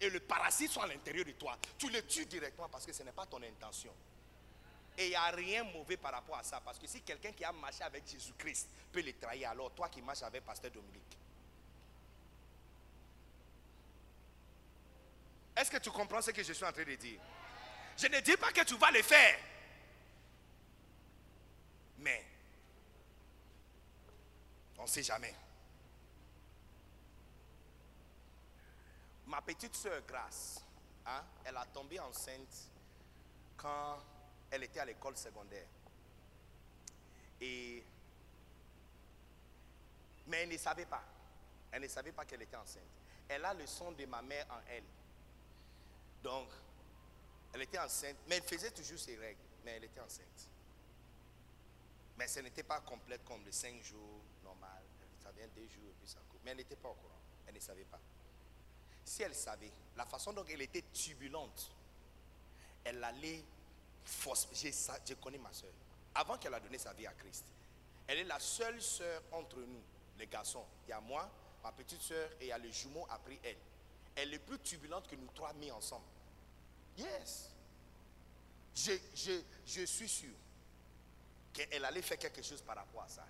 B: et le parasite soit à l'intérieur de toi, tu le tues directement parce que ce n'est pas ton intention. Et il n'y a rien mauvais par rapport à ça. Parce que si quelqu'un qui a marché avec Jésus-Christ peut le trahir, alors toi qui marches avec Pasteur Dominique. Est-ce que tu comprends ce que je suis en train de dire? Je ne dis pas que tu vas le faire. Mais, on ne sait jamais. Ma petite soeur Grace, hein, elle a tombé enceinte quand elle était à l'école secondaire. Mais elle ne savait pas. Elle ne savait pas qu'elle était enceinte. Elle a le son de ma mère en elle. Donc, elle était enceinte, mais elle faisait toujours ses règles, mais elle était enceinte. Mais ce n'était pas complète comme les cinq jours normal. Ça vient deux jours et puis ça coupe. Mais elle n'était pas au courant. Elle ne savait pas. Si elle savait, la façon dont elle était turbulente, elle allait force. Je, connais ma soeur. Avant qu'elle a donné sa vie à Christ, elle est la seule soeur entre nous, les garçons. Il y a moi, ma petite soeur et il y a le jumeau après elle. Elle est plus turbulente que nous trois mis ensemble. Yes. Je, je, je suis sûr qu'elle allait faire quelque chose par rapport à ça.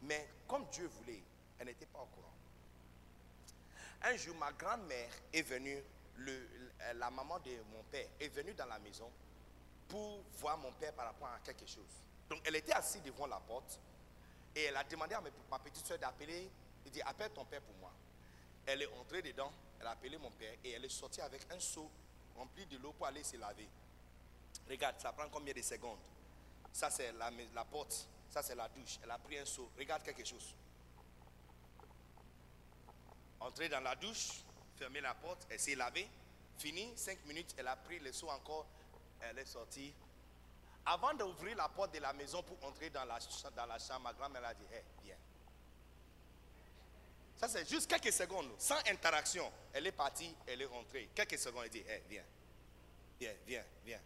B: Mais comme Dieu voulait, elle n'était pas au courant. Un jour, ma grand-mère est venue, le- la maman de mon père est venue dans la maison pour voir mon père par rapport à quelque chose. Donc, elle était assise devant la porte et elle a demandé à ma petite soeur d'appeler. Il dit Appelle ton père pour moi. Elle est entrée dedans, elle a appelé mon père et elle est sortie avec un seau rempli de l'eau pour aller se laver. Regarde, ça prend combien de secondes? Ça, c'est la porte. Ça, c'est la douche. Elle a pris un seau. Regarde quelque chose. Entrer dans la douche, fermer la porte, elle s'est lavée. Fini, cinq minutes, elle a pris le seau encore. Elle est sortie. Avant d'ouvrir la porte de la maison pour entrer dans la, dans la chambre, ma grand-mère a dit Hé, viens. Ça, c'est juste quelques secondes, sans interaction. Elle est partie, elle est rentrée. Quelques secondes, elle dit Hé, viens. Viens, viens, viens.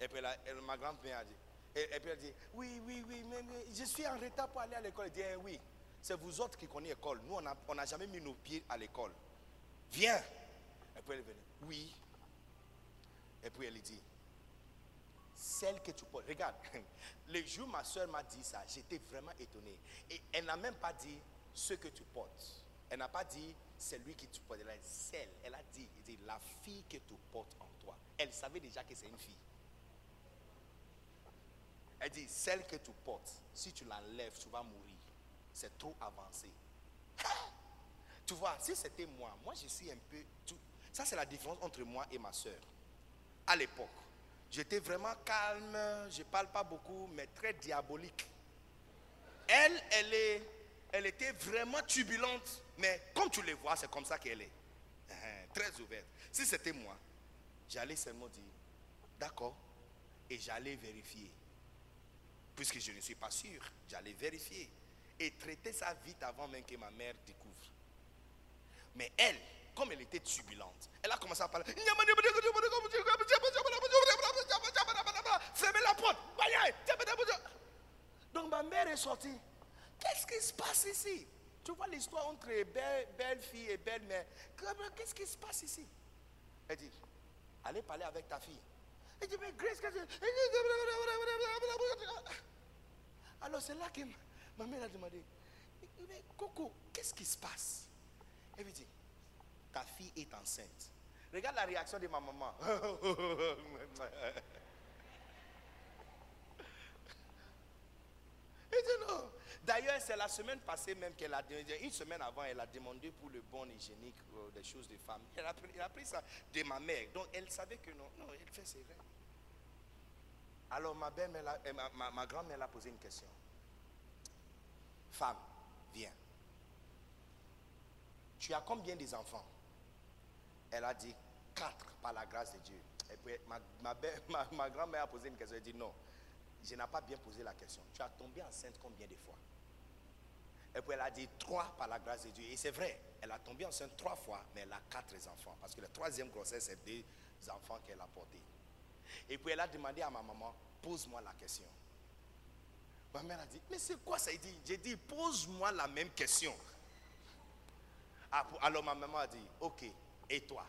B: Et puis ma grand-mère a dit, et, et puis elle dit, oui, oui, oui, mais, mais je suis en retard pour aller à l'école. Elle dit, Eh oui, c'est vous autres qui connaissez l'école. Nous, on n'a jamais mis nos pieds à l'école. Viens. Et puis elle venue, oui. Et puis elle dit, celle que tu portes. Regarde, le jour où ma soeur m'a dit ça, j'étais vraiment étonné. Et elle n'a même pas dit ce que tu portes. Elle n'a pas dit c'est lui qui tu portes. Elle a dit celle. Elle a dit, elle dit la fille que tu portes en toi. Elle savait déjà que c'est une fille. Elle dit celle que tu portes, si tu l'enlèves, tu vas mourir. C'est trop avancé. Tu vois, si c'était moi, moi je suis un peu. tu- ça, c'est la différence entre moi et ma soeur. À l'époque, j'étais vraiment calme, je parle pas beaucoup, mais très diabolique. Elle, elle, est, elle était vraiment turbulente, mais comme tu le vois, c'est comme ça qu'elle est. Hein, Très ouverte. Si c'était moi, j'allais seulement dire, d'accord, et j'allais vérifier. Puisque je ne suis pas sûr, j'allais vérifier et traiter ça vite avant même que ma mère découvre. Mais elle, comme elle était turbulente, elle a commencé à parler. Fermez la porte. Donc ma mère est sortie. Qu'est-ce qui se passe ici? Tu vois l'histoire entre belle, fille et belle mère. Qu'est-ce qui se passe ici? Elle dit, allez parler avec ta fille. Elle dit, mais Grace, qu'est-ce que... Alors c'est là que ma mère a demandé, mais Coco, qu'est-ce qui se passe? Elle lui dit, ta fille est enceinte. Regarde la réaction de ma maman. D'ailleurs, c'est la semaine passée même qu'elle a demandé, une semaine avant, elle a demandé pour le bon hygiénique euh, des choses de femme. Elle a, pris, ça de ma mère. Donc elle savait que non, non, elle fait c'est vrai. Alors ma, ma, ma, ma grand-mère a posé une question. Femme, viens. Tu as combien des enfants? Elle a dit quatre par la grâce de Dieu. Et puis ma, grand-mère a posé une question. Elle dit non, je n'ai pas bien posé la question. Tu as tombé enceinte combien de fois? Et puis elle a dit trois par la grâce de Dieu. Et c'est vrai, elle a tombé enceinte trois fois, mais elle a quatre enfants. Parce que la troisième grossesse, c'est deux enfants qu'elle a portés. Et puis elle a demandé à ma maman, pose-moi la question. Ma mère a dit, mais c'est quoi ça? Il dit, j'ai dit, pose-moi la même question. Ah, Alors ma maman a dit, ok, et toi?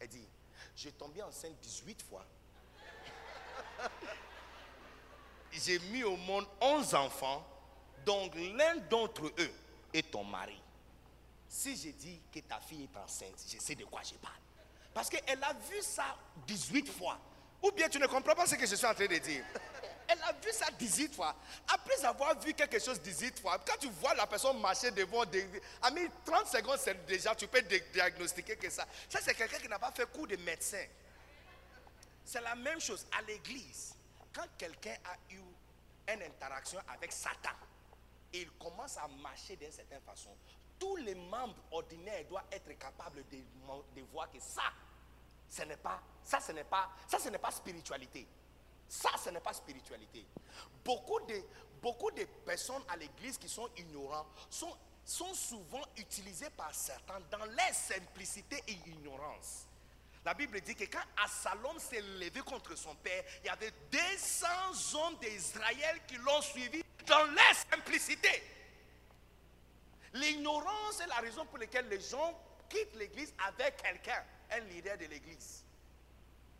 B: Elle dit, j'ai tombé enceinte 18 fois. J'ai mis au monde 11 enfants, donc l'un d'entre eux est ton mari. Si je dis que ta fille est enceinte, je sais de quoi je parle. Parce qu'elle a vu ça 18 fois. Ou bien tu ne comprends pas ce que je suis en train de dire. Elle a vu ça 18 fois. Après avoir vu quelque chose 18 fois, quand tu vois la personne marcher devant des... À 30 secondes, c'est déjà, tu peux diagnostiquer que ça. Ça, c'est quelqu'un qui n'a pas fait cours de médecin. C'est la même chose à l'église. Quand quelqu'un a eu une interaction avec Satan, et il commence à marcher d'une certaine façon, tous les membres ordinaires doivent être capables de, de voir que ça, ce n'est pas, ça, ce n'est pas, ça, ce n'est pas spiritualité. Ça, ce n'est pas spiritualité. Beaucoup de, beaucoup de personnes à l'église qui sont ignorants sont, sont souvent utilisées par certains dans leur simplicité et ignorance. La Bible dit que quand Absalom s'est levé contre son père, il y avait 200 hommes d'Israël qui l'ont suivi dans leur simplicité. L'ignorance est la raison pour laquelle les gens quittent l'église avec quelqu'un, un leader de l'église.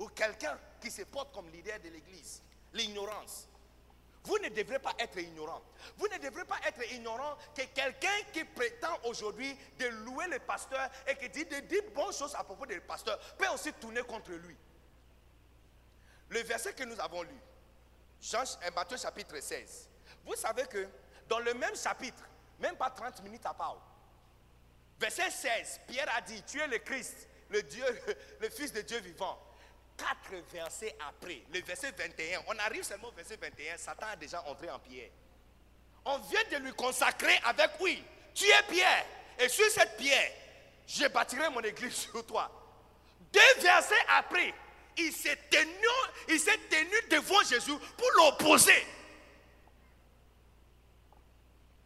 B: Ou quelqu'un qui se porte comme leader de l'église. L'ignorance. Vous ne devrez pas être ignorant. Vous ne devrez pas être ignorant que quelqu'un qui prétend aujourd'hui de louer le pasteur et qui dit de dire bonnes choses à propos du pasteur peut aussi tourner contre lui. Le verset que nous avons lu, Jean, euh, Matthieu chapitre 16. Vous savez que dans le même chapitre, même pas 30 minutes à part, verset 16, Pierre a dit, tu es le Christ, le Dieu, le Fils de Dieu vivant. Quatre versets après, le verset 21, on arrive seulement au verset 21, Satan a déjà entré en Pierre. On vient de lui consacrer avec oui, tu es Pierre, et sur cette pierre, je bâtirai mon église sur toi. Deux versets après, il s'est tenu, il s'est tenu devant Jésus pour l'opposer.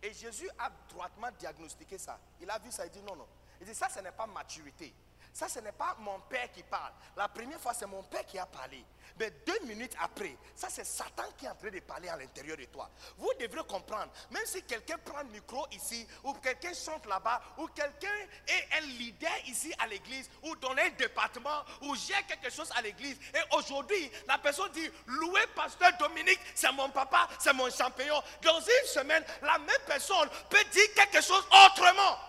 B: Et Jésus a droitement diagnostiqué ça. Il a vu ça, il dit non, non. Il dit ça, ce n'est pas maturité. Ça, ce n'est pas mon père qui parle. La première fois, c'est mon père qui a parlé. Mais deux minutes après, ça, c'est Satan qui est en train de parler à l'intérieur de toi. Vous devrez comprendre, même si quelqu'un prend le micro ici, ou quelqu'un chante là-bas, ou quelqu'un est un leader ici à l'église, ou dans un département, ou gère quelque chose à l'église, et aujourd'hui, la personne dit, louez pasteur Dominique, c'est mon papa, c'est mon champion. Dans une semaine, la même personne peut dire quelque chose autrement.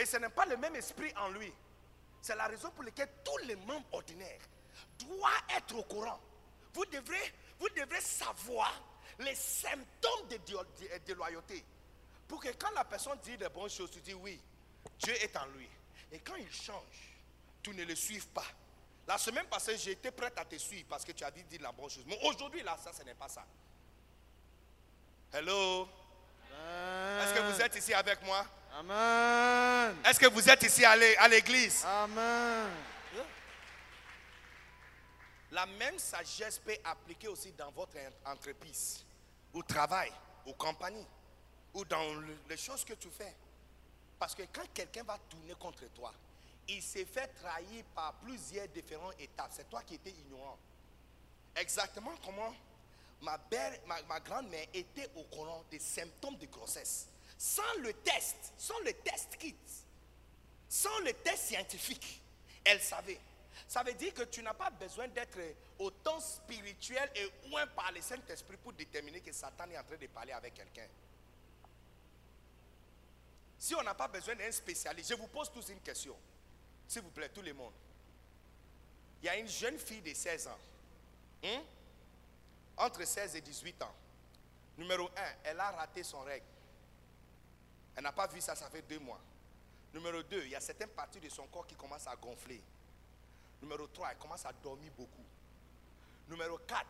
B: Et ce n'est pas le même esprit en lui. C'est la raison pour laquelle tous les membres ordinaires doivent être au courant. Vous devrez, vous devrez savoir les symptômes de déloyauté. Pour que quand la personne dit des bonnes choses, tu dis oui, Dieu est en lui. Et quand il change, tu ne le suives pas. La semaine passée, j'étais prête à te suivre parce que tu as dit dire la bonne chose. Mais aujourd'hui, là, ça, ce n'est pas ça. Hello? Est-ce que vous êtes ici avec moi?
D: Amen.
B: Est-ce que vous êtes ici à l'église?
D: Amen.
B: La même sagesse peut appliquer aussi dans votre entreprise, au travail, aux compagnies, ou dans les choses que tu fais. Parce que quand quelqu'un va tourner contre toi, il s'est fait trahir par plusieurs différentes étapes. C'est toi qui étais ignorant. Exactement comment ma, ma, ma grand-mère était au courant des symptômes de grossesse sans le test, sans le test kit, sans le test scientifique, elle savait. Ça veut dire que tu n'as pas besoin d'être autant spirituel et ouin par le Saint-Esprit pour déterminer que Satan est en train de parler avec quelqu'un. Si on n'a pas besoin d'un spécialiste, je vous pose tous une question. S'il vous plaît, tout le monde. Il y a une jeune fille de 16 ans. Hein? Entre 16 et 18 ans. Numéro 1, elle a raté son règle. Elle n'a pas vu ça, ça fait deux mois. Numéro deux, il y a certaines parties de son corps qui commencent à gonfler. Numéro 3, elle commence à dormir beaucoup. Numéro 4,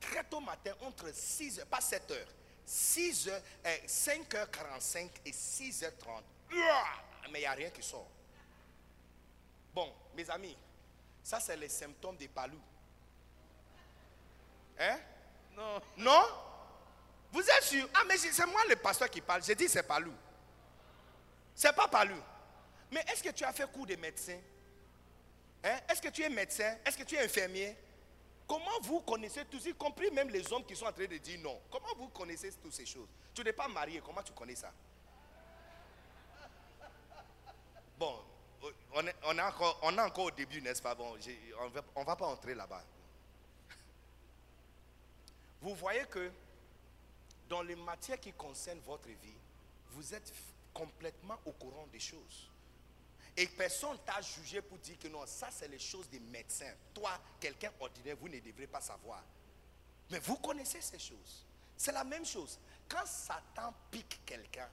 B: très tôt matin, entre 6 heures, pas 7 heures, 6 heures, 5h45 et 6h30. Mais il n'y a rien qui sort. Bon, mes amis, ça c'est les symptômes des palous. Hein?
D: Non.
B: Non? Vous êtes sûr? Ah, mais c'est moi le pasteur qui parle. J'ai dit c'est pas lui. C'est pas pas lui. Mais est-ce que tu as fait cours de médecin? Hein? Est-ce que tu es médecin? Est-ce que tu es infirmier? Comment vous connaissez tous, y compris même les hommes qui sont en train de dire non? Comment vous connaissez toutes ces choses? Tu n'es pas marié, comment tu connais ça? Bon, on est, on, encore, on est encore au début, n'est-ce pas? Bon, on ne va pas entrer là-bas. Vous voyez que dans les matières qui concernent votre vie, vous êtes complètement au courant des choses. Et personne t'a jugé pour dire que non, ça c'est les choses des médecins. Toi, quelqu'un ordinaire, vous ne devrez pas savoir. Mais vous connaissez ces choses. C'est la même chose. Quand Satan pique quelqu'un,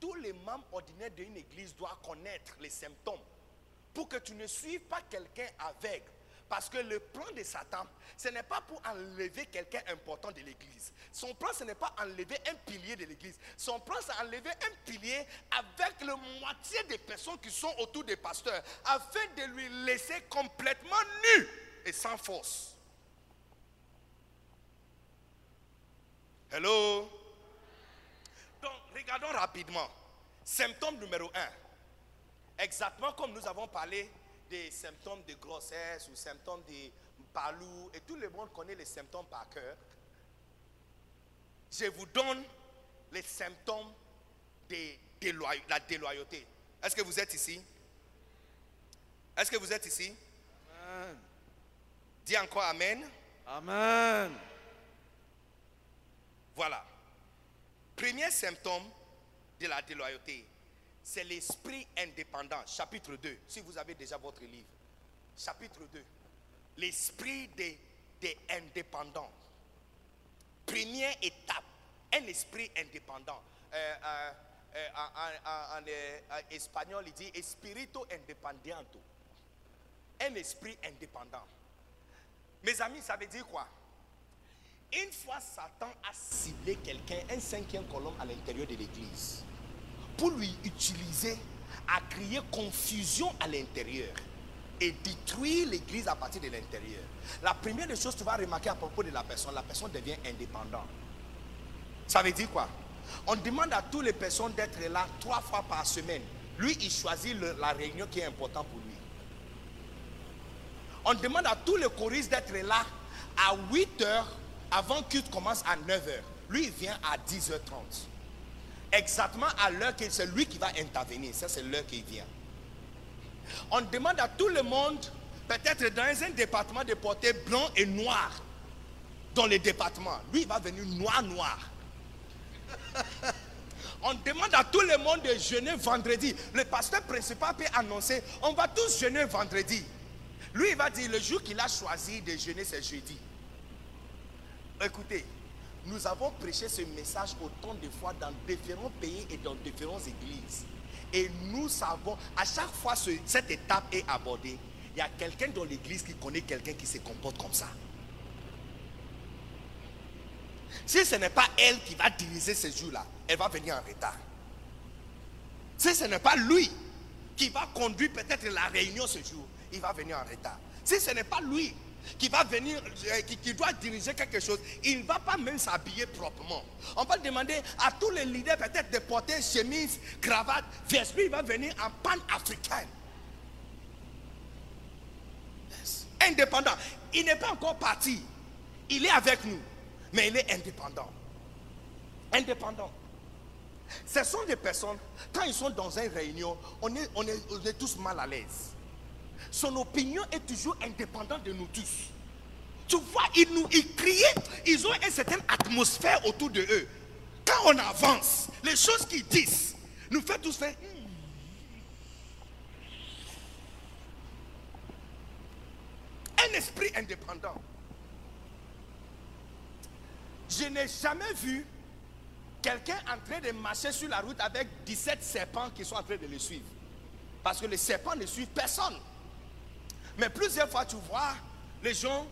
B: tous les membres ordinaires d'une église doivent connaître les symptômes pour que tu ne suives pas quelqu'un aveugle parce que le plan de Satan, ce n'est pas pour enlever quelqu'un important de l'église. Son plan, ce n'est pas enlever un pilier de l'église. Son plan, c'est enlever un pilier avec la moitié des personnes qui sont autour des pasteurs, afin de lui laisser complètement nu et sans force. Hello? Donc, regardons rapidement. Symptôme numéro un. Exactement comme nous avons parlé des symptômes de grossesse ou symptômes de palou, et tout le monde connaît les symptômes par cœur, je vous donne les symptômes de la déloyauté. Est-ce que vous êtes ici? Est-ce que vous êtes ici?
D: Amen.
B: Dis encore Amen.
D: Amen.
B: Voilà. Premier symptôme de la déloyauté, c'est l'esprit indépendant. Chapitre 2, si vous avez déjà votre livre. Chapitre 2. L'esprit des, indépendants. Première étape, un esprit indépendant. Euh, euh, euh, en, espagnol, il dit espirito independiento. Un esprit indépendant. Mes amis, ça veut dire quoi? Une fois Satan a ciblé quelqu'un, un cinquième colonne à l'intérieur de l'église, pour lui utiliser à créer confusion à l'intérieur et détruire l'église à partir de l'intérieur. La première des choses que tu vas remarquer à propos de la personne, la personne devient indépendante. Ça veut dire quoi? On demande à toutes les personnes d'être là trois fois par semaine. Lui, il choisit la réunion qui est importante pour lui. On demande à tous les choristes d'être là à 8 heures avant qu'il commence à 9 heures. Lui, il vient à 10h30. Exactement à l'heure que c'est lui qui va intervenir. Ça, c'est l'heure qu'il vient. On demande à tout le monde, peut-être dans un département de porter blanc et noir dans le département. Lui, il va venir noir, noir. On demande à tout le monde de jeûner vendredi. Le pasteur principal peut annoncer, on va tous jeûner vendredi. Lui, il va dire, le jour qu'il a choisi de jeûner, c'est jeudi. Écoutez, nous avons prêché ce message autant de fois dans différents pays et dans différentes églises. Et nous savons, à chaque fois que cette étape est abordée, il y a quelqu'un dans l'église qui connaît quelqu'un qui se comporte comme ça. Si ce n'est pas elle qui va diriger ce jour-là, elle va venir en retard. Si ce n'est pas lui qui va conduire peut-être la réunion ce jour, il va venir en retard. Si ce n'est pas lui qui va venir, euh, qui, doit diriger quelque chose, il ne va pas même s'habiller proprement. On va demander à tous les leaders peut-être de porter chemise, cravate, veste. Il va venir en pan africain. Yes. Indépendant. Il n'est pas encore parti. Il est avec nous. Mais il est indépendant. Indépendant. Ce sont des personnes, quand ils sont dans une réunion, on est tous mal à l'aise. Son opinion est toujours indépendante de nous tous. Tu vois, ils nous ils ils ont une certaine atmosphère autour de eux. Quand on avance, les choses qu'ils disent nous fait tous faire. Hmm. Un esprit indépendant. Je n'ai jamais vu quelqu'un en train de marcher sur la route avec 17 serpents qui sont en train de le suivre. Parce que les serpents ne suivent personne. Mais plusieurs fois, tu vois les gens,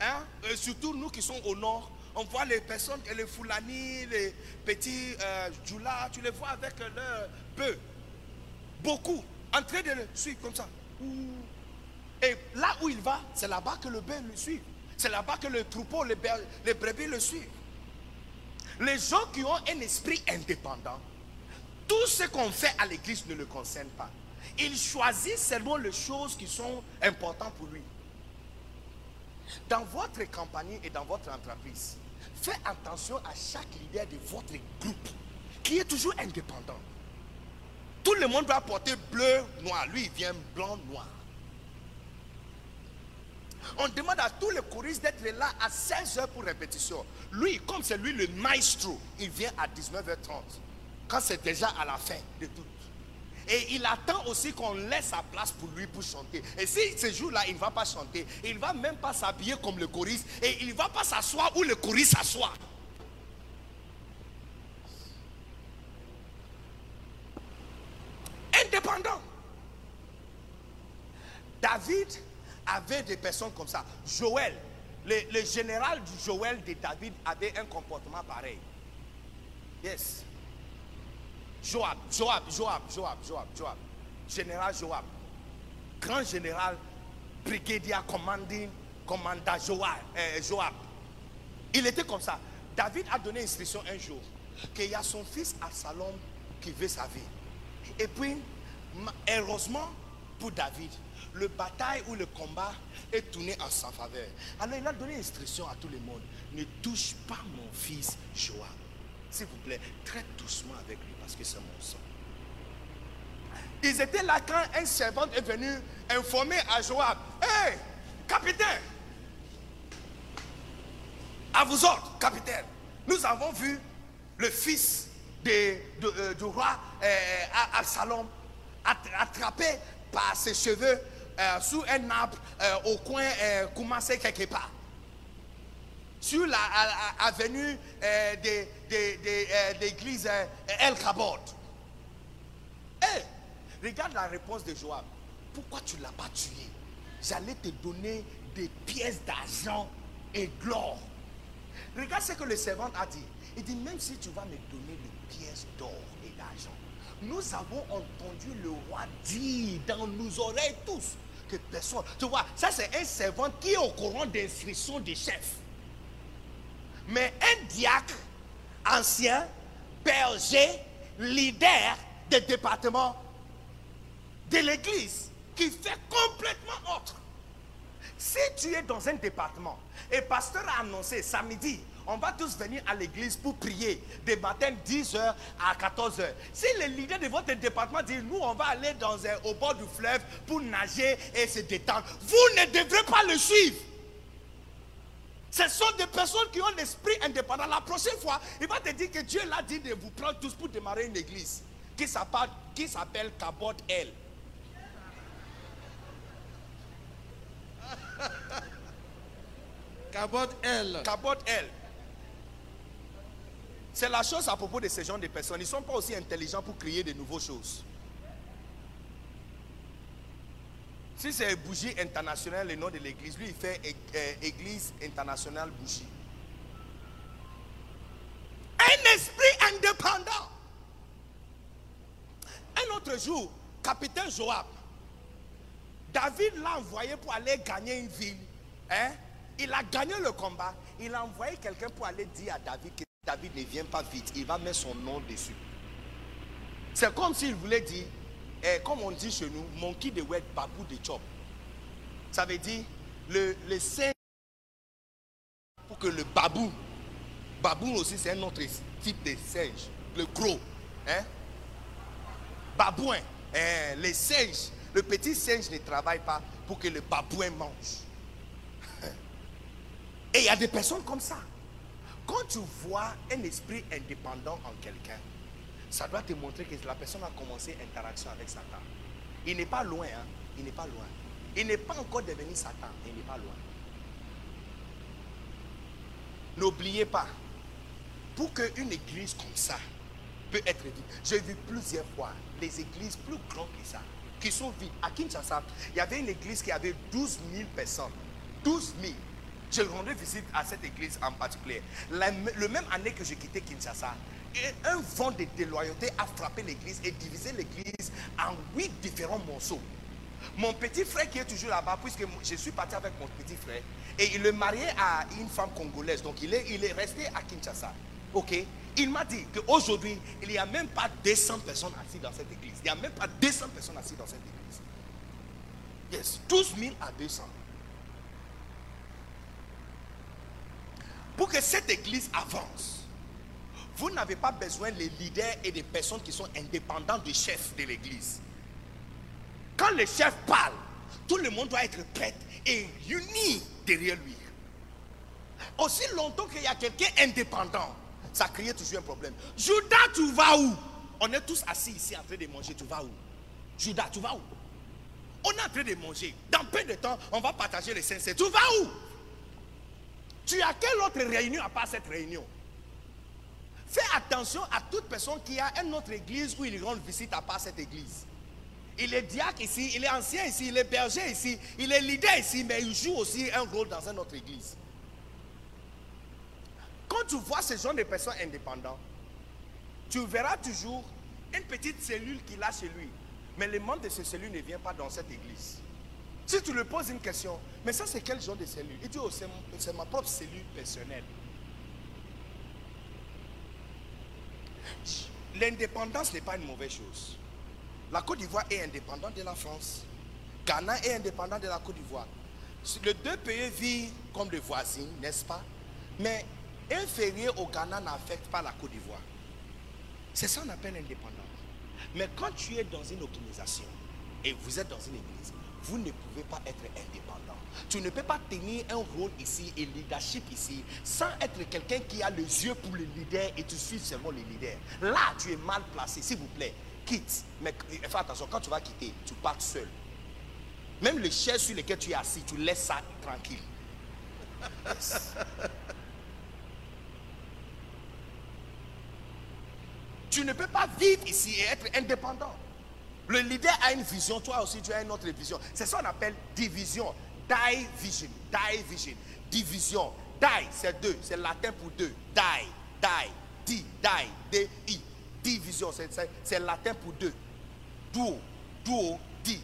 B: hein, surtout nous qui sommes au nord, on voit les personnes, les Foulani, les petits euh, tu les vois avec leurs bœufs. Beaucoup, en train de le suivre comme ça. Et là où il va, c'est là-bas que le bœuf le suit. C'est là-bas que le troupeau, les brebis le suivent. Les gens qui ont un esprit indépendant, tout ce qu'on fait à l'église ne le concerne pas. Il choisit seulement les choses qui sont importantes pour lui. Dans votre compagnie et dans votre entreprise, faites attention à chaque leader de votre groupe qui est toujours indépendant. Tout le monde doit porter bleu, noir. Lui, il vient blanc, noir. On demande à tous les choristes d'être là à 16 heures pour répétition. Lui, comme c'est lui le maestro, il vient à 19h30. Quand c'est déjà à la fin de tout. Et il attend aussi qu'on laisse sa place pour lui pour chanter. Et si ce jour-là, il ne va pas chanter, il ne va même pas s'habiller comme le choriste. Et il ne va pas s'asseoir où le choriste s'assoit. Indépendant. David avait des personnes comme ça. Joël, le, général du Joël de David avait un comportement pareil. Yes. Joab, Joab, Joab, Joab, Joab, Joab. Général Joab. Grand général, brigadier commanding, commandant Joab, Joab. Il était comme ça. David a donné instruction un jour qu'il y a son fils Absalom qui veut sa vie. Et puis, heureusement pour David, le bataille ou le combat est tourné en sa faveur. Alors il a donné instruction à tout le monde. Ne touche pas mon fils Joab. S'il vous plaît, très doucement avec lui parce que c'est mon sang. Ils étaient là quand un servant est venu informer à Joab. Hé, capitaine, à vous autres, capitaine, Nous avons vu le fils euh, du roi euh, Absalom att- attrapé par ses cheveux euh, sous un arbre au coin Koumassé quelque part. Sur la à- à- avenue euh, de, euh, l'église euh, El Kabod. Hé, regarde la réponse de Joab. Pourquoi tu ne l'as pas tué? J'allais te donner des pièces d'argent et de l'or. Regarde ce que le servant a dit. Il dit, même si tu vas me donner des pièces d'or et d'argent, nous avons entendu le roi dire dans nos oreilles tous que personne... Tu vois, ça c'est un servant qui est au courant des instructions des chefs. Mais un diacre, ancien, berger, leader des départements de l'église, qui fait complètement autre. Si tu es dans un département et pasteur a annoncé samedi, on va tous venir à l'église pour prier des matins 10h à 14h. Si le leader de votre département dit nous on va aller dans un- au bord du fleuve pour nager et se détendre, vous ne devrez pas le suivre. Ce sont des personnes qui ont l'esprit indépendant. La prochaine fois, il va te dire que Dieu l'a dit de vous prendre tous pour démarrer une église qui s'appelle, Cabot L.
D: Cabot L.
B: Cabot L. C'est la chose à propos de ces gens de personnes. Ils ne sont pas aussi intelligents pour créer de nouvelles choses. Si c'est Bougie International, le nom de l'église, lui il fait Église Internationale Bougie. Un esprit indépendant. Un autre jour, capitaine Joab, David l'a envoyé pour aller gagner une ville. Hein? Il a gagné le combat. Il a envoyé quelqu'un pour aller dire à David que David ne vient pas vite. Il va mettre son nom dessus. C'est comme s'il voulait dire, eh, comme on dit chez nous, monkey de wet, babou de chop. Ça veut dire le, le pour que le babou, babou aussi c'est un autre type de singe, le gros. Hein? babouin. Hein, les singes, le petit singe ne travaille pas pour que le babouin mange. Et il y a des personnes comme ça. Quand tu vois un esprit indépendant en quelqu'un, ça doit te montrer que la personne a commencé interaction avec Satan. Il n'est pas loin, hein. il n'est pas loin. Il n'est pas encore devenu Satan, il n'est pas loin. N'oubliez pas, pour qu'une église comme ça peut être vide, j'ai vu plusieurs fois les églises plus grandes que ça, qui sont vides. À Kinshasa, il y avait une église qui avait 12 000 personnes. 12 000. Je rendais visite à cette église en particulier. Le même année que j'ai quitté Kinshasa, un vent de déloyauté a frappé l'église et divisé l'église en huit différents morceaux. Mon petit frère qui est toujours là-bas, puisque je suis parti avec mon petit frère, et il est marié à une femme congolaise, donc il est, il est resté à Kinshasa. Ok? Il m'a dit qu'aujourd'hui, il n'y a même pas 200 personnes assises dans cette église. Il n'y a même pas 200 personnes assises dans cette église. Yes, 12 000 à 200. Pour que cette église avance, vous n'avez pas besoin des leaders et des personnes qui sont indépendants du chef de l'église. Quand le chef parle, tout le monde doit être prêt et uni derrière lui. Aussi longtemps qu'il y a quelqu'un indépendant, ça crée toujours un problème. Judas, tu vas où? On est tous assis ici en train de manger, tu vas où? Judas, tu vas où? On est en train de manger. Dans peu de temps, on va partager les sincères. Tu vas où? Tu as quelle autre réunion à part cette réunion? Fais attention à toute personne qui a une autre église où il rend visite à part cette église. Il est diacre ici, il est ancien ici, il est berger ici, il est leader ici, mais il joue aussi un rôle dans une autre église. Quand tu vois ce genre de personnes indépendantes, tu verras toujours une petite cellule qu'il a chez lui. Mais le membre de cette cellule ne vient pas dans cette église. Si tu lui poses une question, mais ça c'est quel genre de cellule? Il dit, oh, c'est ma propre cellule personnelle. L'indépendance n'est pas une mauvaise chose. La Côte d'Ivoire est indépendante de la France. Ghana est indépendant de la Côte d'Ivoire. Les deux pays vivent comme des voisins, n'est-ce pas? Mais inférieur au Ghana n'affecte pas la Côte d'Ivoire. C'est ça qu'on appelle l'indépendance. Mais quand tu es dans une organisation et vous êtes dans une église, vous ne pouvez pas être indépendant. Tu ne peux pas tenir un rôle ici et leadership ici sans être quelqu'un qui a les yeux pour le leader et tu suis seulement le leader. Là, tu es mal placé. S'il vous plaît, quitte. Mais euh, fais attention, quand tu vas quitter, tu pars seul. Même les chaises sur lesquelles tu es assis, tu laisses ça tranquille. Tu ne peux pas vivre ici et être indépendant. Le leader a une vision, toi aussi tu as une autre vision. C'est ça qu'on appelle division. Die vision. Die vision. Division. Die, c'est deux. C'est latin pour deux. Die. Die. Di. Die. D-I. Division. C'est latin pour deux. Duo. Duo. Di.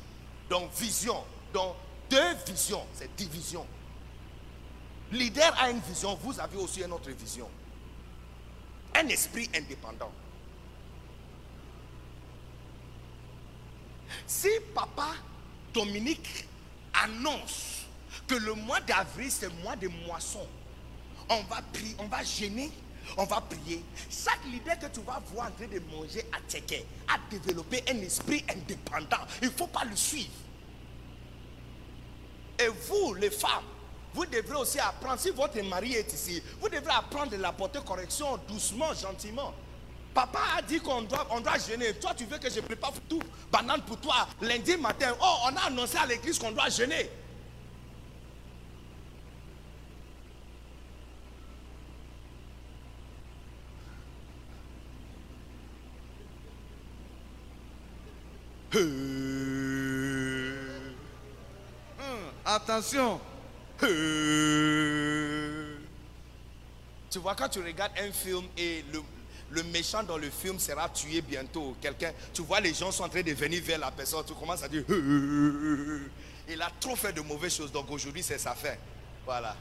B: Donc vision. Donc deux visions. C'est division. Leader a une vision, vous avez aussi une autre vision. Un esprit indépendant. Si papa Dominique annonce que le mois d'avril c'est le mois de moisson, on va prier, on va gêner, on va prier. Chaque leader que tu vas voir en train de manger à Tchèque a développé un esprit indépendant. Il ne faut pas le suivre. Et vous, les femmes, vous devrez aussi apprendre, si votre mari est ici, vous devrez apprendre de l'apporter correction doucement, gentiment. Papa a dit qu'on doit, on doit jeûner. Toi, tu veux que je prépare tout banane pour toi lundi matin. Oh, on a annoncé à l'église qu'on doit jeûner.
D: Hum, Attention.
B: Tu vois, quand tu regardes un film et le, le méchant dans le film sera tué bientôt, quelqu'un, tu vois, les gens sont en train de venir vers la personne, tu commences à dire, il a trop fait de mauvaises choses, donc aujourd'hui c'est sa fin. Voilà.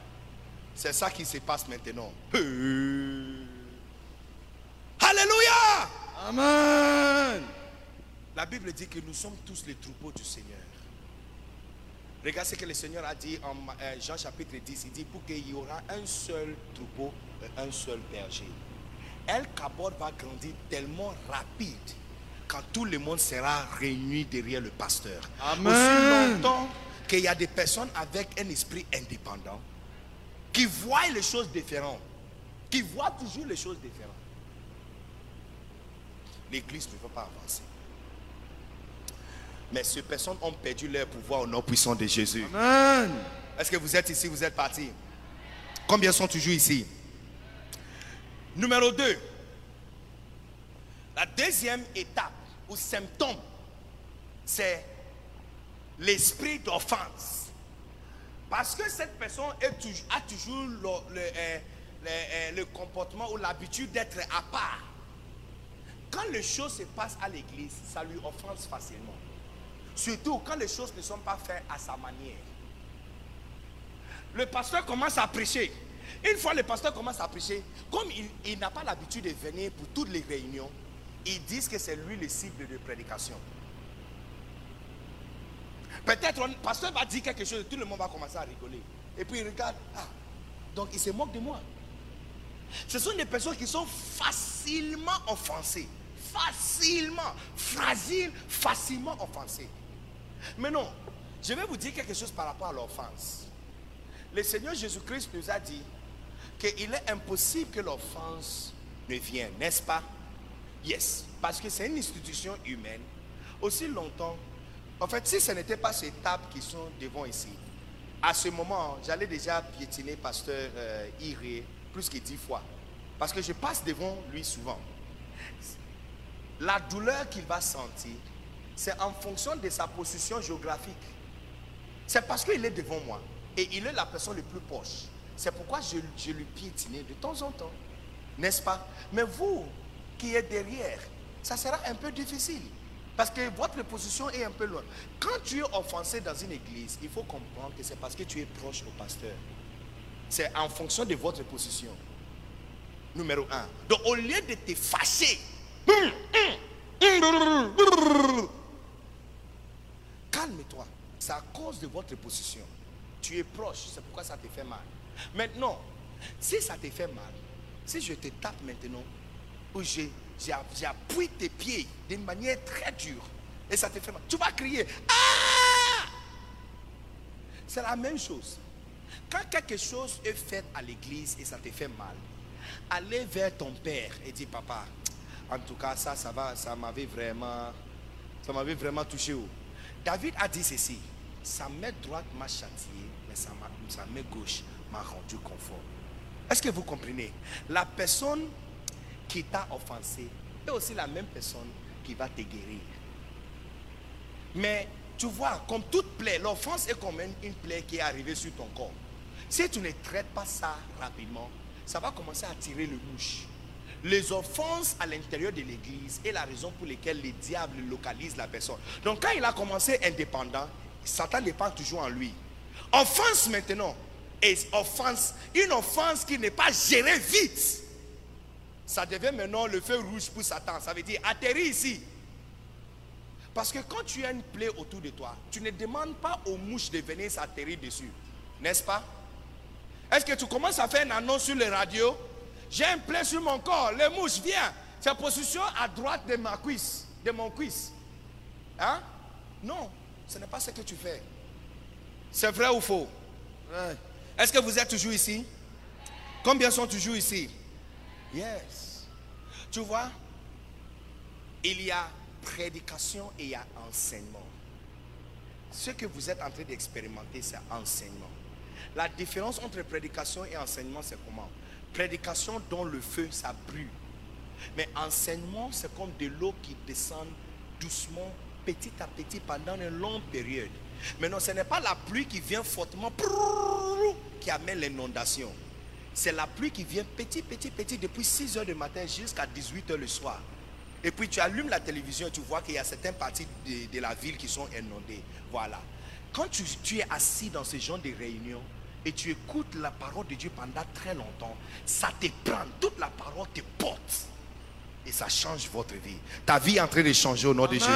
B: C'est ça qui se passe maintenant. Alléluia!
D: Amen.
B: La Bible dit que nous sommes tous les troupeaux du Seigneur. Regarde ce que le Seigneur a dit en euh, Jean chapitre 10. Il dit pour qu'il y aura un seul troupeau, un seul berger. El Kabod va grandir tellement rapide quand tout le monde sera réuni derrière le pasteur.
D: Amen.
B: Aussi longtemps qu'il y a des personnes avec un esprit indépendant qui voient les choses différentes, qui voient toujours les choses différentes. L'église ne va pas avancer. Mais ces personnes ont perdu leur pouvoir au nom puissant de Jésus.
D: Amen.
B: Est-ce que vous êtes ici, vous êtes partis Combien sont toujours ici? Numéro 2. La deuxième étape ou symptôme, c'est l'esprit d'offense. Parce que cette personne est toujours- a toujours le, le, euh, le, euh, le comportement ou l'habitude d'être à part. Quand les choses se passent à l'église, ça lui offense facilement. Surtout quand les choses ne sont pas faites à sa manière. Le pasteur commence à prêcher. Une fois le pasteur commence à prêcher, comme il, n'a pas l'habitude de venir pour toutes les réunions, ils disent que c'est lui le cible de prédication. Peut-être le pasteur va dire quelque chose et tout le monde va commencer à rigoler. Et puis il regarde, ah, donc il se moque de moi. Ce sont des personnes qui sont facilement offensées. Facilement, fragiles, facilement offensées. Mais non, je vais vous dire quelque chose par rapport à l'offense. Le Seigneur Jésus-Christ nous a dit qu'il est impossible que l'offense ne vienne, n'est-ce pas? Yes, parce que c'est une institution humaine. Aussi longtemps, en fait, si ce n'était pas ces tables qui sont devant ici, à ce moment, j'allais déjà piétiner pasteur euh, Iré plus que dix fois. Parce que je passe devant lui souvent. La douleur qu'il va sentir, c'est en fonction de sa position géographique. C'est parce qu'il est devant moi et il est la personne le plus proche. C'est pourquoi je, je lui piétinais de temps en temps. N'est-ce pas? Mais vous qui êtes derrière, ça sera un peu difficile. Parce que votre position est un peu loin. Quand tu es offensé dans une église, il faut comprendre que c'est parce que tu es proche au pasteur. C'est en fonction de votre position. Numéro un. Donc au lieu de te fâcher, calme-toi. C'est à cause de votre position. Tu es proche, c'est pourquoi ça te fait mal. Maintenant, si ça te fait mal, si je te tape maintenant, ou j'appuie tes pieds d'une manière très dure, et ça te fait mal, tu vas crier Ah C'est la même chose. Quand quelque chose est fait à l'église et ça te fait mal, allez vers ton père et dis papa, en tout cas ça, ça va, ça m'avait vraiment, ça m'avait vraiment touché. oh. David a dit ceci, sa main droite m'a châtié, mais sa main, gauche m'a rendu confort. Est-ce que vous comprenez? La personne qui t'a offensé est aussi la même personne qui va te guérir. Mais tu vois, comme toute plaie, l'offense est comme une, une plaie qui est arrivée sur ton corps. Si tu ne traites pas ça rapidement, ça va commencer à tirer le mouche. Les offenses à l'intérieur de l'église est la raison pour laquelle les diables localisent la personne. Donc quand il a commencé indépendant, Satan dépend toujours en lui. Offense maintenant est offense, une offense qui n'est pas gérée vite. Ça devient maintenant le feu rouge pour Satan. Ça veut dire atterris ici. Parce que quand tu as une plaie autour de toi, tu ne demandes pas aux mouches de venir s'atterrir dessus. N'est-ce pas? Est-ce que tu commences à faire une annonce sur les radios? J'ai un plaie sur mon corps, les mouches, viens. C'est position à droite de ma cuisse, de mon cuisse. Hein? Non, ce n'est pas ce que tu fais. C'est vrai ou faux?
D: Ouais.
B: Est-ce que vous êtes toujours ici? Combien sont toujours ici? Yes. Tu vois, il y a prédication et il y a enseignement. Ce que vous êtes en train d'expérimenter, c'est enseignement. La différence entre prédication et enseignement, c'est comment? Prédication dont le feu, ça brûle. Mais enseignement, c'est comme de l'eau qui descend doucement, petit à petit, pendant une longue période. Mais non, ce n'est pas la pluie qui vient fortement qui amène l'inondation. C'est la pluie qui vient petit, petit, petit, depuis 6 heures du matin jusqu'à 18 heures le soir. Et puis tu allumes la télévision et tu vois qu'il y a certaines parties de, la ville qui sont inondées. Voilà. Quand tu es assis dans ce genre de réunion et tu écoutes la parole de Dieu pendant très longtemps, ça te prend, toute la parole te porte. Et ça change votre vie. Ta vie est en train de changer au nom de Jésus.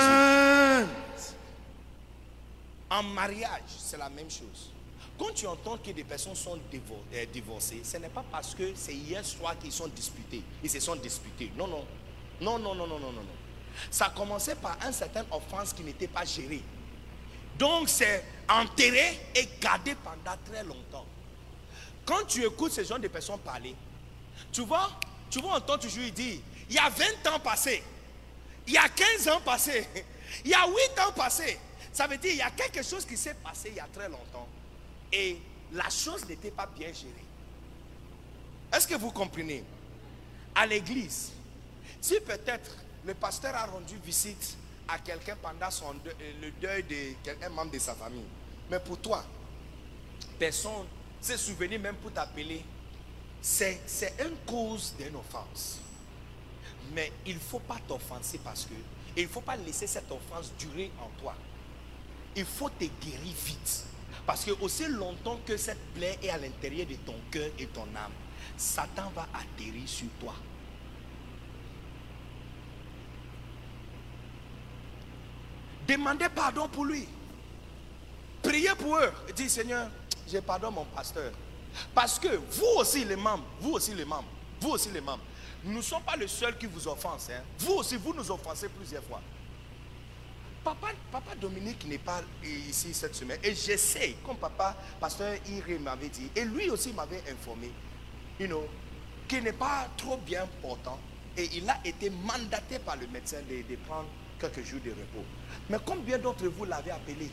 B: En mariage, c'est la même chose. Quand tu entends que des personnes sont euh, divorcées, ce n'est pas parce que c'est hier soir qu'ils sont disputés. Ils se sont disputés. Non, non. Non, non, non, non, non, non. Ça a commencé par une certaine offense qui n'était pas gérée. Donc c'est enterré et gardé pendant très longtemps. Quand tu écoutes ce genre de personnes parler, tu vois, tu vas entendre toujours dire, il y a 20 ans passés, il y a 15 ans passés, il y a 8 ans passés. Ça veut dire il y a quelque chose qui s'est passé il y a très longtemps. Et la chose n'était pas bien gérée. Est-ce que vous comprenez? À l'église, si peut-être le pasteur a rendu visite à quelqu'un pendant son deuil- euh, le deuil de quelqu'un membre de sa famille, mais pour toi, personne s'est souvenu même pour t'appeler, c'est une cause d'une offense. Mais il ne faut pas t'offenser parce que il ne faut pas laisser cette offense durer en toi. Il faut te guérir vite. Parce que aussi longtemps que cette plaie est à l'intérieur de ton cœur et ton âme, Satan va atterrir sur toi. Demandez pardon pour lui. Priez pour eux. Dites, Seigneur, je pardonne mon pasteur. Parce que vous aussi les membres, vous aussi les membres, vous aussi les membres, nous ne sommes pas les seuls qui vous offensent. hein. Vous aussi, vous nous offensez plusieurs fois. Papa, papa Dominique n'est pas ici cette semaine. Et j'essaie, comme papa, pasteur Iré m'avait dit, et lui aussi m'avait informé, you know, qu'il n'est pas trop bien portant. Et il a été mandaté par le médecin de, de prendre quelques jours de repos. Mais combien d'entre vous l'avez appelé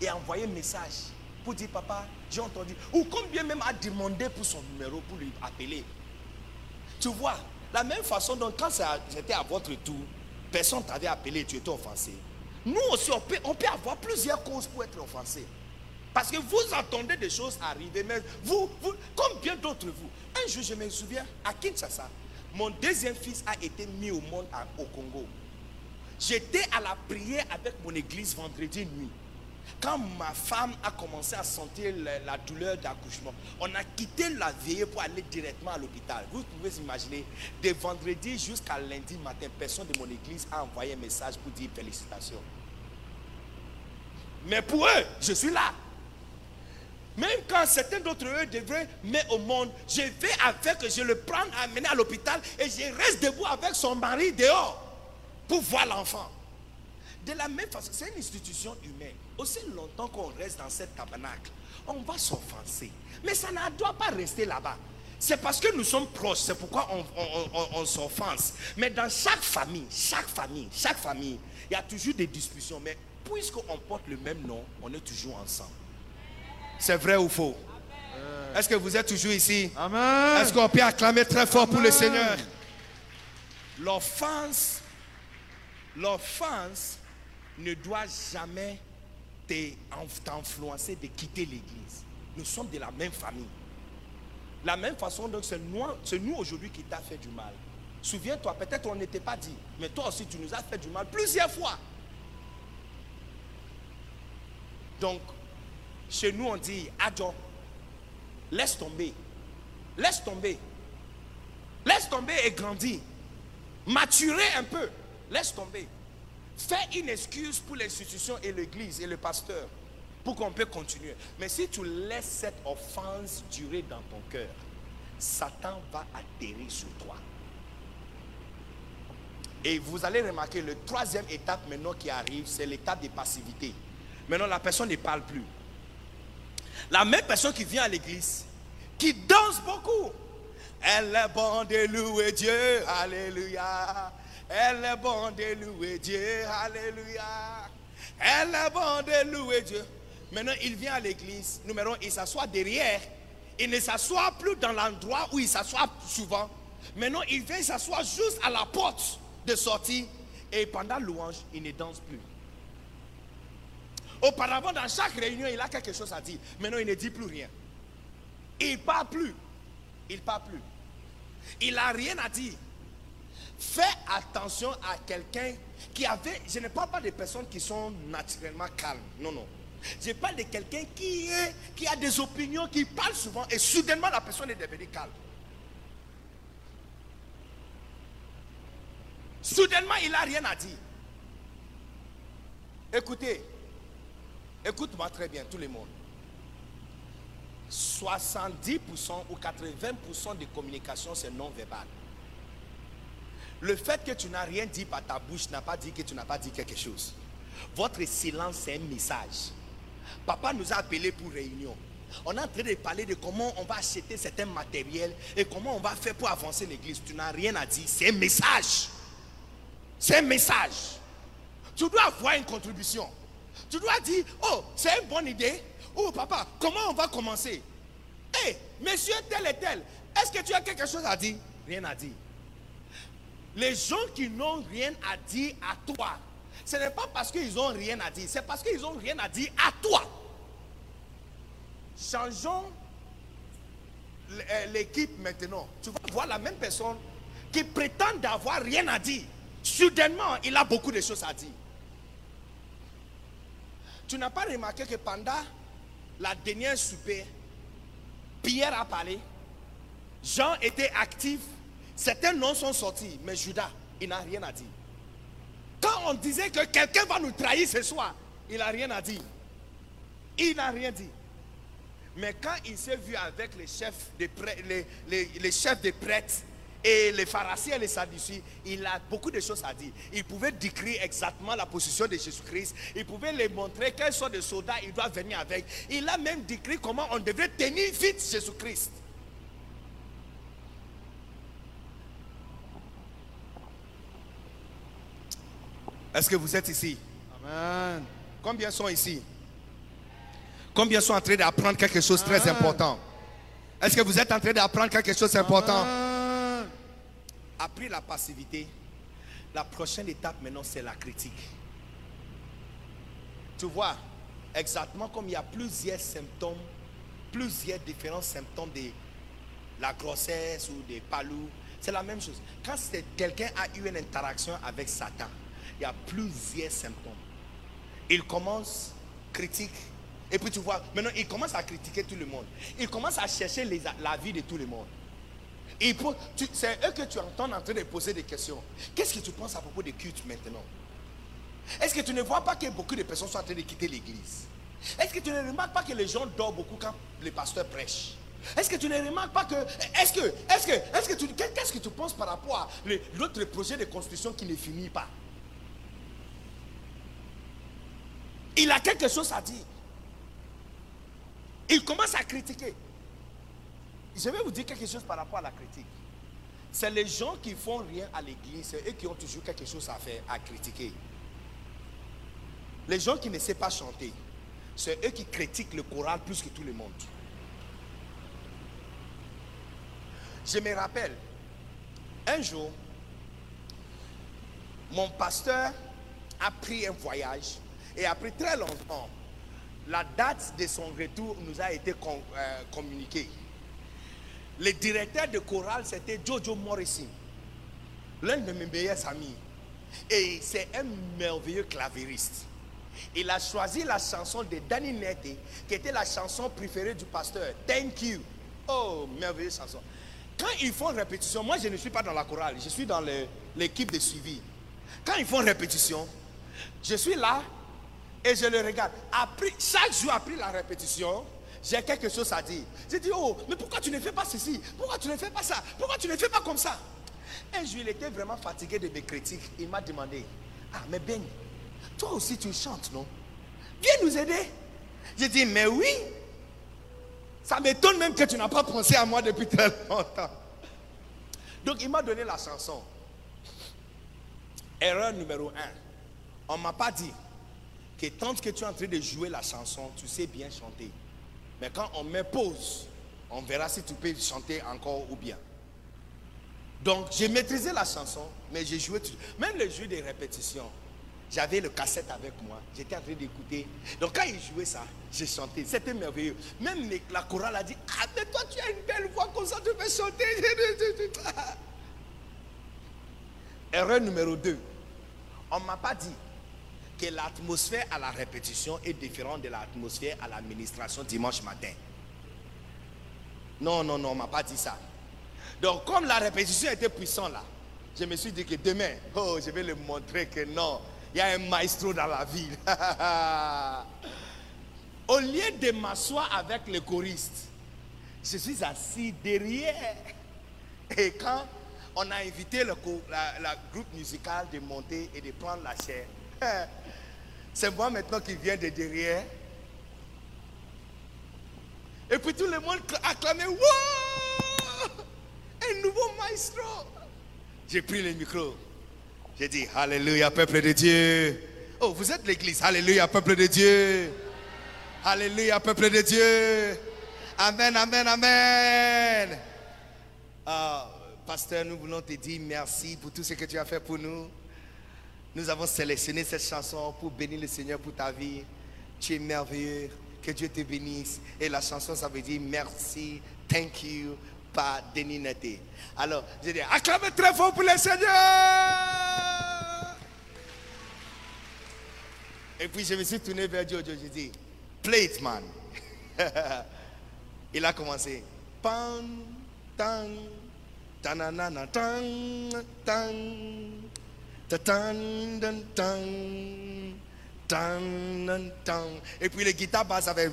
B: et envoyé un message pour dire, papa, j'ai entendu. Ou combien même a demandé pour son numéro pour lui appeler. Tu vois, la même façon, donc quand c'était à votre tour, personne t'avait appelé tu étais offensé. Nous aussi, on peut, avoir plusieurs causes pour être offensé. Parce que vous entendez des choses arriver, mais vous, vous combien d'entre vous? Un jour, je me souviens, à Kinshasa, mon deuxième fils a été mis au monde au Congo. J'étais à la prière avec mon église vendredi nuit. Quand ma femme a commencé à sentir la, douleur d'accouchement, on a quitté la veillée pour aller directement à l'hôpital. Vous pouvez imaginer, de vendredi jusqu'à lundi matin, personne de mon église a envoyé un message pour dire félicitations. Mais pour eux, je suis là. Même quand certains d'entre eux devraient mettre au monde, je vais avec, je le prends, amener à l'hôpital et je reste debout avec son mari dehors pour voir l'enfant. De la même façon, c'est une institution humaine. Aussi longtemps qu'on reste dans cette tabernacle, on va s'offenser. Mais ça ne doit pas rester là-bas. C'est parce que nous sommes proches, c'est pourquoi on, on- on- on s'offense. Mais dans chaque famille, chaque famille, chaque famille, il y a toujours des discussions. Mais puisqu'on porte le même nom, on est toujours ensemble. C'est vrai ou faux? Est-ce que vous êtes toujours ici?
D: Amen.
B: Est-ce qu'on peut acclamer très fort pour le. Seigneur? L'offense, l'offense ne doit jamais t'influencer de quitter l'église. Nous sommes de la même famille. La même façon, donc c'est nous, c'est nous aujourd'hui qui t'a fait du mal. Souviens-toi, peut-être on n'était pas dit, mais toi aussi tu nous as fait du mal plusieurs fois. Donc, chez nous on dit, Adjo, laisse tomber, laisse tomber, laisse tomber et grandir, maturer un peu, laisse tomber. Fais une excuse pour l'institution et l'église et le pasteur pour qu'on puisse continuer. Mais si tu laisses cette offense durer dans ton cœur, Satan va atterrir sur toi. Et vous allez remarquer, le troisième étape maintenant qui arrive, c'est l'étape de passivité. Maintenant, la personne ne parle plus. La même personne qui vient à l'église, qui danse beaucoup. Elle est bonne de louer Dieu, alléluia. Elle est bonne de louer Dieu, alléluia. Elle est bonne de louer Dieu. Maintenant, il vient à l'église, numéro un, il s'assoit derrière. Il ne s'assoit plus dans l'endroit où il s'assoit souvent. Maintenant, il vient s'asseoir juste à la porte de sortie. Et pendant louange, il ne danse plus. Auparavant, dans chaque réunion, il a quelque chose à dire. Maintenant, il ne dit plus rien. Il ne parle plus. Il ne parle plus. Il n'a rien à dire. Fais attention à quelqu'un qui avait. Je ne parle pas de personnes qui sont naturellement calmes. Non, non. Je parle de quelqu'un qui, est, qui a des opinions, qui parle souvent et soudainement la personne est devenue calme. Soudainement, il n'a rien à dire. Écoutez, écoute-moi très bien, tout le monde. 70% ou 80% des communications, c'est non verbal. Le fait que tu n'as rien dit par ta bouche n'a pas dit que tu n'as pas dit quelque chose. Votre silence, c'est un message. Papa nous a appelés pour réunion. On est en train de parler de comment on va acheter certains matériels et comment on va faire pour avancer l'église. Tu n'as rien à dire. C'est un message. C'est un message. Tu dois avoir une contribution. Tu dois dire, oh, c'est une bonne idée. Oh, papa, comment on va commencer? Hé, monsieur tel et tel, est-ce que tu as quelque chose à dire? Rien à dire. Les gens qui n'ont rien à dire à toi, ce n'est pas parce qu'ils n'ont rien à dire, c'est parce qu'ils n'ont rien à dire à toi. Changeons euh, l'équipe maintenant. Tu vas voir la même personne qui prétend d'avoir rien à dire. Soudainement, il a beaucoup de choses à dire. Tu n'as pas remarqué que pendant la dernière souper, Pierre a parlé, Jean était actif, certains noms sont sortis, mais Judas, il n'a rien à dire. Quand on disait que quelqu'un va nous trahir ce soir, il n'a rien à dire. Il n'a rien dit. Mais quand il s'est vu avec les chefs des prêtres, les, chefs des prêtres et les pharisiens et les sadduciens, il a beaucoup de choses à dire. Il pouvait décrire exactement la position de Jésus-Christ. Il pouvait les montrer quels sont les soldats il doit venir avec. Il a même décrit comment on devrait tenir vite Jésus-Christ. Est-ce que vous êtes ici?
D: Amen.
B: Combien sont ici? Combien sont en train d'apprendre quelque chose de très important? Est-ce que vous êtes en train d'apprendre quelque chose d'important. Après la passivité, la prochaine étape maintenant, c'est la critique. Tu vois, exactement comme il y a plusieurs symptômes, plusieurs différents symptômes de la grossesse ou des palous, c'est la même chose. Quand quelqu'un a eu une interaction avec Satan, il y a plusieurs symptômes. Il commence critique. Et puis tu vois, maintenant il commence à critiquer tout le monde. Il commence à chercher la vie de tout le monde. C'est eux que tu entends en train de poser des questions. Qu'est-ce que tu penses à propos des cultes maintenant? Est-ce que tu ne vois pas que beaucoup de personnes sont en train de quitter l'église? Est-ce que tu ne remarques pas que les gens dorment beaucoup quand les pasteurs prêchent? Est-ce que tu ne remarques pas que. Est-ce que. Est-ce que. Est-ce que. Qu'est-ce que tu penses par rapport à l'autre projet de construction qui ne finit pas? Il a quelque chose à dire. Il commence à critiquer. Je vais vous dire quelque chose par rapport à la critique. C'est les gens qui font rien à l'église, c'est eux qui ont toujours quelque chose à faire, à critiquer. Les gens qui ne savent pas chanter, c'est eux qui critiquent le choral plus que tout le monde. Je me rappelle, un jour, mon pasteur a pris un voyage et après très longtemps, la date de son retour nous a été euh, communiquée. Le directeur de chorale, c'était Jojo Morrison, l'un de mes meilleurs amis. Et c'est un merveilleux clavieriste. Il a choisi la chanson de Danny Nete, qui était la chanson préférée du pasteur. Thank you. Oh, merveilleuse chanson. Quand ils font répétition, moi je ne suis pas dans la chorale, je suis dans l'équipe de suivi. Quand ils font répétition, je suis là et je le regarde. Chaque jour après la répétition, j'ai quelque chose à dire. J'ai dit, oh, mais pourquoi tu ne fais pas ceci? Pourquoi tu ne fais pas ça? Pourquoi tu ne fais pas comme ça? Un jour, il était vraiment fatigué de mes critiques. Il m'a demandé, ah, mais Ben, toi aussi tu chantes, non? Viens nous aider. J'ai dit, mais oui. Ça m'étonne même que tu n'as pas pensé à moi depuis très longtemps. Donc, il m'a donné la chanson. Erreur numéro un. On ne m'a pas dit que tant que tu es en train de jouer la chanson, tu sais bien chanter. Mais quand on met pause, on verra si tu peux chanter encore ou bien. Donc, j'ai maîtrisé la chanson, mais j'ai joué tout. Même le jeu des répétitions, j'avais le cassette avec moi, j'étais en train d'écouter. Donc, quand il jouait ça, j'ai chanté. C'était merveilleux. Même la chorale a dit Ah, mais toi, tu as une belle voix comme ça, tu peux chanter. Erreur numéro 2. On ne m'a pas dit que l'atmosphère à la répétition est différente de l'atmosphère à l'administration dimanche matin. Non, non, non, on ne m'a pas dit ça. Donc, comme la répétition était puissante là, je me suis dit que demain, oh, je vais le montrer que non, il y a un maestro dans la ville. Au lieu de m'asseoir avec le choriste, je suis assis derrière. Et quand on a invité le la groupe musical de monter et de prendre la chair, c'est moi maintenant qui viens de derrière. Et puis tout le monde acclamait, wow! Un nouveau maestro. J'ai pris le micro. J'ai dit, Alléluia, peuple de Dieu. Oh, vous êtes l'église. Alléluia, peuple de Dieu. Alléluia, peuple de Dieu. Amen, amen, amen. Ah, pasteur, nous voulons te dire merci pour tout ce que tu as fait pour nous. Nous avons sélectionné cette chanson pour bénir le Seigneur pour ta vie. Tu es merveilleux. Que Dieu te bénisse. Et la chanson, ça veut dire merci, thank you, par Denis. Alors, j'ai dit, acclamez très fort pour le Seigneur. Et puis, je me suis tourné vers Jojo. J'ai dit, play it, man. Il a commencé. Pan, tan, tananana, tan, tan. Et puis les guitares basse avec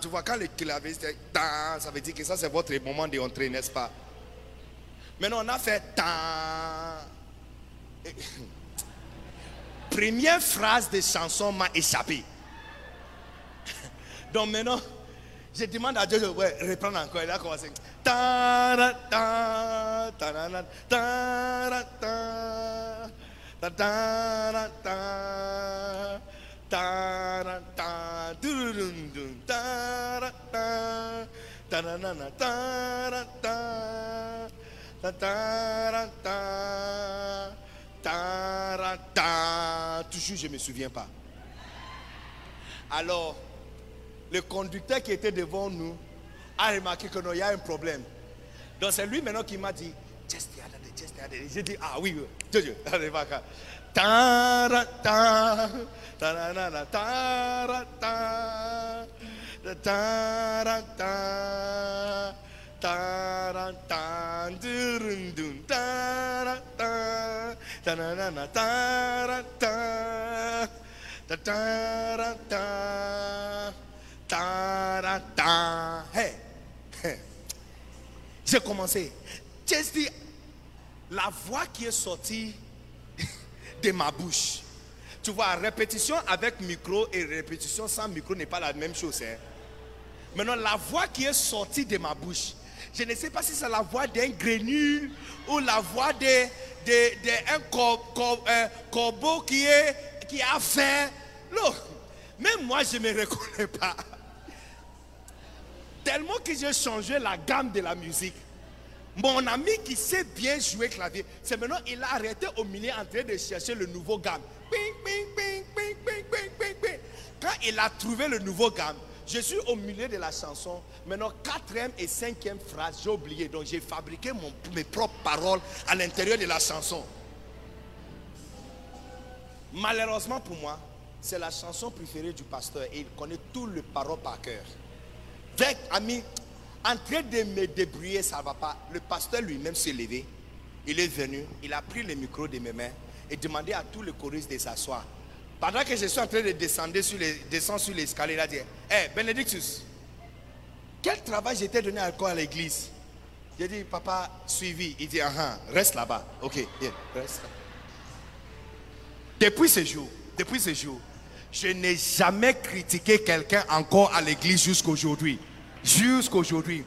B: Tu vois, quand les clavistes ça veut dire que ça c'est votre moment d'entrée, n'est-ce pas? Maintenant, on a fait Première phrase de chanson m'a échappé. Donc maintenant, je demande à Dieu de reprendre encore. Il a commencé. Toujours, je ne me souviens pas. Alors, le conducteur qui était devant nous a remarqué que non, il y a un problème. Donc c'est lui maintenant qui m'a dit, just the other day, just the. J'ai dit, ah oui, Jojo, allez, va, ta, Hey. J'ai commencé. J'ai dit, la voix qui est sortie de ma bouche. Tu vois, répétition avec micro et répétition sans micro n'est pas la même chose. hein. Maintenant, la voix qui est sortie de ma bouche, je ne sais pas si c'est la voix d'un grenule ou la voix de, de, de euh, corbeau qui, est, qui a faim. Non, même moi, je ne me reconnais pas. Tellement que j'ai changé la gamme de la musique. Mon ami qui sait bien jouer clavier, c'est maintenant il a arrêté au milieu en train de chercher le nouveau gamme. Ping, ping, ping, ping, ping, ping, ping, ping. Quand il a trouvé le nouveau gamme, je suis au milieu de la chanson. Maintenant, quatrième et cinquième phrase, j'ai oublié. Donc, j'ai fabriqué mon- mes propres paroles à l'intérieur de la chanson. Malheureusement pour moi, c'est la chanson préférée du pasteur et il connaît tout le paroles par cœur. Avec, ami, en train de me débrouiller, ça ne va pas. Le pasteur lui-même s'est levé. Il est venu, il a pris le micro de mes mains et demandé à tous les choristes de s'asseoir. Pendant que je suis en train de descendre sur les, descendre sur l'escalier, il a dit Hé, Benedictus, quel travail j'étais donné encore à l'église? J'ai dit Papa, suivi. Il dit Ah, ah, reste là-bas. Ok, reste. Depuis ce jour, depuis ce jour, je n'ai jamais critiqué quelqu'un encore à l'église jusqu'aujourd'hui. Jusqu'aujourd'hui.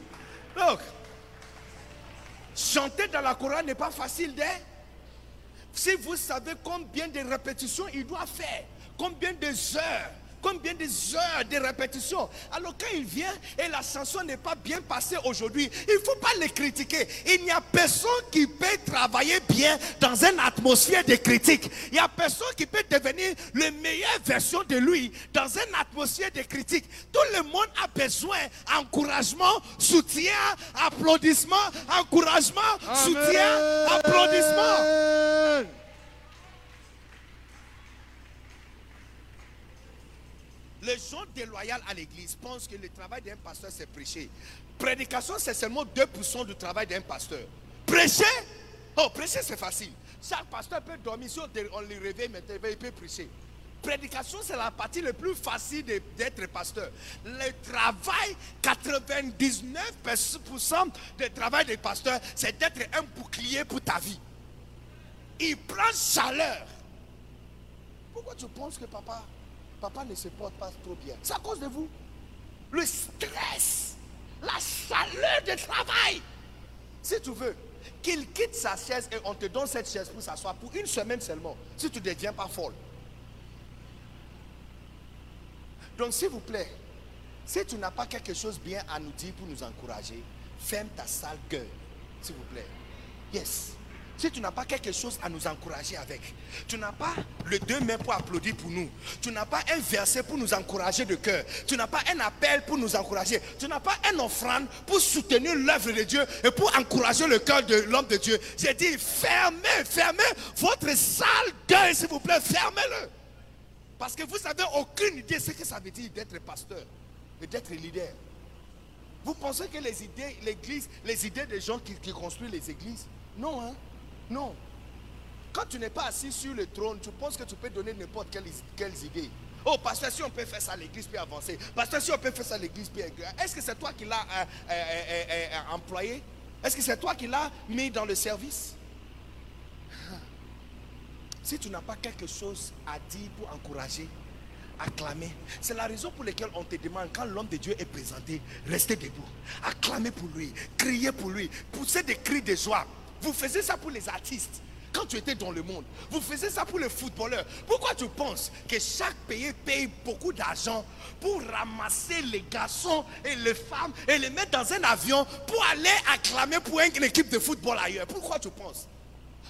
B: Donc, chanter dans la chorale n'est pas facile d'air. Si vous savez combien de répétitions il doit faire, combien de heures, combien de heures de répétitions, alors quand il vient et la chanson n'est pas bien passée aujourd'hui, il ne faut pas le critiquer. Il n'y a personne qui peut travailler bien dans une atmosphère de critique. Il n'y a personne qui peut devenir la meilleure version de lui dans une atmosphère de critique. Tout le monde a besoin d'encouragement, soutien, applaudissement, encouragement, soutien, applaudissement. Les gens déloyaux à l'église pensent que le travail d'un pasteur, c'est prêcher. Prédication, c'est seulement 2% du travail d'un pasteur. Prêcher? Oh, prêcher, c'est facile. Chaque pasteur peut dormir, si on le réveille maintenant, il peut prêcher. Prédication, c'est la partie la plus facile d'être pasteur. Le travail, 99% du travail des pasteurs, c'est d'être un bouclier pour ta vie. Il prend chaleur. Pourquoi tu penses que papa, papa ne se porte pas trop bien C'est à cause de vous. Le stress, la chaleur du travail. Si tu veux qu'il quitte sa chaise et on te donne cette chaise pour s'asseoir pour une semaine seulement, si tu ne deviens pas folle. Donc s'il vous plaît, si tu n'as pas quelque chose bien à nous dire pour nous encourager, ferme ta sale gueule, s'il vous plaît. Yes. Si tu n'as pas quelque chose à nous encourager avec, tu n'as pas le deux mains pour applaudir pour nous, tu n'as pas un verset pour nous encourager de cœur, tu n'as pas un appel pour nous encourager, tu n'as pas un offrande pour soutenir l'œuvre de Dieu et pour encourager le cœur de l'homme de Dieu. J'ai dit, fermez, fermez votre sale gueule, s'il vous plaît, fermez-le. Parce que vous n'avez aucune idée de ce que ça veut dire d'être pasteur et d'être leader. Vous pensez que les idées, l'église, les idées des gens qui, qui construisent les églises Non, hein? Non. Quand tu n'es pas assis sur le trône, tu penses que tu peux donner n'importe quelle, quelles idées. Oh, pasteur, si on peut faire ça, l'église peut avancer. Pasteur, si on peut faire ça, l'église peut. Est-ce que c'est toi qui l'as euh, euh, euh, employé? Est-ce que c'est toi qui l'as mis dans le service? Si tu n'as pas quelque chose à dire pour encourager, acclamer, c'est la raison pour laquelle on te demande, quand l'homme de Dieu est présenté, restez debout, acclamez pour lui, criez pour lui, poussez des cris de joie. Vous faisiez ça pour les artistes. Quand tu étais dans le monde, vous faisiez ça pour les footballeurs. Pourquoi tu penses que chaque pays paye beaucoup d'argent pour ramasser les garçons et les femmes et les mettre dans un avion pour aller acclamer pour une équipe de football ailleurs? Pourquoi tu penses?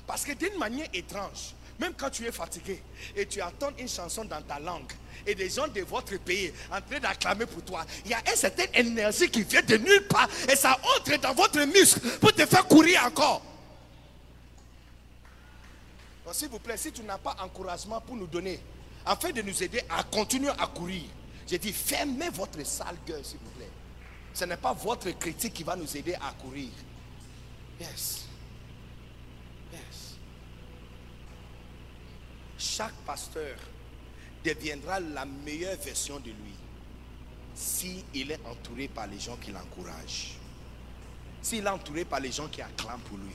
B: Parce que d'une manière étrange, même quand tu es fatigué et tu entends une chanson dans ta langue et des gens de votre pays en train d'acclamer pour toi, il y a une certaine énergie qui vient de nulle part et ça entre dans votre muscle pour te faire courir encore. S'il vous plaît, si tu n'as pas encouragement pour nous donner, afin de nous aider à continuer à courir, j'ai dit fermez votre sale gueule, s'il vous plaît. Ce n'est pas votre critique qui va nous aider à courir. Yes. Yes. Chaque pasteur deviendra la meilleure version de lui si il est entouré par les gens qui l'encouragent. s'il est entouré par les gens qui acclament pour lui,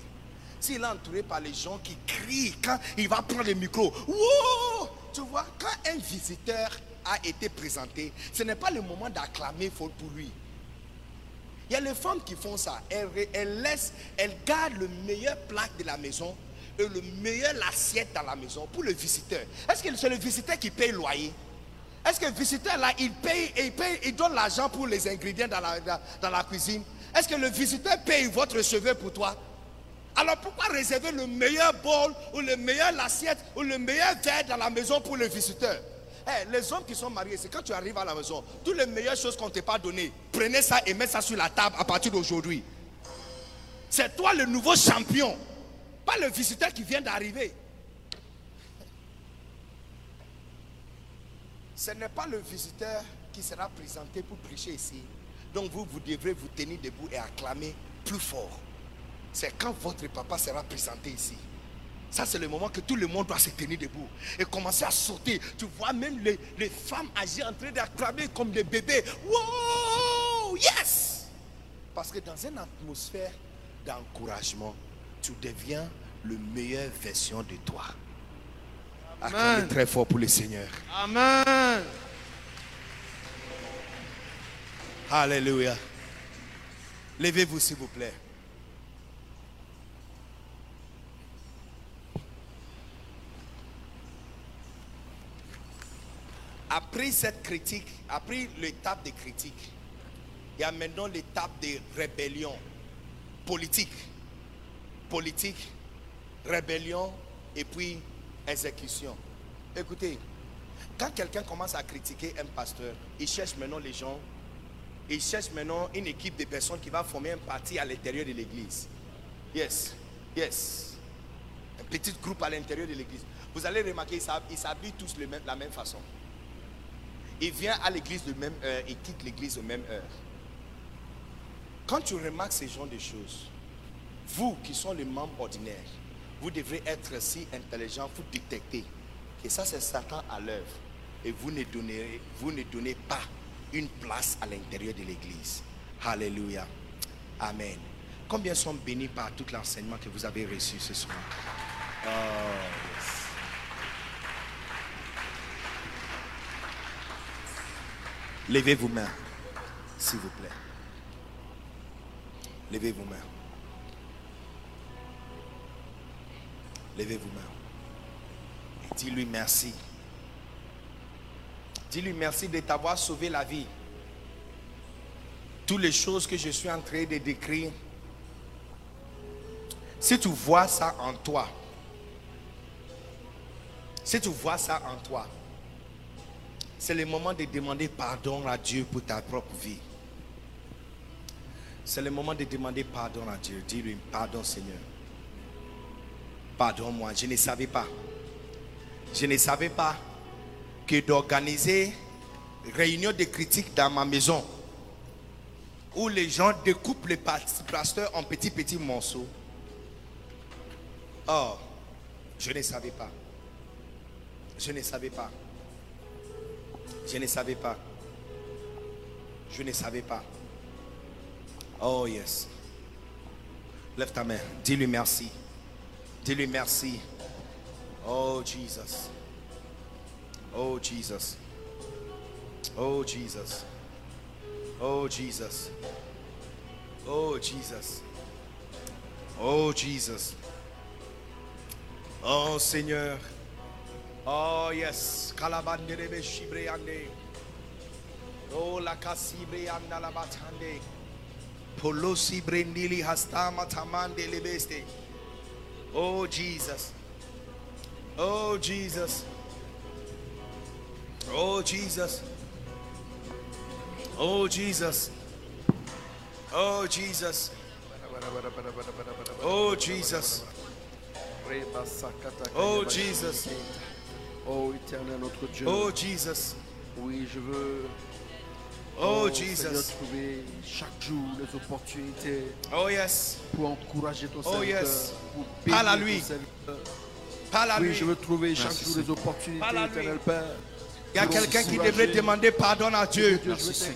B: s'il est entouré par les gens qui crient quand il va prendre le micro, Wouh tu vois, quand un visiteur a été présenté, ce n'est pas le moment d'acclamer pour pour lui. Il y a les femmes qui font ça. Elles, elles laissent, elles gardent le meilleur plat de la maison et le meilleur assiette dans la maison pour le visiteur. Est-ce que c'est le visiteur qui paye le loyer? Est-ce que le visiteur là, il paye et il, paye, il donne l'argent pour les ingrédients dans la, dans, la cuisine? Est-ce que le visiteur paye votre receveur pour toi? Alors pourquoi réserver le meilleur bol ou le meilleur assiette ou le meilleur verre dans la maison pour le visiteur Eh, Les hommes qui sont mariés, c'est quand tu arrives à la maison, toutes les meilleures choses qu'on ne t'a pas données, prenez ça et mettez ça sur la table à partir d'aujourd'hui. C'est toi le nouveau champion, pas le visiteur qui vient d'arriver. Ce n'est pas le visiteur qui sera présenté pour prêcher ici. Donc vous, vous devrez vous tenir debout et acclamer plus fort. C'est quand votre papa sera présenté ici. Ça, c'est le moment que tout le monde doit se tenir debout et commencer à sauter. Tu vois même les, les femmes âgées en train d'acclamer comme des bébés. Wow! Yes! Parce que dans une atmosphère d'encouragement, tu deviens le meilleure version de toi. Acclamez
D: Amen.
B: très fort pour le Seigneur.
D: Amen.
B: Alléluia. Levez-vous s'il vous plaît. Après cette critique, après l'étape de critique, il y a maintenant l'étape de rébellion politique. Politique, rébellion et puis exécution. Écoutez, quand quelqu'un commence à critiquer un pasteur, il cherche maintenant les gens il cherche maintenant une équipe de personnes qui va former un parti à l'intérieur de l'église. Yes, yes. Un petit groupe à l'intérieur de l'église. Vous allez remarquer, ils s'hab- ils s'habillent tous la même façon. Il vient à l'église de même heure, il quitte l'église de même heure. Quand tu remarques ce genre de choses, vous qui sont les membres ordinaires, vous devrez être si intelligent pour détecter que ça c'est Satan à l'œuvre. Et vous ne donnez, vous ne donnez pas une place à l'intérieur de l'église. Alléluia. Amen. Combien sont bénis par tout l'enseignement que vous avez reçu ce soir? Oh, yes. Levez vos mains, s'il vous plaît. Levez vos mains. Levez vos mains. Et dis-lui merci. Dis-lui merci de t'avoir sauvé la vie. Toutes les choses que je suis en train de décrire, si tu vois ça en toi, si tu vois ça en toi, c'est le moment de demander pardon à Dieu pour ta propre vie. C'est le moment de demander pardon à Dieu. Dis-lui, pardon Seigneur. Pardonne-moi, je ne savais pas. Je ne savais pas que d'organiser réunion de critiques dans ma maison où les gens découpent les pasteurs en petits petits morceaux. Oh, je ne savais pas. Je ne savais pas. Je ne savais pas. Je ne savais pas. Oh yes. Lève ta main. Dis-lui merci. Dis-lui merci. Oh Jesus. Oh Jesus. Oh Jesus. Oh Jesus. Oh Jesus. Oh Jesus. Oh Seigneur. Oh yes. Kalabanderebe shibreande. Oh la kasibrianda la batande. Polosi brendili hastama tamande lebeste. Oh Jesus. Oh Jesus. Oh Jesus. Oh Jesus. Oh Jesus. Oh Jesus. Oh Jesus.
C: Oh éternel notre Dieu.
B: Oh Jesus.
C: Oui, je veux
B: Oh
C: Seigneur,
B: Jesus.
C: trouver chaque jour les opportunités
B: Oh yes.
C: pour encourager ton
B: Oh,
C: serviteur,
B: yes.
C: pour
B: Parle à lui. Parle à
C: Oui,
B: lui.
C: je veux trouver chaque
D: Merci,
C: jour les opportunités,
B: Parle à lui.
C: éternel Père.
B: Il y a quelqu'un qui devrait demander pardon à Dieu.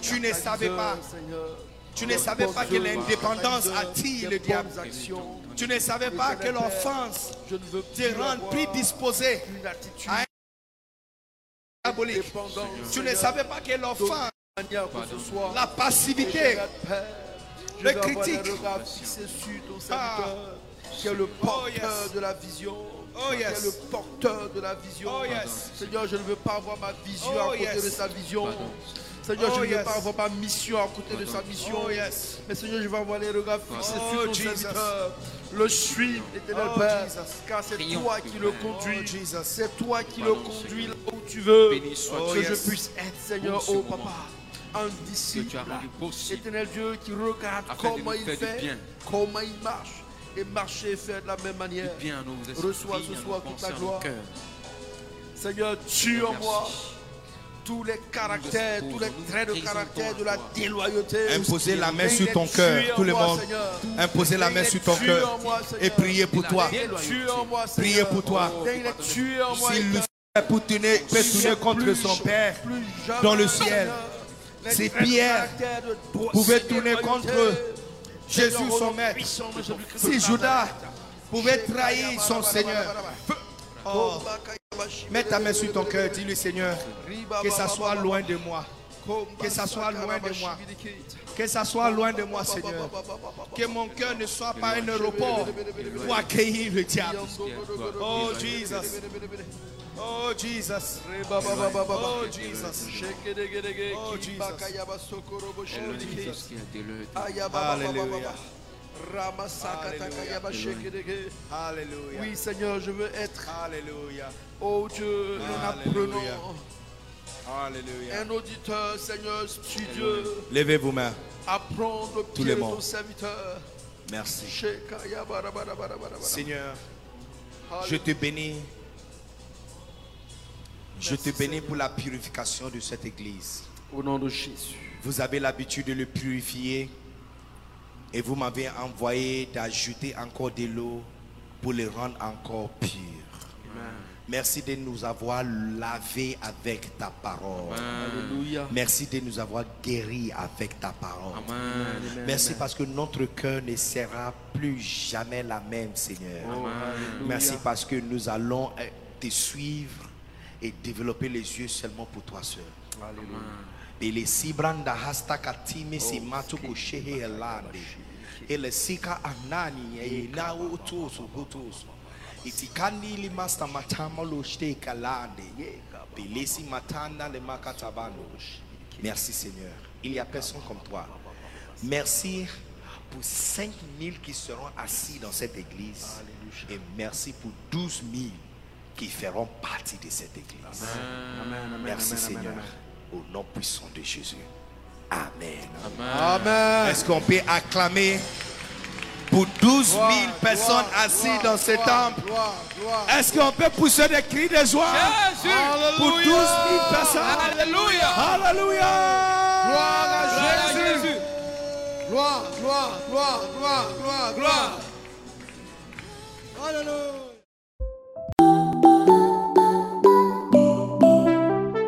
B: Tu ne savais pas.
C: Seigneur.
B: Tu ne savais pas que l'indépendance attire le diable.
C: actions.
B: Tu ne savais pas que l'offense te rend prédisposé
C: une attitude
B: à diabolique. Tu ne savais pas que
C: soit.
B: la passivité, le critique. Ah.
C: qui est le porteur
B: yes.
C: de la vision.
B: Oh,
C: Qui
B: yes.
C: est le porteur de la vision.
B: Oh, yes.
C: Seigneur, je ne veux pas avoir ma vision
B: Oh,
C: à côté
B: yes.
C: de sa vision. Seigneur,
B: Oh,
C: je ne veux
B: yes.
C: pas avoir ma mission à côté de sa mission.
B: Oh, yes.
C: Mais Seigneur, je vais avoir les regards fixés
B: Oh,
C: sur ton
B: Jesus.
C: serviteur. Le suivre, l'éternel
B: Oh,
C: Père.
B: Jesus.
C: Car c'est toi qui le
B: Oh,
C: conduis. C'est toi qui
E: Pardon,
C: le conduis là où tu veux. Que
B: Oh,
C: je puisse être, Seigneur, oh
E: moment.
C: papa, un
E: que
C: disciple.
E: tu as rendu possible
C: Éternel Dieu qui regarde comment il fait,
E: bien.
C: comment il marche, et marcher et faire de la même manière.
E: bien
C: Reçois ce soir toute
E: nos
C: gloire. Seigneur, tue en
E: Merci.
C: moi tous les caractères, tous les traits de caractère de la déloyauté.
B: Imposez la main sur ton cœur, tout le monde. Imposez la
C: Et
B: main sur ton cœur et priez pour toi.
C: Seigneur.
B: pour toi.
C: Et il est tué en moi.
B: Si
C: éternel.
B: Lucifer pour tenir, peut
C: Il
B: tourner contre son père, dans le ciel.
C: Droit-
B: pouvaient
C: de
B: tourner contre Jésus, son maître. Si. Judas pouvait trahir son Seigneur, Oh. mets ta main sur ton cœur, dis-lui Seigneur, que ça soit loin de moi. Que ça soit loin de moi. Que ça soit loin de moi, Seigneur. Que mon cœur ne soit pas un aéroport pour accueillir le diable. Oh Jesus. Oh Jesus. Oh Jesus. Oh Jesus.
E: Elle
B: Alléluia.
C: Oui. Seigneur, je veux être,
B: Alléluia.
C: oh Dieu, un apprenant,
B: Alléluia.
C: Un auditeur, Seigneur, studieux,
B: Levez vos mains.
C: apprendre au
B: Tous
C: pied
B: les
C: de serviteur.
B: Merci. Seigneur, je te bénis. Je te bénis pour la purification de cette église.
C: Au nom de Jésus.
B: Vous avez l'habitude de le purifier et vous m'avez envoyé d'ajouter encore de l'eau pour le rendre encore pur. Merci de nous avoir lavé avec ta parole.
C: Alléluia.
B: Merci de nous avoir guéris avec ta parole.
E: Amen.
B: Merci parce que notre cœur ne sera plus jamais la même, Seigneur. Merci parce que nous allons euh, te suivre et développer les yeux seulement pour toi seul. Et les sibranda hasta katime si matuku shehe elande. Et le sika anani e na utusu hutusu. Itikani li masta matama lo shte kalande. Belesi matanda le makatabano. Merci Seigneur. Il n'y a personne comme toi. Merci pour 5000 qui seront assis dans cette église. Et merci pour 12 000 qui feront partie de cette église. Merci Seigneur. Au nom puissant de Jésus. Amen.
C: Amen.
B: Est-ce qu'on peut acclamer pour 12 000 personnes assises dans ce temple? Est-ce qu'on peut pousser des cris de joie pour 12 000 personnes?
E: Alléluia.
B: Alléluia
C: Gloire à Jésus. Gloire, gloire, gloire, gloire, gloire, gloire.